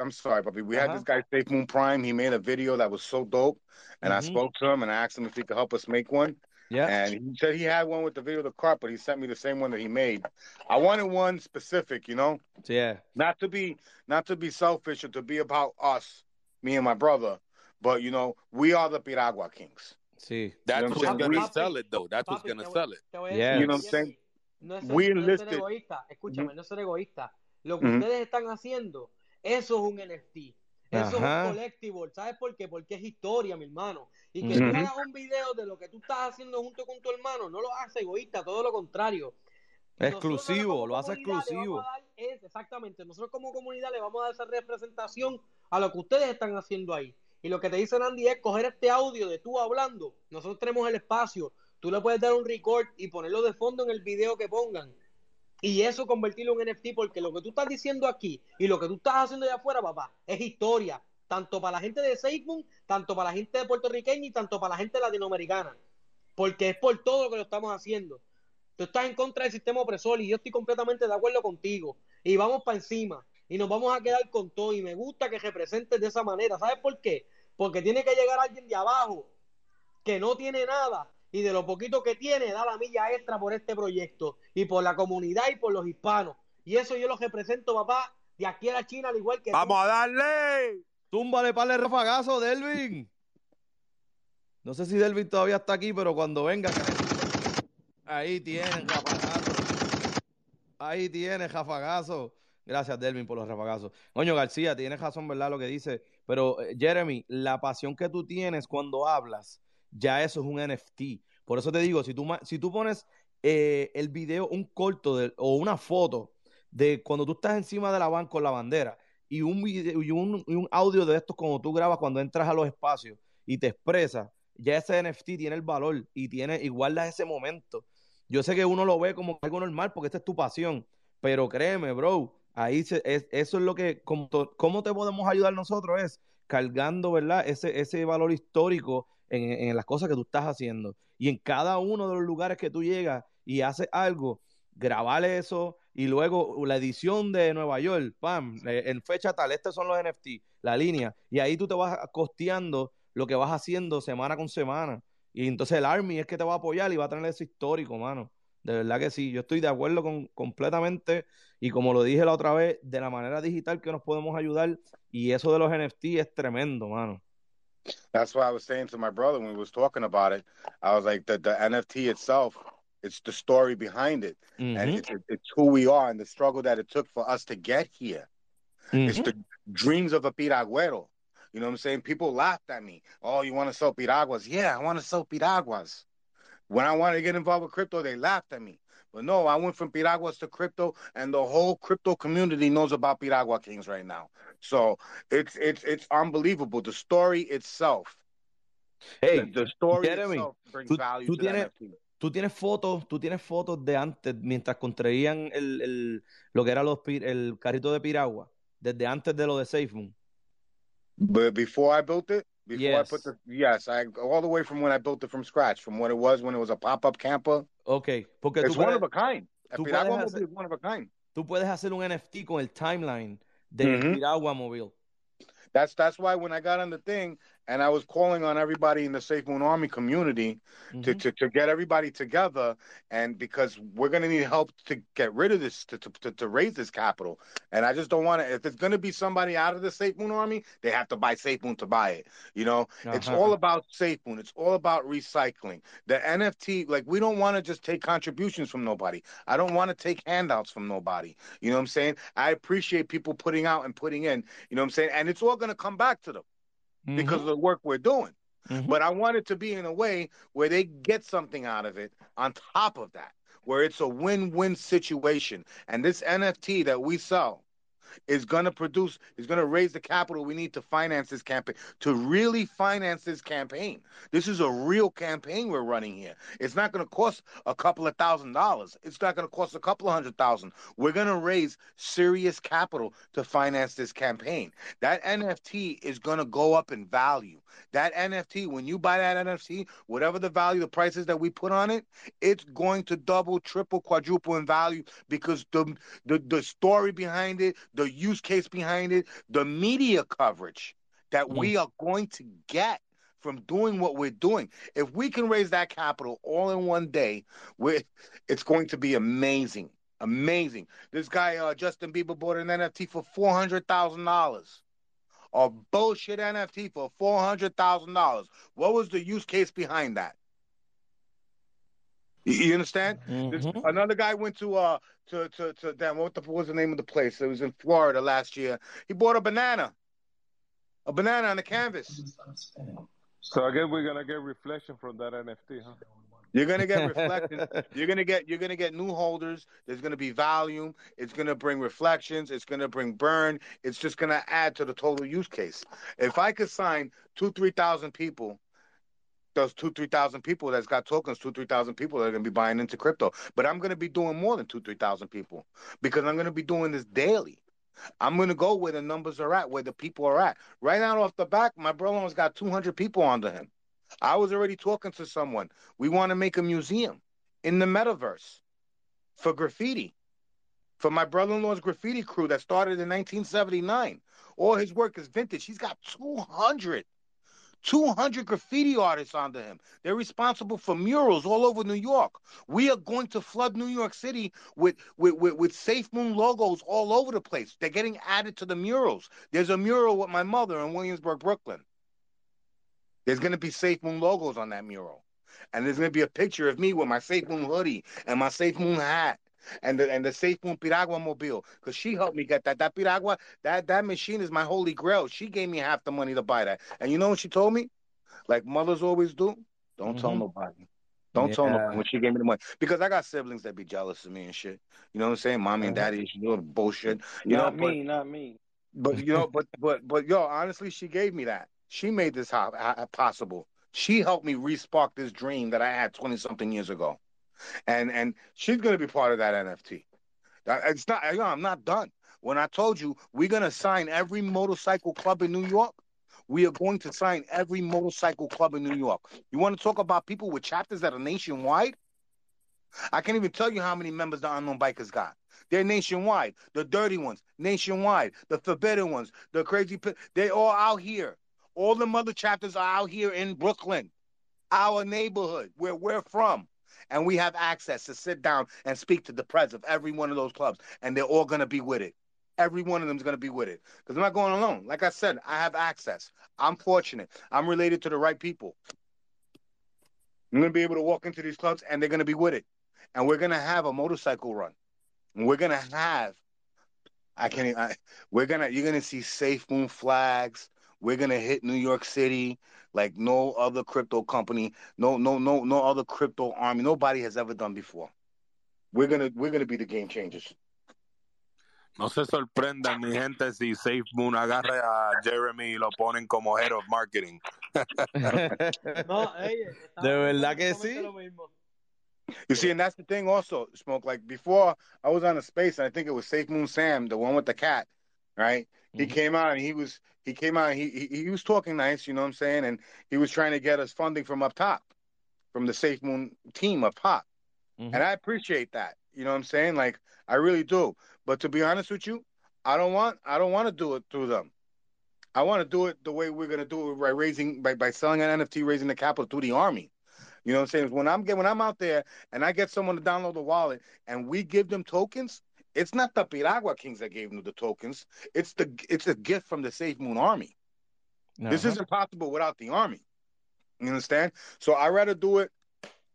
I'm sorry, Bobby. We uh-huh. had this guy, Safe Moon Prime. He made a video that was so dope, and mm-hmm. I spoke to him and I asked him if he could help us make one. Yeah. And he said he had one with the video of the cart, but he sent me the same one that he made. I wanted one specific, you know. Yeah. Not to be not to be selfish or to be about us, me and my brother, but you know, we are the Piragua Kings. Sí. That's you know what's going to sell it, though. That's what's going to sell it. Yeah. You know what I'm saying? No es, we no enlisted. ser egoísta. Escúchame, mm-hmm. no ser egoísta. Lo que mm-hmm. ustedes están haciendo, eso es un NFT. Eso Ajá. es un collectible. ¿Sabes por qué? Porque es historia, mi hermano. Y que mm-hmm. tú hagas un video de lo que tú estás haciendo junto con tu hermano, no lo hace egoísta, todo lo contrario. Exclusivo, lo hace exclusivo. Es, exactamente, nosotros como comunidad le vamos a dar esa representación a lo que ustedes están haciendo ahí. Y lo que te dice Andy es coger este audio de tú hablando. Nosotros tenemos el espacio. Tú le puedes dar un record y ponerlo de fondo en el video que pongan. Y eso convertirlo en NFT porque lo que tú estás diciendo aquí y lo que tú estás haciendo allá afuera, papá, es historia. Tanto para la gente de SafeMoon, tanto para la gente de puertorriqueña y tanto para la gente latinoamericana. Porque es por todo lo que lo estamos haciendo. Tú estás en contra del sistema opresor y yo estoy completamente de acuerdo contigo. Y vamos para encima y nos vamos a quedar con todo. Y me gusta que representes de esa manera. ¿Sabes por qué? Porque tiene que llegar alguien de abajo que no tiene nada y de lo poquito que tiene da la milla extra por este proyecto y por la comunidad y por los hispanos. Y eso yo lo represento, papá, de aquí a la China, al igual que. ¡Vamos a darle! Túmbale para el rafagazo, Delvin. No sé si Delvin todavía está aquí, pero cuando venga. Ahí tiene, rafagazo. Ahí tiene, rafagazo. Gracias, Delvin, por los rapagazos. Coño, García, tienes razón, ¿verdad? Lo que dice. Pero, eh, Jeremy, la pasión que tú tienes cuando hablas, ya eso es un NFT. Por eso te digo, si tú, si tú pones eh, el video, un corto o una foto de cuando tú estás encima de la banca con la bandera y un, video, y un, audio de estos como tú grabas cuando entras a los espacios y te expresas, ya ese NFT tiene el valor y tiene igual ese momento. Yo sé que uno lo ve como algo normal porque esta es tu pasión, pero créeme, bro, ahí es, eso es lo que, como, ¿cómo te podemos ayudar nosotros? Es cargando, ¿verdad? Ese, ese valor histórico en, las cosas que tú estás haciendo. Y en cada uno de los lugares que tú llegas y haces algo, grabar eso y luego la edición de Nueva York, pam, eh, en fecha tal, estos son los NFT, la línea, y ahí tú te vas costeando lo que vas haciendo semana con semana. Y entonces el Army es que te va a apoyar y va a tener ese histórico, mano. De verdad que sí, yo estoy de acuerdo con completamente y como lo dije la otra vez, de la manera digital que nos podemos ayudar y eso de los NFT es tremendo, mano. That's what I was saying to my brother when we was talking about it. I was like, the, the NFT itself, it's the story behind it, mm-hmm. and it's, it's who we are and the struggle that it took for us to get here. Mm-hmm. It's the dreams of a piragüero. You know what I'm saying? People laughed at me. Oh, you want to sell piraguas? Yeah, I want to sell piraguas. When I wanted to get involved with crypto, they laughed at me. But no, I went from Piraguas to crypto, and the whole crypto community knows about Piragua Kings right now. So it's it's it's unbelievable. The story itself. Hey, the, the story itself brings tú, value tú to tienes, Tú tienes fotos, tú tienes fotos de antes, mientras construían el, el, lo que era los, el carrito de Piragua, desde antes de lo de SafeMoon. But before I built it, before yes. I put the yes, I all the way from when I built it from scratch, from what it was when it was a pop up camper. Okay, porque it's one of a kind. Tú puedes hacer, one of a kind. tú puedes hacer un NFT con el timeline de mm-hmm. Piragua Mobile. That's that's why when I got on the thing and I was calling on everybody in the Safe Moon Army community mm-hmm. to, to, to get everybody together, and because we're going to need help to get rid of this to, to, to raise this capital, and I just don't want to. If it's going to be somebody out of the Safe Moon Army, they have to buy Safe Moon to buy it. You know, uh-huh. it's all about Safe Moon. It's all about recycling. The NFT, like we don't want to just take contributions from nobody. I don't want to take handouts from nobody. You know what I'm saying? I appreciate people putting out and putting in. You know what I'm saying? And it's all going to come back to them mm-hmm. because of the work we're doing. Mm-hmm. But I want it to be in a way where they get something out of it on top of that, where it's a win win situation. And this NFT that we sell is going to produce, is going to raise the capital we need to finance this campaign, to really finance this campaign. This is a real campaign we're running here. It's not going to cost a couple of thousand dollars. It's not going to cost a couple of hundred thousand. We're going to raise serious capital to finance this campaign. That NFT is going to go up in value. That NFT, when you buy that NFT, whatever the value, the prices that we put on it, it's going to double, triple, quadruple in value because the the, the story behind it, the use case behind it, the media coverage that mm. we are going to get from doing what we're doing. If we can raise that capital all in one day, it's going to be amazing. Amazing. This guy, uh, Justin Bieber, bought an NFT for four hundred thousand dollars a bullshit NFT for four hundred thousand dollars. What was the use case behind that? You, understand? Mm-hmm. another guy went to uh to to to damn what, the, what was the name of the place? It was in Florida last year. He bought a banana, a banana on a canvas. So I guess we're gonna get reflection from that NFT, huh? You're gonna get reflections. you're gonna get you're gonna get new holders. There's gonna be volume. It's gonna bring reflections. It's gonna bring burn. It's just gonna add to the total use case. If I could sign two three thousand people, those two three thousand people that's got tokens, two three thousand people that are gonna be buying into crypto. But I'm gonna be doing more than two three thousand people because I'm gonna be doing this daily. I'm gonna go where the numbers are at, where the people are at. Right out off the back, my brother-in-law's got 200 people under him. I was already talking to someone. We want to make a museum in the metaverse for graffiti, for my brother in law's graffiti crew that started in 1979. All his work is vintage. He's got 200. 200 graffiti artists under him. They're responsible for murals all over New York. We are going to flood New York City with, with, with, with Safe Moon logos all over the place. They're getting added to the murals. There's a mural with my mother in Williamsburg, Brooklyn. There's going to be Safe Moon logos on that mural. And there's going to be a picture of me with my Safe Moon hoodie and my Safe Moon hat and the and the Safe Moon Piragua mobile because she helped me get that. That Piragua, that that machine is my holy grail. She gave me half the money to buy that. And you know what she told me? Like mothers always do. Don't mm-hmm. tell nobody. Don't yeah. tell nobody when she gave me the money because I got siblings that be jealous of me and shit. You know what I'm saying? Mommy and daddy is doing bullshit. You not know, me, but, not me. But you know, but but but yo, honestly, she gave me that. She made this possible. She helped me respark this dream that I had 20 something years ago. And and she's going to be part of that NFT. It's not, I'm not done. When I told you we're going to sign every motorcycle club in New York, we are going to sign every motorcycle club in New York. You want to talk about people with chapters that are nationwide? I can't even tell you how many members the Unknown Bikers got. They're nationwide. The dirty ones, nationwide. The forbidden ones, the crazy, they all out here. All the mother chapters are out here in Brooklyn, our neighborhood, where we're from. And we have access to sit down and speak to the press of every one of those clubs. And they're all going to be with it. Every one of them is going to be with it. Because I'm not going alone. Like I said, I have access. I'm fortunate. I'm related to the right people. I'm going to be able to walk into these clubs and they're going to be with it. And we're going to have a motorcycle run. And we're going to have I can't. I, we're gonna. You're gonna see Safe Moon flags. We're gonna hit New York City like no other crypto company, no no no no other crypto army, nobody has ever done before. We're gonna we're gonna be the game changers. No se sorprendan, mi gente, si Safe Moon agarre a Jeremy y lo ponen como head of marketing. no, hey, de verdad que sí. You see, and that's the thing also, Smoke. Like before, I was on a space, and I think it was Safe Moon Sam, the one with the cat, right? He mm-hmm. came out and he was he came out he, he he was talking nice, you know what I'm saying, and he was trying to get us funding from up top, from the Safe Moon team up top, mm-hmm. and I appreciate that. You know what I'm saying? Like I really do. But to be honest with you, I don't want I don't want to do it through them. I want to do it the way we're gonna do it by raising by, by selling an NFT, raising the capital through the army. You know what I'm saying? When I'm get, when I'm out there and I get someone to download the wallet and we give them tokens, it's not the Piragua Kings that gave them the tokens. It's the it's a gift from the Safe Moon Army. Uh-huh. This isn't possible without the army. You understand? So I rather do it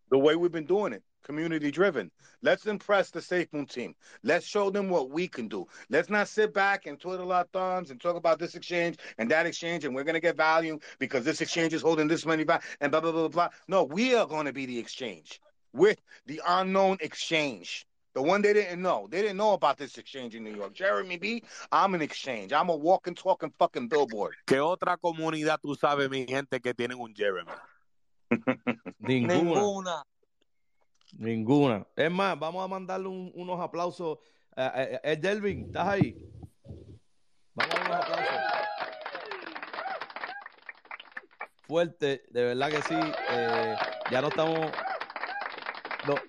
the way we've been doing it community driven. Let's impress the Safe Moon team. Let's show them what we can do. Let's not sit back and twiddle our thumbs and talk about this exchange and that exchange and we're going to get value because this exchange is holding this money back and blah, blah, blah, blah. blah. No, we are going to be the exchange. We're the unknown exchange. The one they didn't know. They didn't know about this exchange in New York. Jeremy B, I'm an exchange. I'm a walking, talking fucking billboard. ¿Qué otra comunidad tú sabes, mi gente, que tienen un Jeremy? Ninguna. Ninguna. Ninguna. Es más, vamos a mandarle un, unos aplausos. Eh, eh, Delvin, ¿estás ahí? Vamos a unos aplausos. Fuerte, de verdad que sí. Eh, ya no estamos.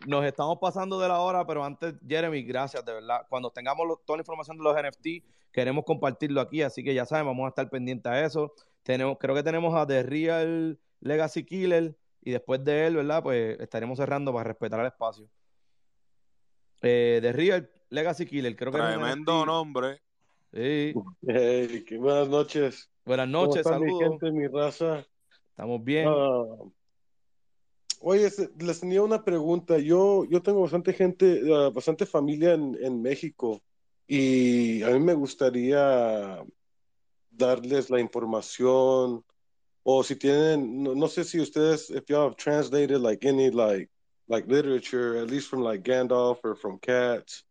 Nos estamos pasando de la hora, pero antes, Jeremy, gracias, de verdad. Cuando tengamos toda la información de los NFT, queremos compartirlo aquí, así que ya saben, vamos a estar pendientes a eso. Tenemos, creo que tenemos a The Real Legacy Killer y después de él, ¿verdad? Pues estaremos cerrando para respetar el espacio. Eh, de Real Legacy Killer, creo que Tremendo nombre. Sí. Hey, qué buenas noches. Buenas noches, saludos. Mi gente, mi raza. Estamos bien. Uh, oye, les tenía una pregunta. Yo, yo tengo bastante gente, uh, bastante familia en, en México y a mí me gustaría darles la información o si tienen, no, no sé si ustedes, if y'all have translated like any like like literature, at least from like Gandalf or from Cats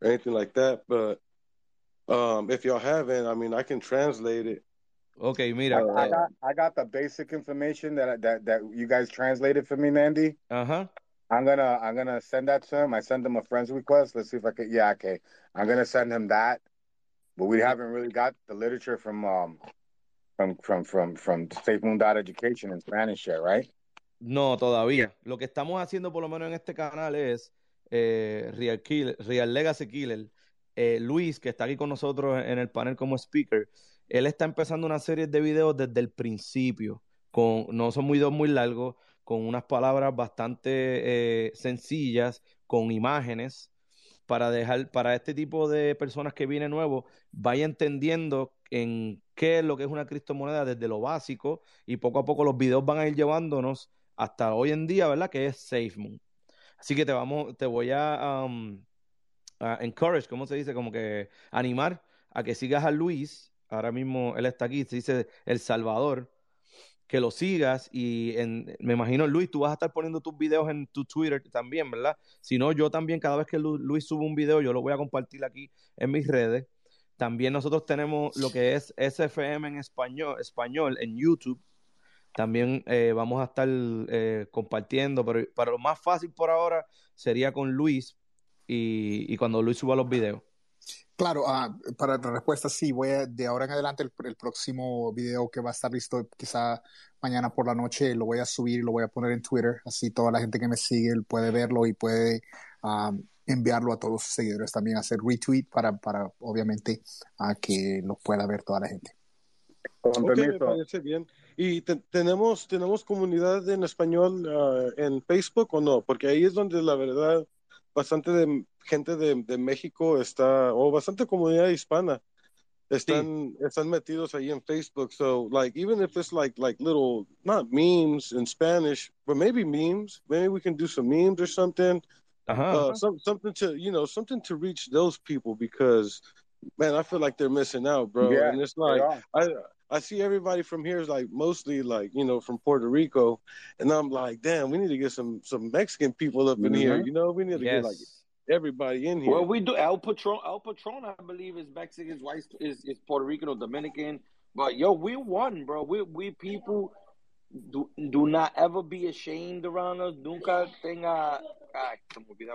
or anything like that. But um, if y'all haven't, I mean, I can translate it. Okay, mira. I, I got I got the basic information that that that you guys translated for me, Mandy. Uh huh. I'm gonna I'm gonna send that to him. I send him a friend's request. Let's see if I can. Yeah, okay. I'm gonna send him that. But we haven't really got the literature from um from from from from Safe Moon Education in Spanish yet, right? No, todavía. Lo que estamos haciendo, por lo menos en este canal, es eh, Real, Killer, Real Legacy Killer. Eh, Luis, que está aquí con nosotros en el panel como speaker, él está empezando una serie de videos desde el principio. Con, no son muy dos muy largos, con unas palabras bastante eh, sencillas, con imágenes, para dejar, para este tipo de personas que viene nuevo, vaya entendiendo en qué es lo que es una criptomoneda desde lo básico y poco a poco los videos van a ir llevándonos hasta hoy en día, ¿verdad? Que es SafeMoon. Así que te vamos, te voy a, um, a encourage, ¿cómo se dice? Como que animar a que sigas a Luis. Ahora mismo él está aquí, se dice El Salvador. Que lo sigas y en, me imagino, Luis, tú vas a estar poniendo tus videos en tu Twitter también, ¿verdad? Si no, yo también, cada vez que Luis sube un video, yo lo voy a compartir aquí en mis redes. También nosotros tenemos lo que es SFM en español, en YouTube. También eh, vamos a estar eh, compartiendo, pero para lo más fácil por ahora sería con Luis y, cuando Luis suba los videos. Claro, ah, para la respuesta sí, voy a, de ahora en adelante el, el, próximo video que va a estar listo quizá mañana por la noche lo voy a subir y lo voy a poner en Twitter, así toda la gente que me sigue puede verlo y puede ah, enviarlo a todos sus seguidores también, hacer retweet para, para obviamente a que lo pueda ver toda la gente. me parece bien. ¿Y tenemos, tenemos comunidad en español ah, en Facebook o no? Porque ahí es donde la verdad bastante de gente de, de México está, o bastante comunidad hispana están, sí. están metidos ahí en Facebook. So, like, even if it's like, like little, not memes in Spanish, but maybe memes, maybe we can do some memes or something uh-huh. uh, some, something to you know something to reach those people because man, I feel like they're missing out, bro. Yeah, and it's like I I see everybody from here is like mostly like you know from Puerto Rico, and I'm like, damn, we need to get some some Mexican people up in mm-hmm. here. You know, we need to yes. get like everybody in here. Well, we do El Patron. El Patron, I believe, is Mexican. His is is Puerto Rican or Dominican. But yo, we won, bro. We we people do do not ever be ashamed around us. Nunca tenga Ay,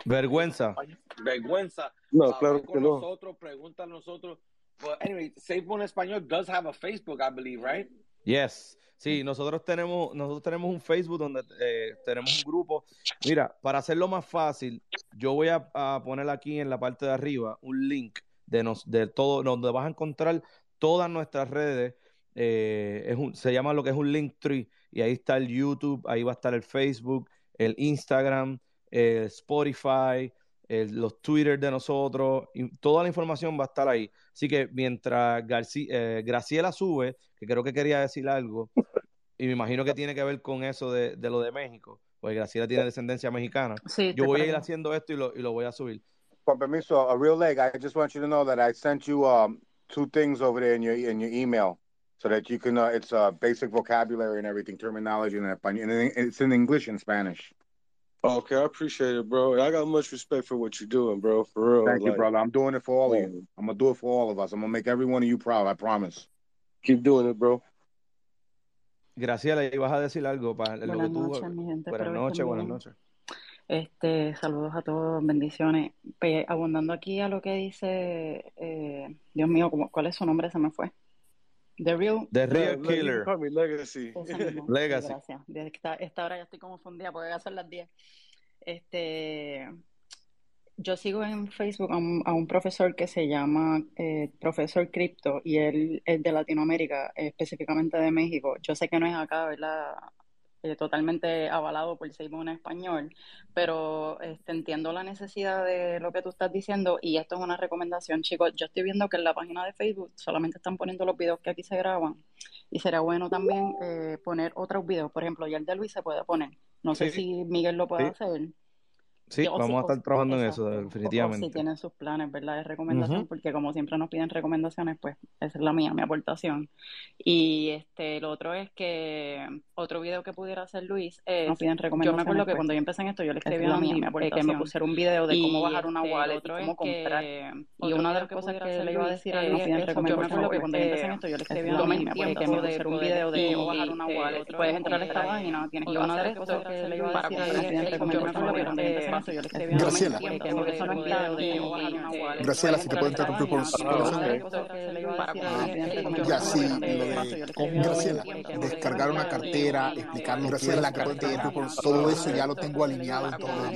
Vergüenza. Vergüenza. No, claro que no. Nosotros, pregunta a nosotros. But anyway, SafeMoon Español does have a Facebook, I believe, right? Yes. Sí, nosotros tenemos, nosotros tenemos un Facebook donde eh, tenemos un grupo. Mira, para hacerlo más fácil, yo voy a, poner aquí en la parte de arriba un link de, nos, de todo, donde vas a encontrar todas nuestras redes. Eh, es un, se llama lo que es un link tree y ahí está el YouTube, ahí va a estar el Facebook, el Instagram, el Spotify, los Twitter de nosotros, y toda la información va a estar ahí. Así que mientras eh, Graciela sube, que creo que quería decir algo, y me imagino que tiene que ver con eso de, de lo de México, pues Graciela tiene descendencia mexicana. Sí, Yo voy a ir haciendo esto y lo, y lo voy a subir. Con permiso, a real leg, I just want you to know that I sent you um, two things over there in your, in your email so that you can, uh, it's uh, basic vocabulary and everything, terminology and it's in English and Spanish. Okay, I appreciate it, bro. I got much respect for what you're doing, bro. For real. Thank like, you, brother. I'm doing it for all of you. I'm gonna do it for all of us. I'm gonna make every one of you proud. I promise. Keep doing it, bro. Graciela, ibas a decir algo para lo buenas que tú. Noches, mi gente, buenas noches, buenas noches. Este, saludos a todos, bendiciones. Pues, abundando aquí a lo que dice, eh, Dios mío, ¿cuál es su nombre? Se me fue. The Real, The Real Killer. Legacy. Legacy. Gracias. Esta, esta hora ya estoy como fundida porque a ser las 10. Este, yo sigo en Facebook a un, profesor que se llama eh, Profesor Crypto y él es de Latinoamérica, específicamente de México. Yo sé que no es acá, ¿verdad? Eh, totalmente avalado por en español, pero este, entiendo la necesidad de lo que tú estás diciendo y esto es una recomendación, chicos. Yo estoy viendo que en la página de Facebook solamente están poniendo los videos que aquí se graban y será bueno también eh, poner otros videos. Por ejemplo, ya el de Luis se puede poner. No sé si Miguel lo puede hacer. Sí, vamos a estar trabajando en eso, definitivamente. si tienen sus planes, ¿verdad? De recomendación, porque como siempre nos piden recomendaciones, pues esa es la mía, mi aportación. Y este, lo otro es que otro video que pudiera hacer Luis es, nos piden recomendaciones. Yo me acuerdo que pues, cuando yo empecé en esto, yo le escribí a mí, eh, que me pusiera un video de cómo bajar una este, wallet, y cómo comprar. y una de las cosas que, le iba a decir a Luis es, yo me acuerdo que cuando yo empecé en esto, yo le escribí a mí, que me pusiera un video de cómo bajar una wallet. Puedes entrar a esta página, tienes que una de las cosas que le iba a decir a Luis es, yo me cuando yo en le escribí Graciela. Graciela, si te puedo interrumpir por un segundo. Ya, sí, Graciela, descargar una cartera, explicarnos qué es la cartera, todo eso ya lo tengo alineado todo.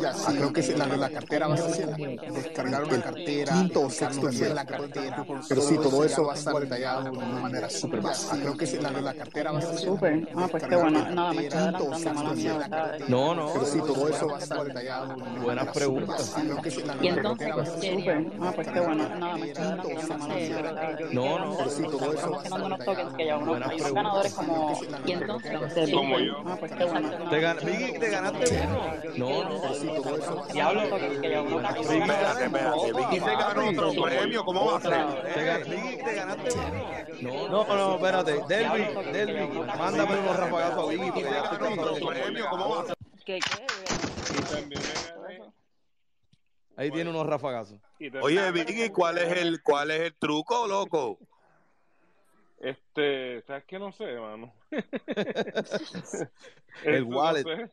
Ya, sí, creo que la de la cartera va a ser descargar una cartera, quinto o sexto nivel la cartera, pero sí, todo eso va a estar detallado de una manera súper básica. Creo que la de la cartera va a ser súper. Ah, pues qué bueno, nada, me está No, no. Pero sí, todo eso va a estar detallado. Buenas preguntas. Y entonces. Ah, pues qué bueno, nada, me No, no. Tokens que ya unos ganadores como, y entonces, como yo. Ah, pues qué bueno. Te, ganaste uno. No, no. Diablo, Espérate, espérate. Vicky se ganó otro premio. ¿Cómo va a ser? Vicky, te ganaste uno. No, no, espérate. Delvi, Delvi, mándame unos rafagazos a Vicky. Porque ya ganó otro premio. ¿Cómo va a ser? ¿Qué, qué? Ahí tiene unos rafagazos. Oye, Vicky, ¿cuál es el cuál es el truco, loco? Este, ¿sabes qué? No sé, mano. el wallet.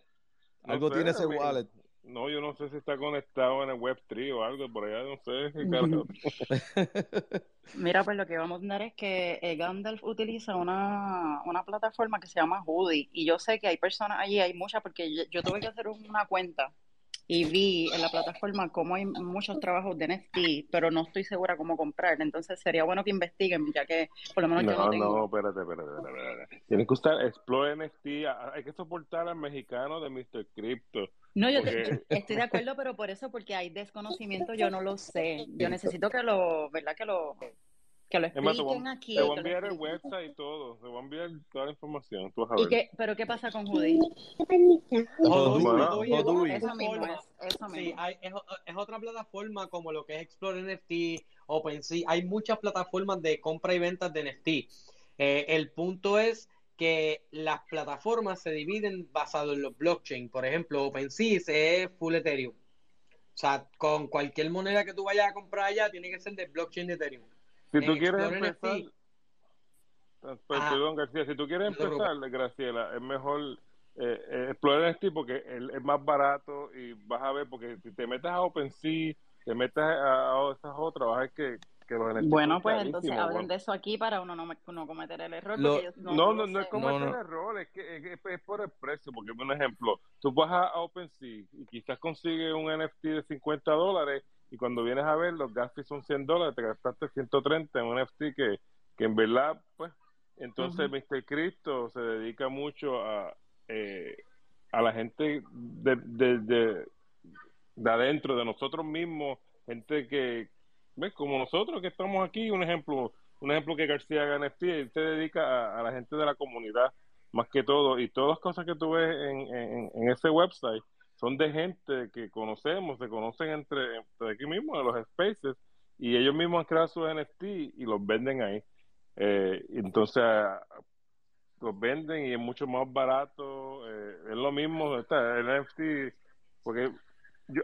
algo tiene ese wallet. No, yo no sé si está conectado en el Web3 o algo por allá, no sé. Mira, pues lo que vamos a ver es que eh, Gandalf utiliza una, una plataforma que se llama Hoodie y yo sé que hay personas allí, hay muchas, porque yo tuve que hacer una cuenta y vi en la plataforma cómo hay muchos trabajos de NFT, pero no estoy segura cómo comprar. Entonces sería bueno que investiguen, ya que por lo menos no, yo no tengo... No, espérate, espérate, espérate. Tienes que usar Explore NFT. Hay que soportar al mexicano de Mr. Crypto. No, yo, estoy de acuerdo, pero por eso, porque hay desconocimiento, yo no lo sé. Yo necesito que lo, ¿verdad? Que lo que lo expliquen aquí. Te voy a enviar el website y todo. Te voy a enviar toda la información. Tú vas a ver. ¿Y qué, ¿Pero qué pasa con Judy? Eso mismo es. Eso mismo. Sí, hay, es, es, otra plataforma como lo que es Explore NFT, OpenSea. Hay muchas plataformas de compra y ventas de NFT. Eh, el punto es que las plataformas se dividen basado en los blockchain. Por ejemplo, OpenSea es full Ethereum. O sea, con cualquier moneda que tú vayas a comprar allá, tiene que ser de blockchain de Ethereum. Si tú quieres empezar, ah, pues, perdón García, si tú quieres empezar, Graciela, es mejor eh, eh, explorar este porque es más barato y vas a ver, porque si te metes a OpenSea, te metes a, esas otras, vas a ver que bueno, pues entonces hablen de eso aquí para uno no, no cometer el error. no, no, no, no, es cometer el error, es que es, por el precio. Porque, por ejemplo, tú vas a OpenSea y quizás consigues un NFT de 50 dólares y cuando vienes a ver los gastos son 100 dólares, te gastaste 130 en un NFT que, que en verdad, pues, entonces Mr. Cristo se dedica mucho a, eh, a la gente de, de, de, de adentro, de nosotros mismos, gente que, ¿ves? Como nosotros que estamos aquí, un ejemplo, un ejemplo que García él se dedica a, la gente de la comunidad más que todo, y todas las cosas que tú ves en, en, ese website son de gente que conocemos, se conocen entre, entre aquí mismo, de los spaces, y ellos mismos han creado sus NFT y los venden ahí. Eh, entonces, los venden y es mucho más barato, eh, es lo mismo, está, el NFT, porque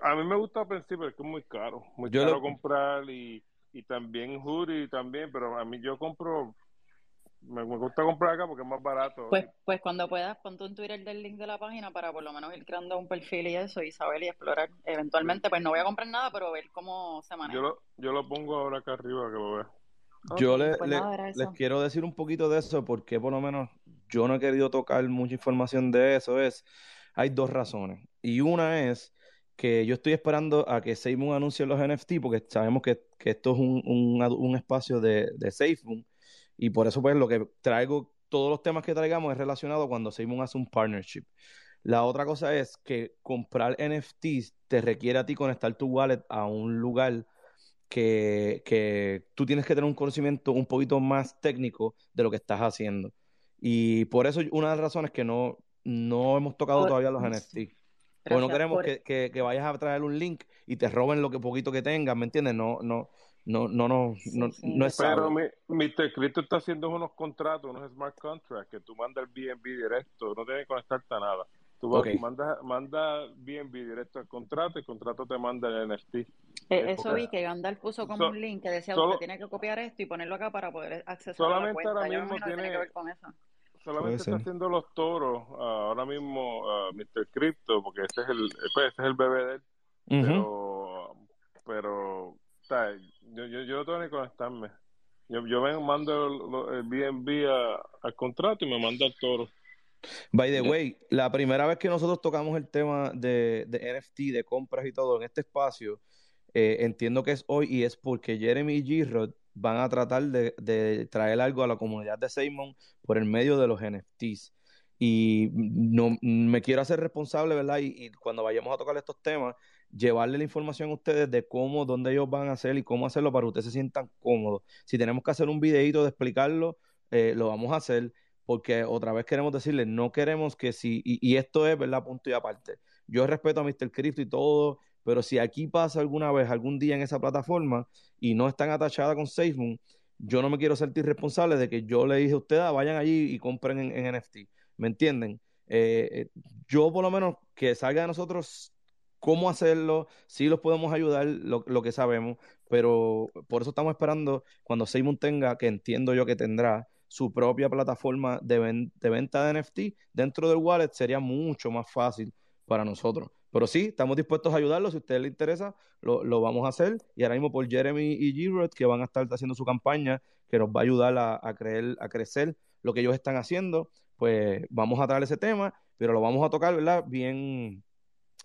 a mí me gusta pensar, pero es que es muy caro, muy caro comprar y, y también hoodie también, pero a mí yo compro, me, gusta comprar acá porque es más barato. Pues, pues cuando puedas, pon tu Twitter del link de la página para por lo menos ir creando un perfil y eso y saber y explorar. Eventualmente, pues no voy a comprar nada, pero ver cómo se maneja. Yo lo, yo lo pongo ahora acá arriba que lo vea. yo le, pues les quiero decir un poquito de eso porque por lo menos yo no he querido tocar mucha información de eso. Es, hay dos razones. Y una es que yo estoy esperando a que SafeMoon anuncie los NFT porque sabemos que, esto es un, espacio de, de SafeMoon y por eso pues lo que traigo, todos los temas que traigamos es relacionado cuando SafeMoon hace un partnership. La otra cosa es que comprar NFTs te requiere a ti conectar tu wallet a un lugar que, que tú tienes que tener un conocimiento un poquito más técnico de lo que estás haciendo. Y por eso una de las razones que no, no hemos tocado todavía los NFTs. Porque no queremos que, que, vayas a traer un link y te roben lo que poquito que tengas, ¿me entiendes? No, no, no, no, no, no, no es Pero mi, Mr. Cristo está haciendo unos contratos, unos smart contracts, que tú mandas el BNB directo, no tienes que conectarte a nada. Tú mandas manda BNB directo al contrato y el contrato te manda el NFT. Eh, eso vi que Gandalf puso como un link que decía, usted tiene que copiar esto y ponerlo acá para poder acceder solamente a la cuenta. ahora mismo tiene, que ver con eso solamente está haciendo los toros uh, ahora mismo uh, Mr. Crypto, porque ese es el, pues, ese es el bebé de él. Pero, pero yo, yo, yo no tengo ni conectarme. Yo, yo me mando el, BNB al contrato y me manda el toro. By the way, la primera vez que nosotros tocamos el tema de, de NFT, de compras y todo en este espacio, eh, entiendo que es hoy y es porque Jeremy Girod van a tratar de, traer algo a la comunidad de Simon por el medio de los NFTs. Y no me quiero hacer responsable, ¿verdad? Y, cuando vayamos a tocar estos temas, llevarle la información a ustedes de cómo, dónde ellos van a hacer y cómo hacerlo para que ustedes se sientan cómodos. Si tenemos que hacer un videito de explicarlo, eh, lo vamos a hacer, porque otra vez queremos decirles, no queremos que si, y, y, esto es, ¿verdad? Punto y aparte. Yo respeto a Mr. Crypto y todo, pero si aquí pasa alguna vez, algún día en esa plataforma y no están atachadas con SafeMoon, yo no me quiero sentir responsable de que yo le dije a ustedes, ah, vayan allí y compren en, NFT. ¿Me entienden? Eh, eh, yo por lo menos que salga de nosotros cómo hacerlo, sí los podemos ayudar, lo, que sabemos, pero por eso estamos esperando cuando SafeMoon tenga, que entiendo yo que tendrá, su propia plataforma de venta de NFT dentro del wallet, sería mucho más fácil para nosotros. Pero sí, estamos dispuestos a ayudarlos. Si a ustedes les interesa, lo, vamos a hacer. Y ahora mismo por Jeremy y g que van a estar haciendo su campaña, que nos va a ayudar a, creer, a crecer lo que ellos están haciendo, pues vamos a traer ese tema, pero lo vamos a tocar, ¿verdad? Bien,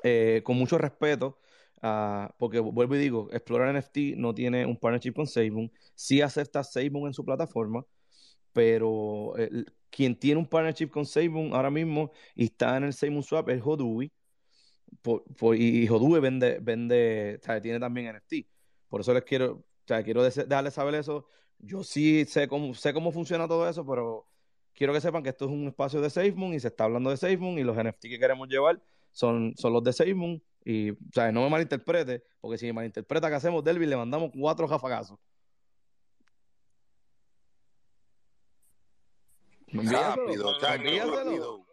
eh, con mucho respeto. Ah, porque vuelvo y digo, Explorer NFT no tiene un partnership con SafeMoon, sí acepta SafeMoon en su plataforma, pero quien tiene un partnership con SafeMoon ahora mismo y está en el SafeMoon Swap es Hodui, y Jodue vende, vende, tiene también NFT. Por eso les quiero, quiero darles saber eso. Yo sí sé cómo, sé cómo funciona todo eso, pero quiero que sepan que esto es un espacio de SafeMoon y se está hablando de SafeMoon y los NFT que queremos llevar son, son los de SafeMoon. Y, o sea, no me malinterprete, porque si me malinterpreta que hacemos, Delvin, le mandamos cuatro jafagazos. Rápido,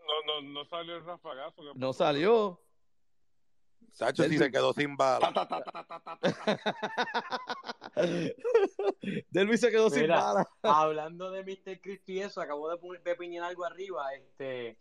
No, no, no salió el rafagazo. No salió. Sacho sí se quedó sin bala. Delvis se quedó sin bala. hablando de Mr. Cristo y eso, acabo de, poner algo arriba. Este,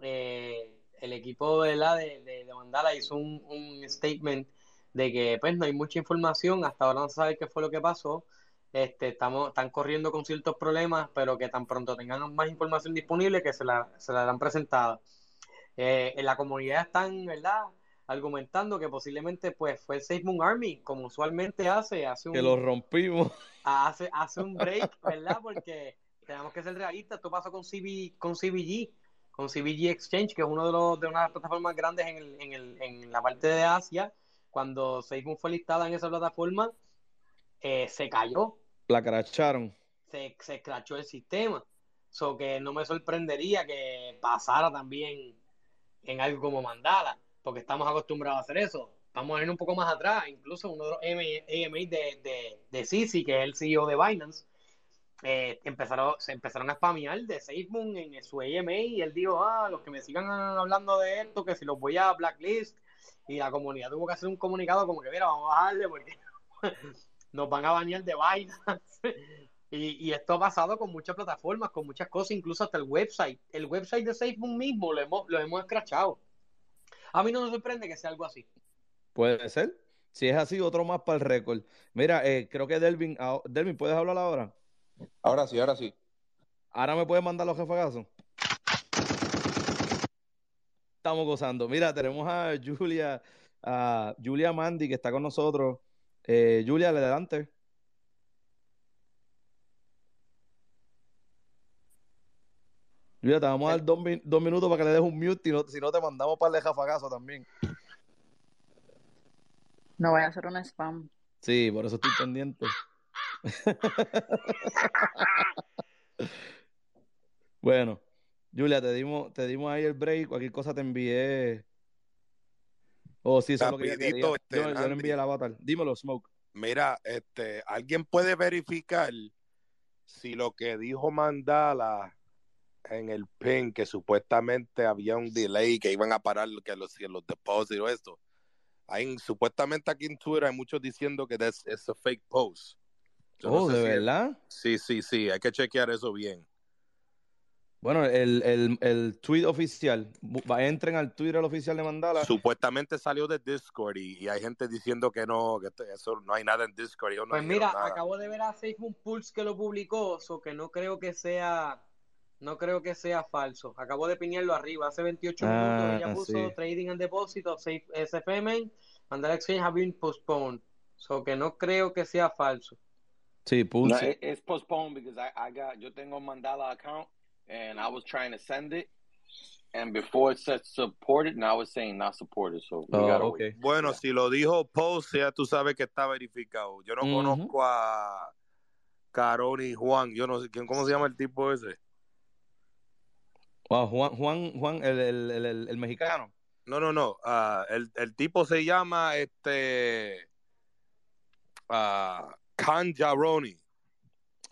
eh, el equipo de, la de, de, Mandala hizo un, un, statement de que pues no hay mucha información, hasta ahora no se sabe qué fue lo que pasó. este, estamos, están corriendo con ciertos problemas, pero que tan pronto tengan más información disponible que se la, se la darán presentada. Eh, en la comunidad están, ¿verdad? Argumentando que posiblemente pues fue el Safe Moon Army, como usualmente hace, hace un... Que lo rompimos. Hace, hace un break, ¿verdad? Porque tenemos que ser realistas, esto pasó con, CB, con CBG, con CBG Exchange, que es uno de, los, de una de las plataformas grandes en, el, en, el, en la parte de Asia, cuando Safe Moon fue listada en esa plataforma, eh, se cayó. La cracharon. Se, se crachó el sistema. So que no me sorprendería que pasara también en algo como Mandala porque estamos acostumbrados a hacer eso. Vamos a ir un poco más atrás, incluso uno de los AMA de, de, de Sisi, que es el CEO de Binance, eh, empezaron, se empezaron a spamear de SafeMoon en su AMA y él dijo, ah, los que me sigan hablando de esto, que si los voy a blacklist, y la comunidad tuvo que hacer un comunicado como que, mira, vamos a bajarle porque nos van a bañar de Binance. y, esto ha pasado con muchas plataformas, con muchas cosas, incluso hasta el website. El website de SafeMoon mismo lo hemos, lo hemos escrachado. A mí no me sorprende que sea algo así. Puede ser. Si es así, otro más para el récord. Mira, eh, creo que Delvin, ah, Delvin, ¿puedes hablar ahora? Ahora sí, ahora sí. Ahora me puedes mandar los jefagazos. Estamos gozando. Mira, tenemos a Julia, a Julia Mandy que está con nosotros. Eh, Julia, adelante. Julia, te vamos a dar dos, minutos para que le des un mute, y si no te mandamos para el jafagazo también. No voy a hacer un spam. Sí, por eso estoy pendiente. bueno, Julia, te dimos, te dimos ahí el break, cualquier cosa te envié. Oh, sí, eso es lo que este, yo, yo, le envié la avatar. Dímelo, Smoke. Mira, este, ¿alguien puede verificar si lo que dijo Mandala en el PIN que supuestamente había un delay, que iban a parar que los, los depósitos, esto. Hay, supuestamente aquí en Twitter hay muchos diciendo que es un fake post. oh, ¿de verdad? sí, sí, sí, hay que chequear eso bien. Bueno, el, el, el tweet oficial, entren al Twitter oficial de Mandala. Supuestamente salió de Discord y, hay gente diciendo que no, que eso no hay nada en Discord. pues mira, acabo de ver a Facebook Pulse que lo publicó, o que no creo que sea no creo que sea falso. Acabo de piñarlo arriba. Hace 28 minutos ella ah, puso Trading and Deposit of SFM and the exchange have been postponed. So que no creo que sea falso. Sí, pulse. No, it's postponed because I, I got, yo tengo Mandala account and I was trying to send it. And before it said supported, now it's saying not supported. So we oh, okay. Bueno, si lo dijo post, ya tú sabes que está verificado. Yo no conozco a Caroni Juan. Yo no sé quién, ¿cómo se llama el tipo ese? Juan, Juan, Juan, el, el, el, el mexicano. No, no, no. Uh, el, el, tipo se llama este uh, Jaroni.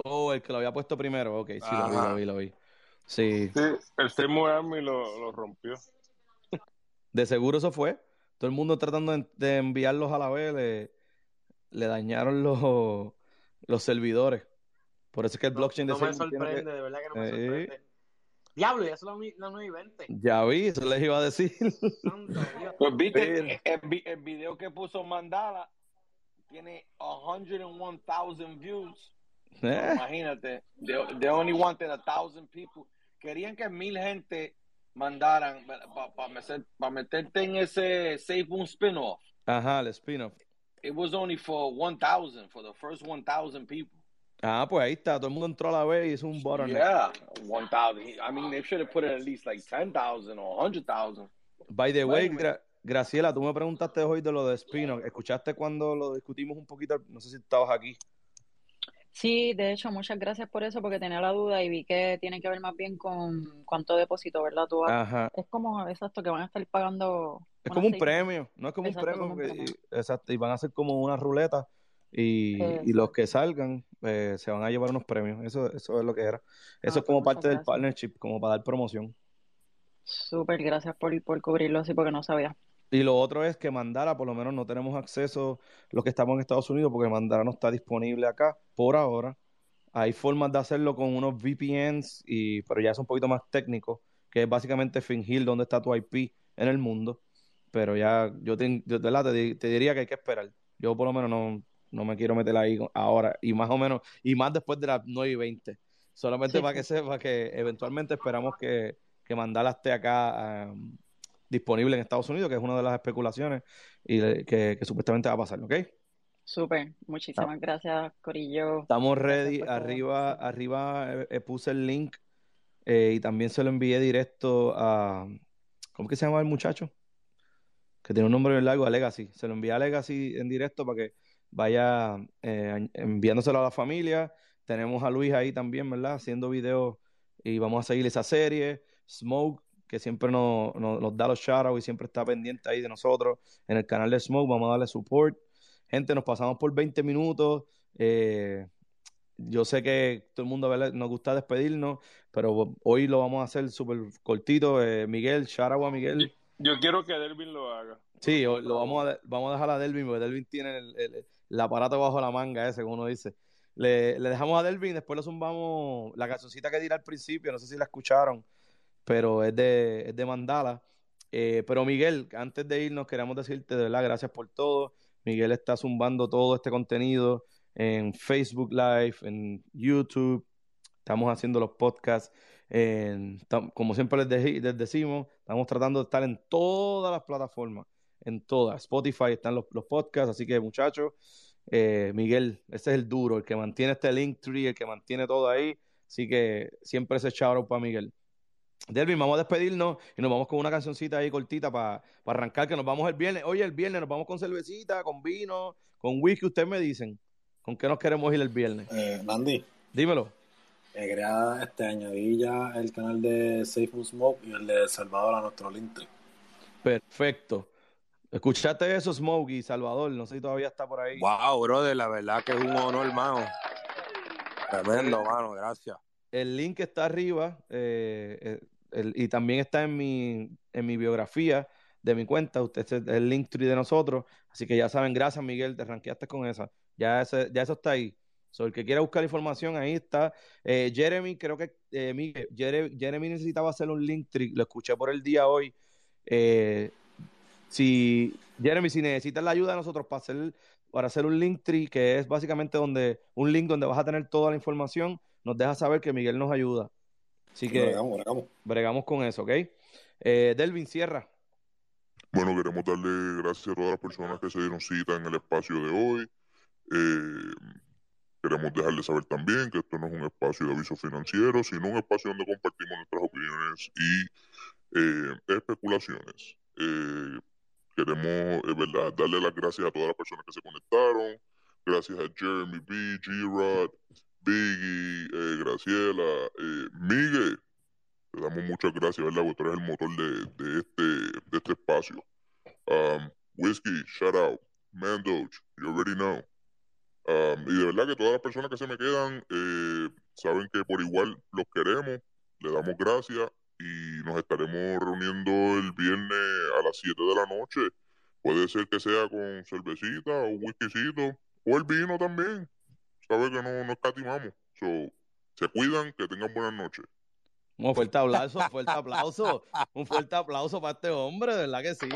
Oh, el que lo había puesto primero. Ok, sí, lo vi, lo vi, lo vi. Sí. sí el Seymour Army lo, lo rompió. De seguro eso fue. Todo el mundo tratando de, enviarlos a la vez le, le dañaron los, los servidores. Por eso es que el blockchain no, no me sorprende, de verdad que no me sorprende. Diablo, ya son las 9 y 20. Ya vi, eso les iba a decir. Pues viste, el, el, video que puso Mandala tiene 101,000 views. Eh. Imagínate, they, they, only wanted a thousand people. Querían que mil gente mandaran para pa, meterte en ese Save un spin-off. Ajá, el spin-off. It was only for 1,000, for the first 1,000 people. Ah, pues ahí está. Todo el mundo entró a la vez y hizo un bottleneck. Yeah, 1,000. I mean, they should have put it at least like 10,000 or 100,000. By the way, Graciela, tú me preguntaste hoy de lo de Spino. ¿Escuchaste cuando lo discutimos un poquito? No sé si estabas aquí. Sí, de hecho, muchas gracias por eso, porque tenía la duda y vi que tiene que ver más bien con cuánto depósito, ¿verdad? Tú Ajá. Es como, exacto, que van a estar pagando. Es como un premio, no es como un premio. exacto, y van a ser como una ruleta y, los que salgan eh, se van a llevar unos premios. Eso, eso es lo que era. Eso ah, es como parte del partnership, como para dar promoción. Súper, gracias por, por cubrirlo así porque no sabía. Y lo otro es que Mandara, por lo menos no tenemos acceso los que estamos en Estados Unidos porque Mandara no está disponible acá por ahora. Hay formas de hacerlo con unos VPNs, y, pero ya es un poquito más técnico, que es básicamente fingir dónde está tu IP en el mundo. Pero ya yo, te, te, te diría que hay que esperar. Yo por lo menos no, no me quiero meter ahí ahora, y más o menos, y más después de las 9 y 20. Solamente para que sepa que eventualmente esperamos que, que Mandala esté acá disponible en Estados Unidos, que es una de las especulaciones y que, supuestamente va a pasar, ¿ok? Súper, muchísimas gracias, Corillo. Estamos ready, arriba, arriba eh, eh, puse el link eh, y también se lo envié directo a, ¿cómo que se llama el muchacho? Que tiene un nombre bien largo, a Legacy. Se lo envié a Legacy en directo para que vaya enviándoselo a la familia. Tenemos a Luis ahí también, ¿verdad? Haciendo videos y vamos a seguir esa serie. Smoke que siempre nos, da los shoutouts y siempre está pendiente ahí de nosotros en el canal de Smoke. Vamos a darle support. Gente, nos pasamos por 20 minutos. Eh, yo sé que todo el mundo nos gusta despedirnos, pero hoy lo vamos a hacer súper cortito. Eh, Miguel, shoutout a Miguel. Yo quiero que Delvin lo haga. Sí, lo vamos a, vamos a dejar a Delvin, porque Delvin tiene el, aparato bajo la manga ese, como uno dice. Le, dejamos a Delvin, después le zumbamos la cancioncita que dirá al principio, no sé si la escucharon pero es de, es de Mandala. Eh, pero Miguel, antes de irnos, queremos decirte de verdad gracias por todo. Miguel está zumbando todo este contenido en Facebook Live, en YouTube. Estamos haciendo los podcasts. Como siempre les, decimos, estamos tratando de estar en todas las plataformas, en todas. Spotify están los, los podcasts, así que muchachos, eh, Miguel, ese es el duro, el que mantiene este link tree, el que mantiene todo ahí. Así que siempre ese shout para Miguel. Delvin, vamos a despedirnos y nos vamos con una cancioncita ahí cortita para arrancar, que nos vamos el viernes. Oye, el viernes nos vamos con cervecita, con vino, con whisky, ustedes me dicen. ¿Con qué nos queremos ir el viernes? Eh, Mandy. Dímelo. Eh, quería este, añadir ya el canal de Safe Smoke y el de Salvador a nuestro link. Perfecto. ¿Escuchaste eso, Smokey, Salvador? No sé si todavía está por ahí. Wow, brother, la verdad que es un honor, hermano. Tremendo, hermano, gracias. El link está arriba. Eh, eh y también está en mi, en mi biografía de mi cuenta, usted es el link tree de nosotros, así que ya saben, gracias Miguel, te ranqueaste con esa, ya, ya eso está ahí. So, el que quiera buscar información, ahí está. Eh, Jeremy, creo que eh, Miguel, Jeremy, necesitaba hacer un link tree, lo escuché por el día hoy. Eh, si Jeremy, si necesitas la ayuda de nosotros para hacer, para hacer un link tree, que es básicamente donde un link donde vas a tener toda la información, nos deja saber que Miguel nos ayuda. Así que bregamos, con eso, ¿ok? Eh, Delvin, cierra. Bueno, queremos darle gracias a todas las personas que se dieron cita en el espacio de hoy. Eh, queremos dejarles saber también que esto no es un espacio de aviso financiero, sino un espacio donde compartimos nuestras opiniones y eh, especulaciones. Eh, queremos, es verdad, darle las gracias a todas las personas que se conectaron. Gracias a Jeremy B, G-Rod, Biggie, eh, Graciela, eh, Miguel. Le damos muchas gracias, ¿verdad? Tú eres el motor de, de, este, de este espacio. Um, Whiskey, shout out. Mandoch, you already know. Um, y de verdad que todas las personas que se me quedan eh, saben que por igual los queremos, le damos gracias y nos estaremos reuniendo el viernes a las 7 de la noche. Puede ser que sea con cervecita o whiskycito o el vino también sabe que no, no escatimamos. So, se cuidan, que tengan buenas noches. Un fuerte aplauso, un fuerte aplauso, un fuerte aplauso para este hombre, verdad que sí.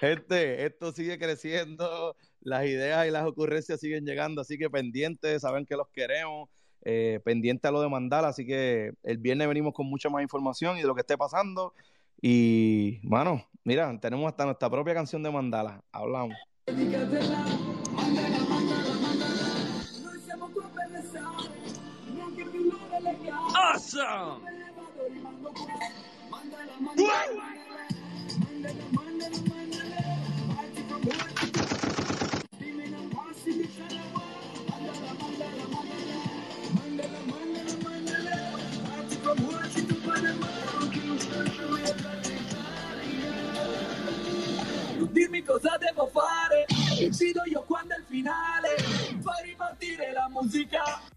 Gente, esto sigue creciendo, las ideas y las ocurrencias siguen llegando, así que pendientes, saben que los queremos, eh, pendientes a lo de Mandala, así que el viernes venimos con mucha más información y de lo que esté pasando. Y, mano, mira, tenemos hasta nuestra propia canción de Mandala, hablamos. Awesome! Dimmi cosa devo fare, decido io quando è il finale, fai ripartire la musica.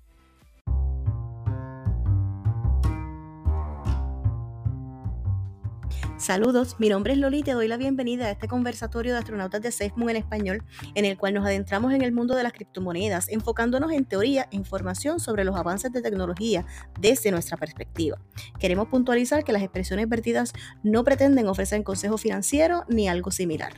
Saludos, mi nombre es Loli te doy la bienvenida a este conversatorio de astronautas de SafeMoon en español, en el cual nos adentramos en el mundo de las criptomonedas, enfocándonos en teoría e información sobre los avances de tecnología desde nuestra perspectiva. Queremos puntualizar que las expresiones vertidas no pretenden ofrecer consejo financiero ni algo similar.